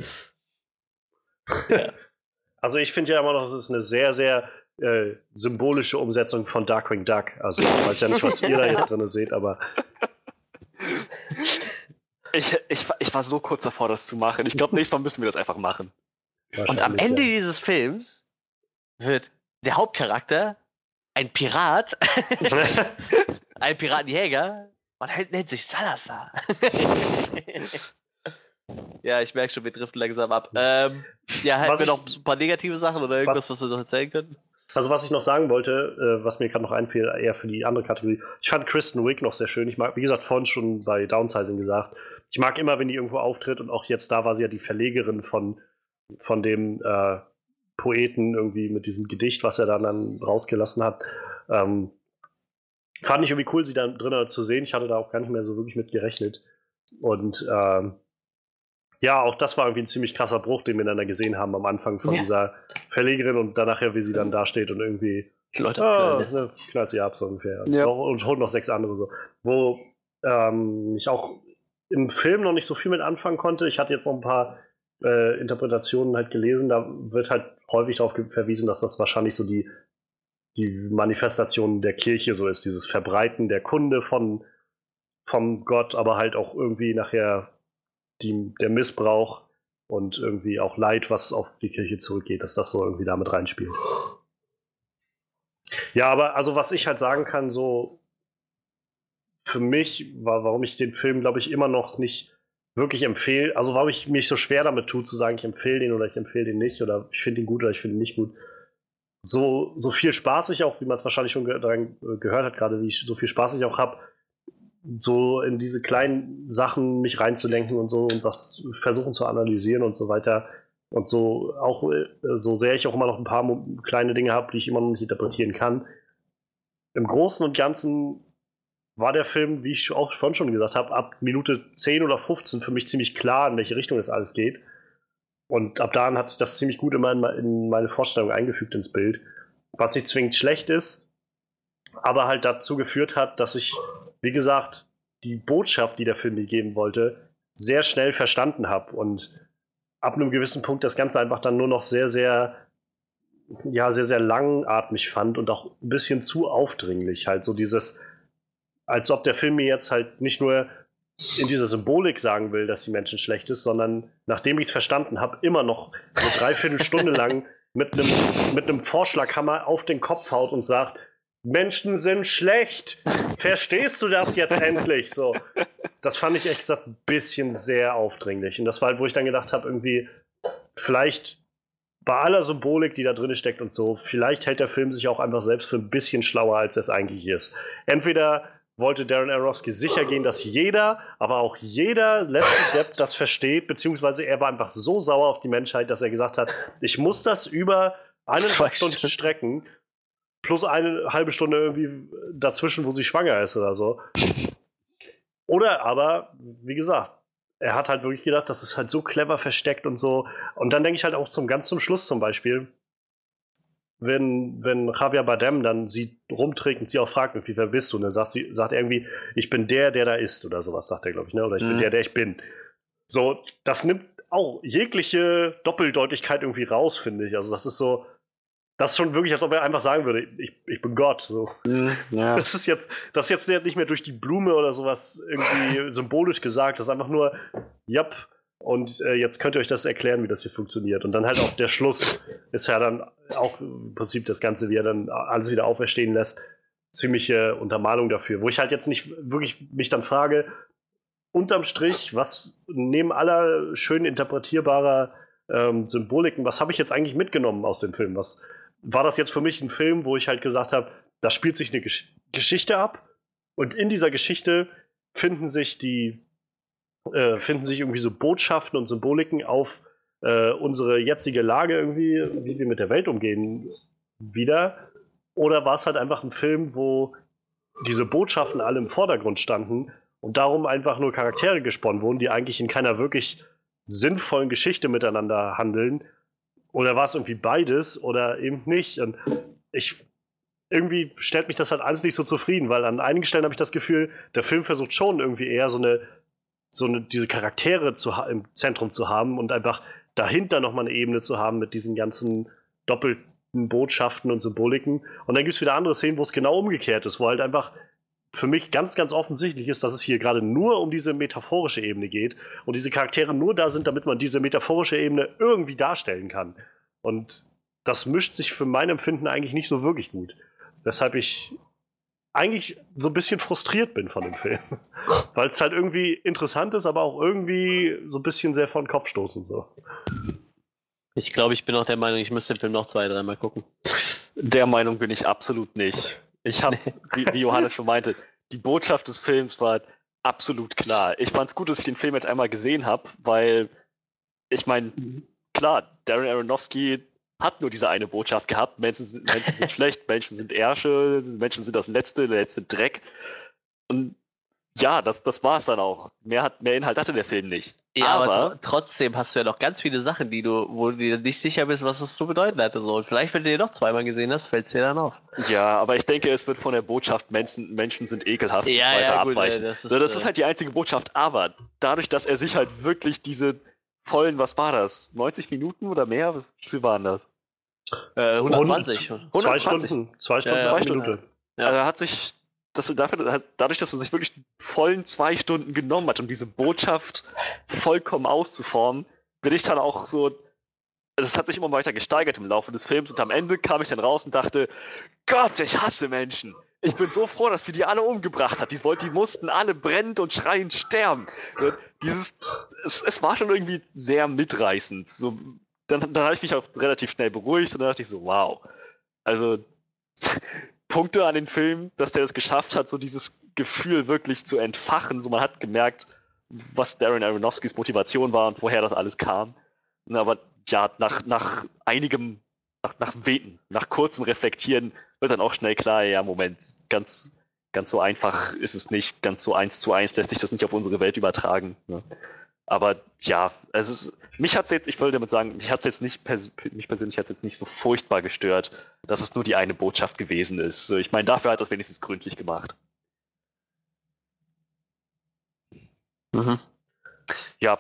Speaker 4: Also, ich finde ja immer noch, das ist eine sehr, sehr äh, symbolische Umsetzung von Darkwing Duck. Also, ich weiß ja nicht, was ihr da (laughs) jetzt drin seht, aber
Speaker 2: Ich, ich, war- ich war so kurz davor, das zu machen. Ich glaube, nächstes Mal müssen wir das einfach machen.
Speaker 1: Und am Ende
Speaker 4: ja.
Speaker 1: dieses Films wird der Hauptcharakter ein Pirat, (laughs) ein Piratenjäger und er nennt sich Salazar. Ja, ich merke schon, wir driften langsam ab. Ähm, ja,
Speaker 4: Was
Speaker 1: wir noch ein paar negative Sachen oder irgendwas, was,
Speaker 4: was-
Speaker 1: wir noch erzählen können?
Speaker 4: Also was ich noch sagen wollte, äh, was mir gerade noch einfiel, eher für die andere Kategorie. Ich fand Kristen Wiig noch sehr schön. Ich mag, wie gesagt, vorhin schon bei Downsizing gesagt, ich mag immer, wenn die irgendwo auftritt und auch jetzt da war sie ja die Verlegerin von, von dem äh, Poeten irgendwie mit diesem Gedicht, was er dann, dann rausgelassen hat. Ähm, fand ich irgendwie cool, sie da drin zu sehen. Ich hatte da auch gar nicht mehr so wirklich mit gerechnet. Und ähm, ja, auch das war irgendwie ein ziemlich krasser Bruch, den wir dann da gesehen haben am Anfang von ja. dieser Verlegerin und dann nachher, wie sie dann dasteht und irgendwie
Speaker 1: Leute, oh,
Speaker 4: ne, knallt sie ab so ungefähr. Ja. Und holt noch sechs andere so. Wo ähm, ich auch im Film noch nicht so viel mit anfangen konnte. Ich hatte jetzt noch ein paar äh, Interpretationen halt gelesen. Da wird halt häufig darauf verwiesen, dass das wahrscheinlich so die, die Manifestation der Kirche so ist. Dieses Verbreiten der Kunde von, vom Gott, aber halt auch irgendwie nachher die, der Missbrauch und irgendwie auch Leid, was auf die Kirche zurückgeht, dass das so irgendwie damit reinspielt. Ja, aber also was ich halt sagen kann, so für mich, war, warum ich den Film, glaube ich, immer noch nicht wirklich empfehle, also warum ich mich so schwer damit tue, zu sagen, ich empfehle den oder ich empfehle den nicht oder ich finde ihn gut oder ich finde ihn nicht gut. So, so viel Spaß ich auch, wie man es wahrscheinlich schon ge äh, gehört hat, gerade wie ich so viel Spaß ich auch habe, so in diese kleinen Sachen mich reinzudenken und so und was versuchen zu analysieren und so weiter. Und so auch, äh, so sehr ich auch immer noch ein paar kleine Dinge habe, die ich immer noch nicht interpretieren kann. Im Großen und Ganzen war der Film, wie ich auch vorhin schon gesagt habe, ab Minute 10 oder 15 für mich ziemlich klar, in welche Richtung es alles geht. Und ab da hat sich das ziemlich gut immer in meine Vorstellung eingefügt ins Bild. Was nicht zwingend schlecht ist, aber halt dazu geführt hat, dass ich, wie gesagt, die Botschaft, die der Film mir geben wollte, sehr schnell verstanden habe und ab einem gewissen Punkt das Ganze einfach dann nur noch sehr, sehr, ja, sehr, sehr langatmig fand und auch ein bisschen zu aufdringlich. Halt so dieses, als ob der Film mir jetzt halt nicht nur in dieser Symbolik sagen will, dass die Menschen schlecht ist, sondern nachdem ich es verstanden habe, immer noch eine Dreiviertelstunde lang (laughs) mit einem mit einem Vorschlaghammer auf den Kopf haut und sagt, Menschen sind schlecht. Verstehst du das jetzt endlich? So, das fand ich echt gesagt ein bisschen sehr aufdringlich. Und das war halt, wo ich dann gedacht habe, irgendwie vielleicht bei aller Symbolik, die da drin steckt und so, vielleicht hält der Film sich auch einfach selbst für ein bisschen schlauer, als es eigentlich ist. Entweder wollte Darren Aronofsky sicher gehen, dass jeder, aber auch jeder letzte Depp das versteht, beziehungsweise er war einfach so sauer auf die Menschheit, dass er gesagt hat, ich muss das über (laughs) eineinhalb Stunden strecken, plus eine halbe Stunde irgendwie dazwischen, wo sie schwanger ist oder so. Oder aber, wie gesagt, er hat halt wirklich gedacht, das ist halt so clever versteckt und so. Und dann denke ich halt auch zum ganz zum Schluss zum Beispiel, wenn, wenn Javier Bardem dann sie rumträgt und sie auch fragt, wie wer bist du? Und dann sagt sie, sagt irgendwie, ich bin der, der da ist oder sowas, sagt er, glaube ich, ne? Oder ich mhm. bin der, der ich bin. So, das nimmt auch jegliche Doppeldeutigkeit irgendwie raus, finde ich. Also, das ist so, das ist schon wirklich, als ob er einfach sagen würde, ich, ich bin Gott. So. Mhm, ja. (laughs) Das ist jetzt, das ist jetzt nicht mehr durch die Blume oder sowas irgendwie symbolisch gesagt. Das ist einfach nur, ja, und äh, jetzt könnt ihr euch das erklären, wie das hier funktioniert. Und dann halt auch der Schluss ist ja dann auch im Prinzip das Ganze, wie er dann alles wieder auferstehen lässt. Ziemliche Untermalung dafür. Wo ich halt jetzt nicht wirklich mich dann frage, unterm Strich, was neben aller schön interpretierbarer ähm, Symboliken, was habe ich jetzt eigentlich mitgenommen aus dem Film? Was war das jetzt für mich ein Film, wo ich halt gesagt habe, da spielt sich eine Gesch Geschichte ab und in dieser Geschichte finden sich die äh, finden sich irgendwie so Botschaften und Symboliken auf äh, unsere jetzige Lage irgendwie, wie wir mit der Welt umgehen, wieder? Oder war es halt einfach ein Film, wo diese Botschaften alle im Vordergrund standen und darum einfach nur Charaktere gesponnen wurden, die eigentlich in keiner wirklich sinnvollen Geschichte miteinander handeln? Oder war es irgendwie beides oder eben nicht? Und ich irgendwie stellt mich das halt alles nicht so zufrieden, weil an einigen Stellen habe ich das Gefühl, der Film versucht schon irgendwie eher so eine so eine, diese Charaktere zu, im Zentrum zu haben und einfach dahinter nochmal eine Ebene zu haben mit diesen ganzen doppelten Botschaften und Symboliken. Und dann gibt es wieder andere Szenen, wo es genau umgekehrt ist, wo halt einfach für mich ganz, ganz offensichtlich ist, dass es hier gerade nur um diese metaphorische Ebene geht und diese Charaktere nur da sind, damit man diese metaphorische Ebene irgendwie darstellen kann. Und das mischt sich für mein Empfinden eigentlich nicht so wirklich gut. Weshalb ich eigentlich so ein bisschen frustriert bin von dem Film. (laughs) Weil es halt irgendwie interessant ist, aber auch irgendwie so ein bisschen sehr vor den Kopf stoßen. So.
Speaker 1: Ich glaube, ich bin auch der Meinung, ich müsste den Film noch zwei, dreimal gucken.
Speaker 2: Der Meinung bin ich absolut nicht. Ich habe, wie, wie Johannes schon meinte, die Botschaft des Films war absolut klar. Ich fand es gut, dass ich den Film jetzt einmal gesehen habe, weil ich meine, klar, Darren Aronofsky hat nur diese eine Botschaft gehabt. Menschen sind, Menschen sind (laughs) schlecht, Menschen sind Ärsche, Menschen sind das letzte, der letzte Dreck. Und ja, das, das war es dann auch. Mehr, hat, mehr Inhalt hatte der Film nicht.
Speaker 1: Ja, aber,
Speaker 2: aber
Speaker 1: tr- trotzdem hast du ja noch ganz viele Sachen, die du, wo du dir nicht sicher bist, was es zu bedeuten hatte. So. Und vielleicht, wenn du den noch zweimal gesehen hast, fällt es dir dann auf.
Speaker 2: Ja, aber ich denke, es wird von der Botschaft, Menschen, Menschen sind ekelhaft
Speaker 1: Ja,
Speaker 2: weiter
Speaker 1: ja, gut,
Speaker 2: abweichen.
Speaker 1: äh, das ist,
Speaker 2: das ist
Speaker 1: äh,
Speaker 2: halt die einzige Botschaft, aber dadurch, dass er sich halt wirklich diese vollen, was war das? 90 Minuten oder mehr? Wie viel waren das?
Speaker 1: Äh, 120.
Speaker 4: Zwei
Speaker 2: 120.
Speaker 4: Stunden, zwei Stunden,
Speaker 1: Ja,
Speaker 4: zwei
Speaker 1: ja.
Speaker 2: Zwei
Speaker 4: Minuten.
Speaker 1: Ja.
Speaker 2: Er hat sich, dass er dafür, dadurch, dass er sich wirklich vollen zwei Stunden genommen hat, um diese Botschaft vollkommen auszuformen, bin ich dann auch so. Das hat sich immer weiter gesteigert im Laufe des Films und am Ende kam ich dann raus und dachte, Gott, ich hasse Menschen. Ich bin so froh, dass die die alle umgebracht hat. Die, die mussten alle brennend und schreiend sterben. Dieses, es, es war schon irgendwie sehr mitreißend. So, dann, dann habe ich mich auch relativ schnell beruhigt und dann dachte ich so, wow. Also Punkte an den Film, dass der es geschafft hat, so dieses Gefühl wirklich zu entfachen. So man hat gemerkt, was Darren Aronofskys Motivation war und woher das alles kam. Aber ja, nach, nach einigem, nach, nach Weten, nach kurzem Reflektieren wird dann auch schnell klar, ja, Moment, ganz, ganz so einfach ist es nicht, ganz so eins zu eins lässt sich das nicht auf unsere Welt übertragen. Ne? Aber ja, also es, mich hat es jetzt, ich wollte damit sagen, mich hat es jetzt nicht, pers mich persönlich hat es jetzt nicht so furchtbar gestört, dass es nur die eine Botschaft gewesen ist. Ich meine, dafür hat er es wenigstens gründlich gemacht.
Speaker 1: Mhm.
Speaker 2: Ja,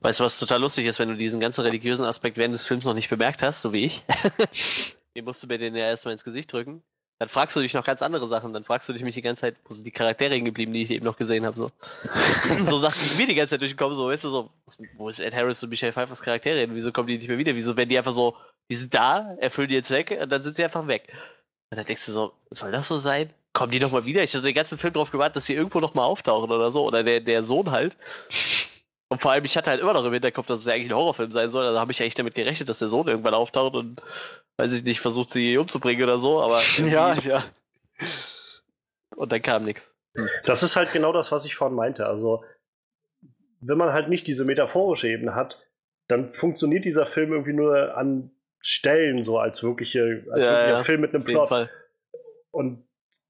Speaker 1: Weißt du, was total lustig ist, wenn du diesen ganzen religiösen Aspekt während des Films noch nicht bemerkt hast, so wie ich? (laughs) den musst du mir den ja erstmal ins Gesicht drücken. Dann fragst du dich noch ganz andere Sachen. Dann fragst du dich mich die ganze Zeit, wo sind die Charaktere hängen geblieben, die ich eben noch gesehen habe. So. (laughs) so Sachen, die mir die ganze Zeit durchkommen, so, weißt du, so, wo ist Ed Harris und Michelle Pfeiffers Charaktere hin? Wieso kommen die nicht mehr wieder? Wieso werden die einfach so, die sind da, erfüllen ihren Zweck und dann sind sie einfach weg. Und dann denkst du so, soll das so sein? Kommen die noch mal wieder? Ich habe den ganzen Film darauf gewartet, dass sie irgendwo noch mal auftauchen oder so. Oder der, der Sohn halt. Und vor allem, ich hatte halt immer noch im Hinterkopf, dass es ja eigentlich ein Horrorfilm sein soll. Also habe ich eigentlich damit gerechnet, dass der Sohn irgendwann auftaucht und, weiß ich nicht, versucht, sie umzubringen oder so. Aber (laughs)
Speaker 2: ja, (laughs) ja.
Speaker 1: Und dann kam nichts.
Speaker 4: Das ist halt genau das, was ich vorhin meinte. Also, wenn man halt nicht diese metaphorische Ebene hat, dann funktioniert dieser Film irgendwie nur an Stellen so als wirkliche, als
Speaker 1: Ja,
Speaker 4: wirklicher
Speaker 1: ja.
Speaker 4: Film mit einem Plot.
Speaker 1: Fall.
Speaker 4: Und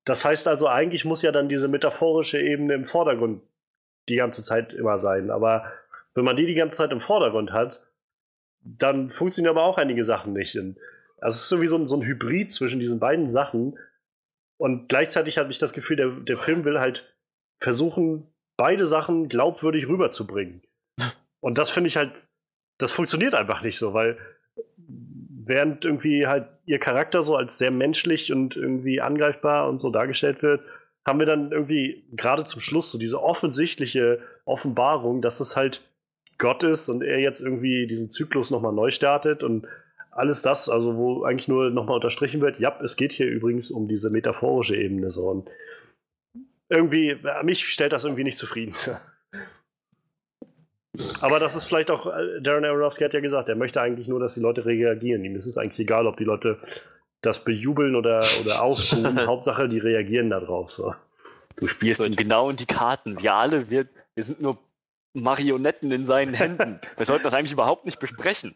Speaker 4: das heißt also, eigentlich muss ja dann diese metaphorische Ebene im Vordergrund die ganze Zeit immer sein. Aber wenn man die die ganze Zeit im Vordergrund hat, dann funktionieren aber auch einige Sachen nicht. Und also es ist so wie so ein, so ein Hybrid zwischen diesen beiden Sachen. Und gleichzeitig habe ich das Gefühl, der, der Film will halt versuchen, beide Sachen glaubwürdig rüberzubringen. Und das finde ich halt, das funktioniert einfach nicht so, weil während irgendwie halt ihr Charakter so als sehr menschlich und irgendwie angreifbar und so dargestellt wird, haben wir dann irgendwie gerade zum Schluss so diese offensichtliche Offenbarung, dass es halt Gott ist und er jetzt irgendwie diesen Zyklus nochmal neu startet und alles das, also wo eigentlich nur nochmal unterstrichen wird, ja, es geht hier übrigens um diese metaphorische Ebene so und irgendwie, äh, mich stellt das irgendwie nicht zufrieden. (laughs) Aber das ist vielleicht auch, äh, Darren Aronofsky hat ja gesagt, er möchte eigentlich nur, dass die Leute reagieren. Ihm ist es eigentlich egal, ob die Leute das bejubeln oder, oder ausbuhen. (laughs) Hauptsache, die reagieren darauf. So.
Speaker 2: Du spielst ihm genau in die Karten. Wir alle, wir, wir sind nur Marionetten in seinen Händen. (laughs) Wir sollten das eigentlich überhaupt nicht besprechen.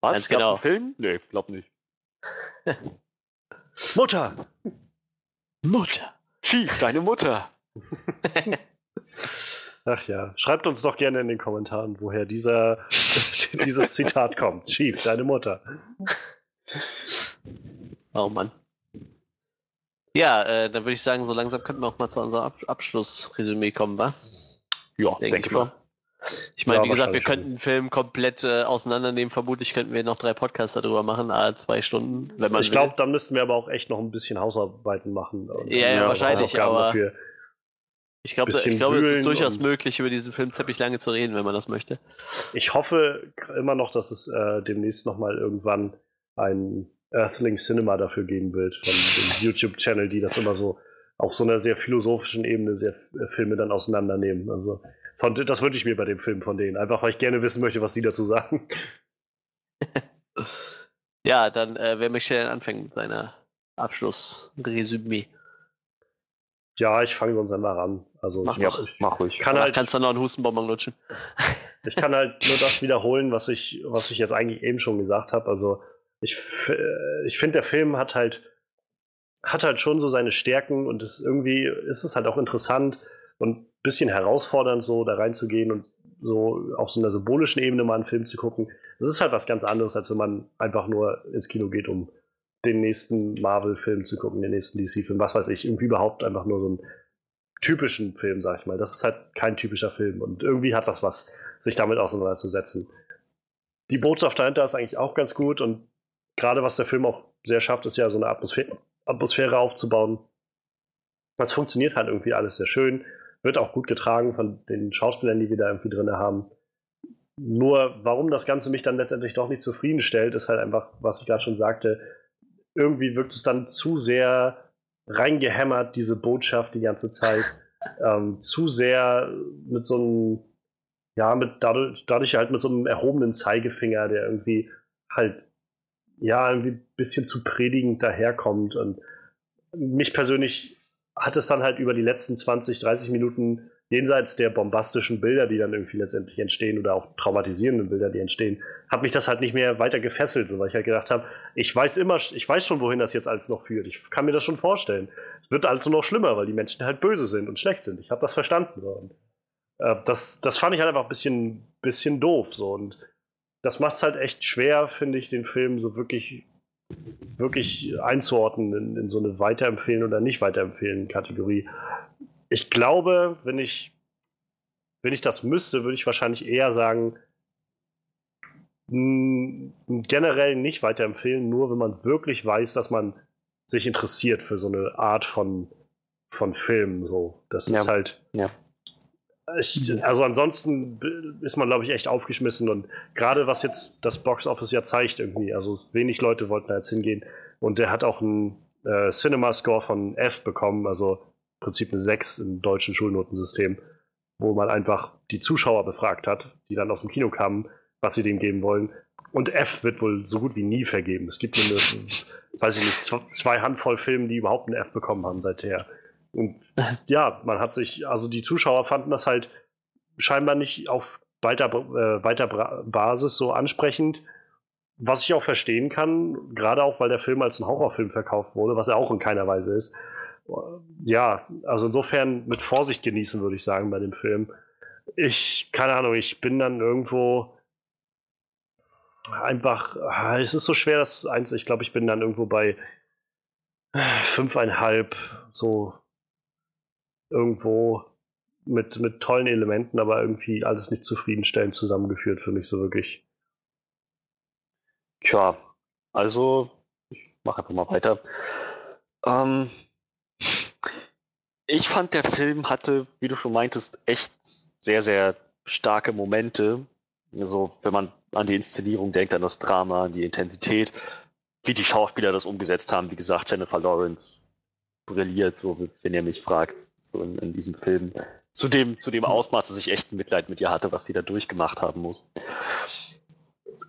Speaker 2: Was?
Speaker 1: Ganz
Speaker 2: Gab's
Speaker 1: genau.
Speaker 2: einen Film? Nee, glaub nicht. (laughs)
Speaker 4: Mutter!
Speaker 1: Mutter.
Speaker 2: Schief, deine Mutter.
Speaker 4: Ach ja, schreibt uns doch gerne in den Kommentaren, woher dieser, dieses Zitat kommt. Chief, deine Mutter.
Speaker 1: Oh Mann. Ja, äh, dann würde ich sagen, so langsam könnten wir auch mal zu unserem Ab Abschlussresümee kommen, wa?
Speaker 2: Ja,
Speaker 1: Denke
Speaker 2: denke
Speaker 1: ich
Speaker 2: schon.
Speaker 1: mal. Ich meine,
Speaker 4: Ja,
Speaker 1: wie gesagt, wir könnten den Film komplett äh, auseinandernehmen. Vermutlich könnten wir noch drei Podcasts darüber machen, a zwei Stunden, wenn man
Speaker 4: Ich glaube, dann müssten wir aber auch echt noch ein bisschen Hausarbeiten machen.
Speaker 1: Ja, ja, wahrscheinlich, aber-
Speaker 4: dafür.
Speaker 1: Ich glaube, glaube, es ist durchaus möglich, über diesen Film ziemlich lange zu reden, wenn man das möchte.
Speaker 4: Ich hoffe immer noch, dass es äh, demnächst nochmal irgendwann ein Earthling Cinema dafür geben wird, von dem YouTube-Channel, die das immer so auf so einer sehr philosophischen Ebene sehr äh, Filme dann auseinandernehmen. Also von, das wünsche ich mir bei dem Film von denen, einfach weil ich gerne wissen möchte, was die dazu sagen. (laughs)
Speaker 1: Ja, dann äh, wer möchte denn anfangen mit seiner Abschlussresümee?
Speaker 4: Ja, ich fange sonst einmal ran. Also
Speaker 1: Mach
Speaker 4: ja,
Speaker 1: doch.
Speaker 4: ich
Speaker 2: Mach ruhig.
Speaker 4: kann halt,
Speaker 1: kannst du noch einen Hustenbonbon lutschen.
Speaker 4: ich kann halt nur das wiederholen, was ich, was ich jetzt eigentlich eben schon gesagt habe. Also ich, äh, ich finde, der Film hat halt, hat halt schon so seine Stärken und es, irgendwie ist es halt auch interessant und ein bisschen herausfordernd, so da reinzugehen und so auf so einer symbolischen Ebene mal einen Film zu gucken. Das ist halt was ganz anderes, als wenn man einfach nur ins Kino geht, um den nächsten Marvel-Film zu gucken, den nächsten DC-Film, was weiß ich, irgendwie überhaupt einfach nur so einen typischen Film, sag ich mal. Das ist halt kein typischer Film und irgendwie hat das was, sich damit auseinanderzusetzen. Die Botschaft dahinter ist eigentlich auch ganz gut und gerade was der Film auch sehr schafft, ist ja so eine Atmosphäre, Atmosphäre aufzubauen. Das funktioniert halt irgendwie alles sehr schön, wird auch gut getragen von den Schauspielern, die wir da irgendwie drin haben. Nur, warum das Ganze mich dann letztendlich doch nicht zufriedenstellt, ist halt einfach, was ich gerade schon sagte, irgendwie wirkt es dann zu sehr reingehämmert, diese Botschaft die ganze Zeit. (laughs) Ähm, zu sehr mit so einem, ja, mit dadurch, dadurch halt mit so einem erhobenen Zeigefinger, der irgendwie halt, ja, irgendwie ein bisschen zu predigend daherkommt. Und mich persönlich hat es dann halt über die letzten 20, 30 Minuten jenseits der bombastischen Bilder, die dann irgendwie letztendlich entstehen oder auch traumatisierenden Bilder, die entstehen, hat mich das halt nicht mehr weiter gefesselt, so weil ich halt gedacht habe, ich weiß immer, ich weiß schon, wohin das jetzt alles noch führt. Ich kann mir das schon vorstellen. Es wird nur noch schlimmer, weil die Menschen halt böse sind und schlecht sind. Ich habe das verstanden. So. Und, äh, das, das fand ich halt einfach ein bisschen, bisschen doof. So. Und das macht es halt echt schwer, finde ich, den Film so wirklich, wirklich einzuordnen in, in so eine Weiterempfehlen oder nicht weiterempfehlen Kategorie. Ich glaube, wenn ich, wenn ich das müsste, würde ich wahrscheinlich eher sagen, generell nicht weiterempfehlen, nur wenn man wirklich weiß, dass man sich interessiert für so eine Art von, von Film. So. Das
Speaker 2: Ja.
Speaker 4: ist halt.
Speaker 2: Ja.
Speaker 4: Ich, also ansonsten ist man, glaube ich, echt aufgeschmissen und gerade was jetzt das Box Office ja zeigt irgendwie, also wenig Leute wollten da jetzt hingehen und der hat auch einen äh, Cinema Score von F bekommen, also im Prinzip eine 6 im deutschen Schulnotensystem, wo man einfach die Zuschauer befragt hat, die dann aus dem Kino kamen, was sie dem geben wollen. Und F wird wohl so gut wie nie vergeben. Es gibt nur eine, weiß ich nicht, zw- zwei Handvoll Filme, die überhaupt einen F bekommen haben seither. Und ja, man hat sich, also die Zuschauer fanden das halt scheinbar nicht auf weiter, äh, weiter Basis so ansprechend, was ich auch verstehen kann, gerade auch, weil der Film als ein Horrorfilm verkauft wurde, was er auch in keiner Weise ist. Ja, also insofern mit Vorsicht genießen, würde ich sagen, bei dem Film. Ich, keine Ahnung, ich bin dann irgendwo einfach, ah, es ist so schwer, das eins, ich glaube, ich bin dann irgendwo bei fünfeinhalb, so irgendwo mit, mit tollen Elementen, aber irgendwie alles nicht zufriedenstellend zusammengeführt für mich so wirklich.
Speaker 2: Tja, also ich mache einfach mal weiter. Ähm, ich fand, der Film hatte, wie du schon meintest, echt sehr, sehr starke Momente. Also, wenn man an die Inszenierung denkt, an das Drama, an die Intensität, wie die Schauspieler das umgesetzt haben. Wie gesagt, Jennifer Lawrence brilliert, so wenn ihr mich fragt, so in, in diesem Film. Zu dem, zu dem Ausmaß, dass ich echt Mitleid mit ihr hatte, was sie da durchgemacht haben muss.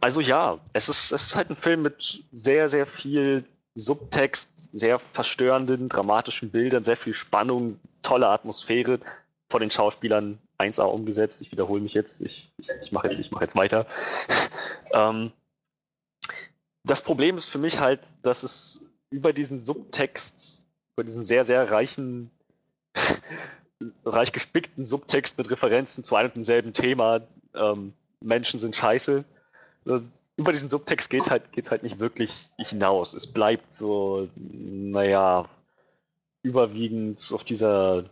Speaker 2: Also ja, es ist, es ist halt ein Film mit sehr, sehr viel Subtext, sehr verstörenden, dramatischen Bildern, sehr viel Spannung, tolle Atmosphäre von den Schauspielern 1A umgesetzt. Ich wiederhole mich jetzt, ich, ich, ich mache jetzt, mach jetzt weiter. (laughs) ähm, das Problem ist für mich halt, dass es über diesen Subtext, über diesen sehr, sehr reichen, reich gespickten Subtext mit Referenzen zu einem und demselben Thema, ähm, Menschen sind scheiße, äh, über diesen Subtext geht halt, geht's halt nicht wirklich hinaus. Es bleibt so, naja, überwiegend auf dieser,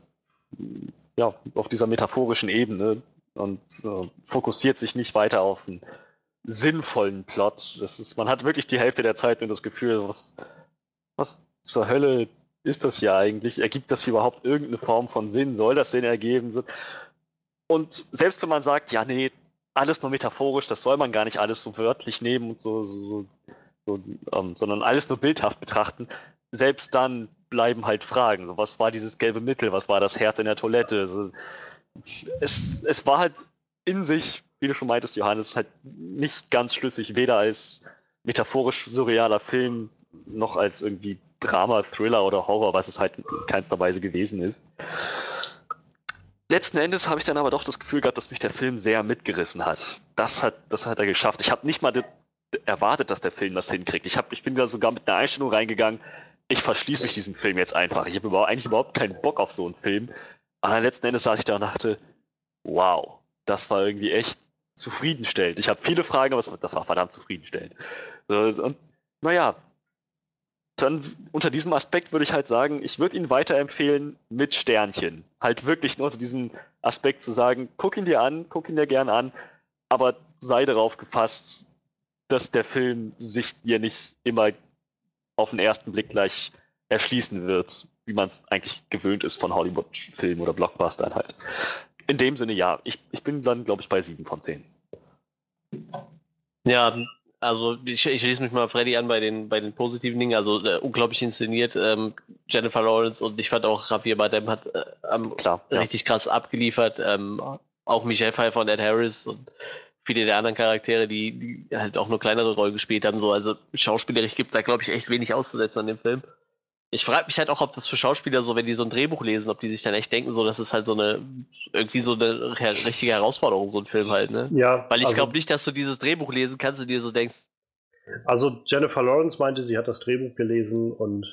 Speaker 2: ja, auf dieser metaphorischen Ebene und äh, fokussiert sich nicht weiter auf einen sinnvollen Plot. Das ist, man hat wirklich die Hälfte der Zeit nur das Gefühl, was, was zur Hölle ist das hier eigentlich? Ergibt das hier überhaupt irgendeine Form von Sinn? Soll das Sinn ergeben? Und selbst wenn man sagt, ja, nee, alles nur metaphorisch, das soll man gar nicht alles so wörtlich nehmen und so, so, so ähm, sondern alles nur bildhaft betrachten, selbst dann bleiben halt Fragen. So, was war dieses gelbe Mittel? Was war das Herz in der Toilette? So, es, es war halt in sich, wie du schon meintest, Johannes, halt nicht ganz schlüssig, weder als metaphorisch surrealer Film noch als irgendwie Drama, Thriller oder Horror, was es halt in keinster Weise gewesen ist. Letzten Endes habe ich dann aber doch das Gefühl gehabt, dass mich der Film sehr mitgerissen hat. Das hat, das hat er geschafft. Ich habe nicht mal erwartet, dass der Film das hinkriegt. Ich, hab, ich bin da sogar mit einer Einstellung reingegangen, ich verschließe mich diesem Film jetzt einfach. Ich habe überhaupt, eigentlich überhaupt keinen Bock auf so einen Film. Aber letzten Endes saß ich da und dachte, wow, das war irgendwie echt zufriedenstellend. Ich habe viele Fragen, aber das war verdammt zufriedenstellend. Und naja, dann unter diesem Aspekt würde ich halt sagen, ich würde ihn weiterempfehlen mit Sternchen. Halt wirklich nur unter diesem Aspekt zu sagen, guck ihn dir an, guck ihn dir gern an, aber sei darauf gefasst, dass der Film sich dir nicht immer auf den ersten Blick gleich erschließen wird, wie man es eigentlich gewöhnt ist von Hollywood-Filmen oder Blockbustern halt. In dem Sinne ja. Ich, ich bin dann, glaube ich, bei 7 von 10.
Speaker 1: Ja, also ich, ich schließe mich mal Freddy an bei den, bei den positiven Dingen. Also äh, unglaublich inszeniert. Ähm, Jennifer Lawrence und ich fand auch Javier Bardem hat äh, ähm, Klar, richtig ja. krass abgeliefert. Ähm, auch Michelle Pfeiffer und Ed Harris und viele der anderen Charaktere, die, die halt auch nur kleinere Rollen gespielt haben. So, also schauspielerisch gibt da, glaube ich, echt wenig auszusetzen an dem Film. Ich frage mich halt auch, ob das für Schauspieler so, wenn die so ein Drehbuch lesen, ob die sich dann echt denken, so, das ist halt so eine, irgendwie so eine richtige Herausforderung, so ein Film halt, ne?
Speaker 4: Ja.
Speaker 1: Weil ich also, glaube nicht, dass du dieses Drehbuch lesen kannst und dir so denkst.
Speaker 4: Also Jennifer Lawrence meinte, sie hat das Drehbuch gelesen und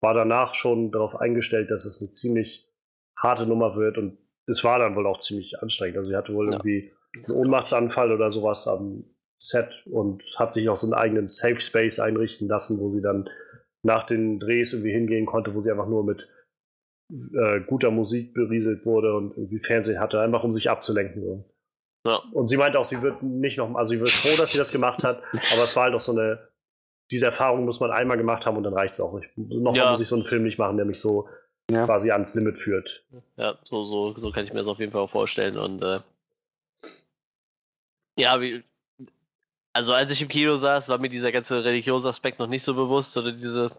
Speaker 4: war danach schon darauf eingestellt, dass es eine ziemlich harte Nummer wird und das war dann wohl auch ziemlich anstrengend. Also sie hatte wohl ja. irgendwie einen Ohnmachtsanfall oder sowas am Set und hat sich noch so einen eigenen Safe Space einrichten lassen, wo sie dann nach den Drehs irgendwie hingehen konnte, wo sie einfach nur mit äh, guter Musik berieselt wurde und irgendwie Fernsehen hatte, einfach um sich abzulenken. So. Ja. Und sie meinte auch, sie wird nicht noch, also sie wird froh, dass sie das gemacht hat, aber es war halt auch so eine, diese Erfahrung muss man einmal gemacht haben und dann reicht es auch nicht. Nochmal ja. muss ich so einen Film nicht machen, der mich so ja. quasi ans Limit führt.
Speaker 1: Ja, so, so, so kann ich mir das auf jeden Fall auch vorstellen und äh, ja, wie, also als ich im Kino saß, war mir dieser ganze religiöse Aspekt noch nicht so bewusst, oder diese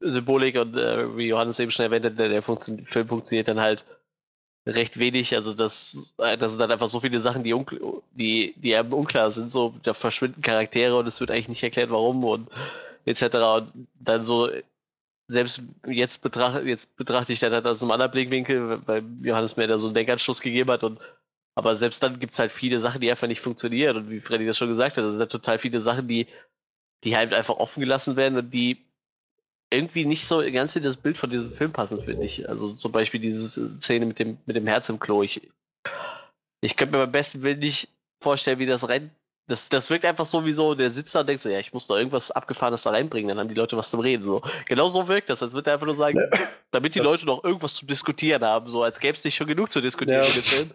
Speaker 1: Symbolik und äh, wie Johannes eben schon erwähnt hat, der, der Funktio Film funktioniert dann halt recht wenig. Also das, äh, das sind dann einfach so viele Sachen, die, die, die eben unklar sind. So, da verschwinden Charaktere und es wird eigentlich nicht erklärt, warum und etc. Und dann so, selbst jetzt betrachte, jetzt betrachte ich das halt aus einem anderen Blickwinkel, weil Johannes mir da so einen Denkanschluss gegeben hat und aber selbst dann gibt es halt viele Sachen, die einfach nicht funktionieren. Und wie Freddy das schon gesagt hat, es sind halt total viele Sachen, die, die halt einfach offen gelassen werden und die irgendwie nicht so ganz in das Bild von diesem Film passen, finde ich. Also zum Beispiel diese Szene mit dem, mit dem Herz im Klo. Ich, ich könnte mir beim besten Willen nicht vorstellen, wie das rennt, das, das wirkt einfach so wie so, der sitzt da und denkt so, ja, ich muss da irgendwas Abgefahrenes da reinbringen, dann haben die Leute was zum Reden. So. Genau so wirkt das, als würde er einfach nur sagen, (laughs) damit die das Leute noch irgendwas zu diskutieren haben, so als gäbe es nicht schon genug zu diskutieren ja. in dem Film.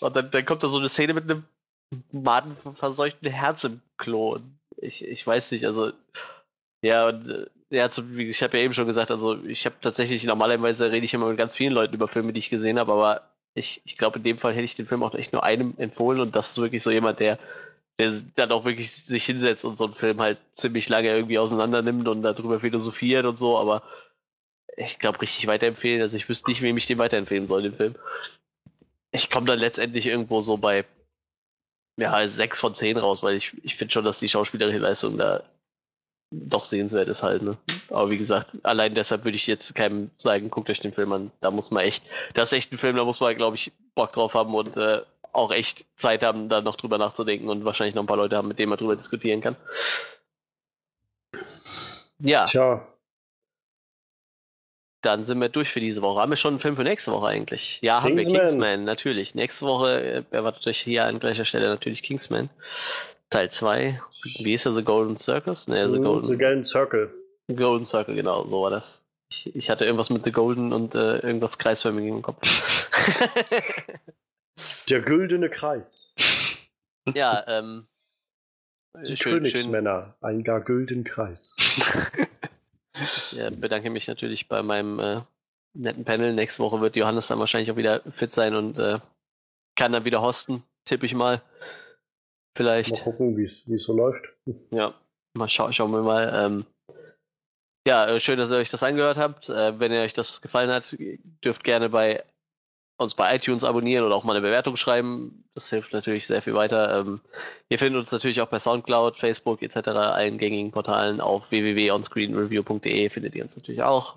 Speaker 1: Und dann, dann kommt da so eine Szene mit einem madenverseuchten Herz im Klo. Ich, ich weiß nicht, also ja, und äh, ja, zu, ich habe ja eben schon gesagt, also ich habe tatsächlich, normalerweise rede ich immer mit ganz vielen Leuten über Filme, die ich gesehen habe, aber ich, ich glaube, in dem Fall hätte ich den Film auch echt nur einem empfohlen und das ist wirklich so jemand, der der dann auch wirklich sich hinsetzt und so einen Film halt ziemlich lange irgendwie auseinander nimmt und darüber philosophiert und so, aber ich glaube, richtig weiterempfehlen. Also ich wüsste nicht, wem ich den weiterempfehlen soll, den Film. Ich komme dann letztendlich irgendwo so bei ja, 6 von 10 raus, weil ich, ich finde schon, dass die schauspielerische Leistung da doch sehenswert ist halt, ne? Aber wie gesagt, allein deshalb würde ich jetzt keinem sagen, guckt euch den Film an. Da muss man echt, das ist echt ein Film, da muss man, glaube ich, Bock drauf haben und äh, auch echt Zeit haben, da noch drüber nachzudenken und wahrscheinlich noch ein paar Leute haben, mit denen man drüber diskutieren kann. Ja.
Speaker 4: Tja.
Speaker 1: Dann sind wir durch für diese Woche. Haben wir schon einen Film für nächste Woche eigentlich? Ja, Kingsman. haben wir Kingsman, natürlich. Nächste Woche äh, erwartet euch hier an gleicher Stelle natürlich Kingsman. Teil 2. Wie ist er? The Golden Circus?
Speaker 4: Nee, The Golden, The Golden Circle.
Speaker 1: Golden Circle, genau, so war das. Ich, ich hatte irgendwas mit The Golden und äh, irgendwas kreisförmig im Kopf. (laughs)
Speaker 4: Der güldene Kreis.
Speaker 1: Ja, ähm.
Speaker 4: Die schön, Königsmänner, schön. ein gar gülden Kreis.
Speaker 1: ich äh, bedanke mich natürlich bei meinem äh, netten Panel. Nächste Woche wird Johannes dann wahrscheinlich auch wieder fit sein und äh, kann dann wieder hosten, tippe ich mal. Vielleicht.
Speaker 4: Mal gucken, wie es so läuft.
Speaker 1: Ja, mal scha schauen wir mal. Ähm, ja, äh, schön, dass ihr euch das angehört habt. Äh, wenn ihr euch das gefallen hat, dürft gerne bei uns bei iTunes abonnieren oder auch mal eine Bewertung schreiben. Das hilft natürlich sehr viel weiter. Ähm, ihr findet uns natürlich auch bei Soundcloud, Facebook etc., allen gängigen Portalen auf www.onscreenreview.de findet ihr uns natürlich auch.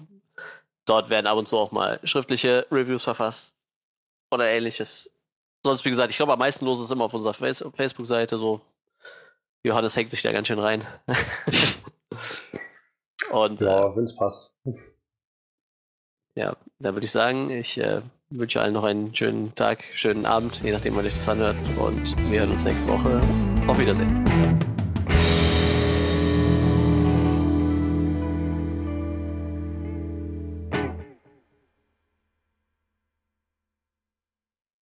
Speaker 1: Dort werden ab und zu auch mal schriftliche Reviews verfasst oder ähnliches. Sonst, wie gesagt, ich glaube, am meisten los ist immer auf unserer Face Facebook-Seite so. Johannes hängt sich da ganz schön rein. (laughs) und
Speaker 4: Ja,
Speaker 1: äh,
Speaker 4: wenn es passt.
Speaker 1: ja, da würde ich sagen, ich äh, wünsche allen noch einen schönen Tag, schönen Abend, je nachdem, wann euch das anhört. Und wir hören uns nächste Woche. Auf Wiedersehen.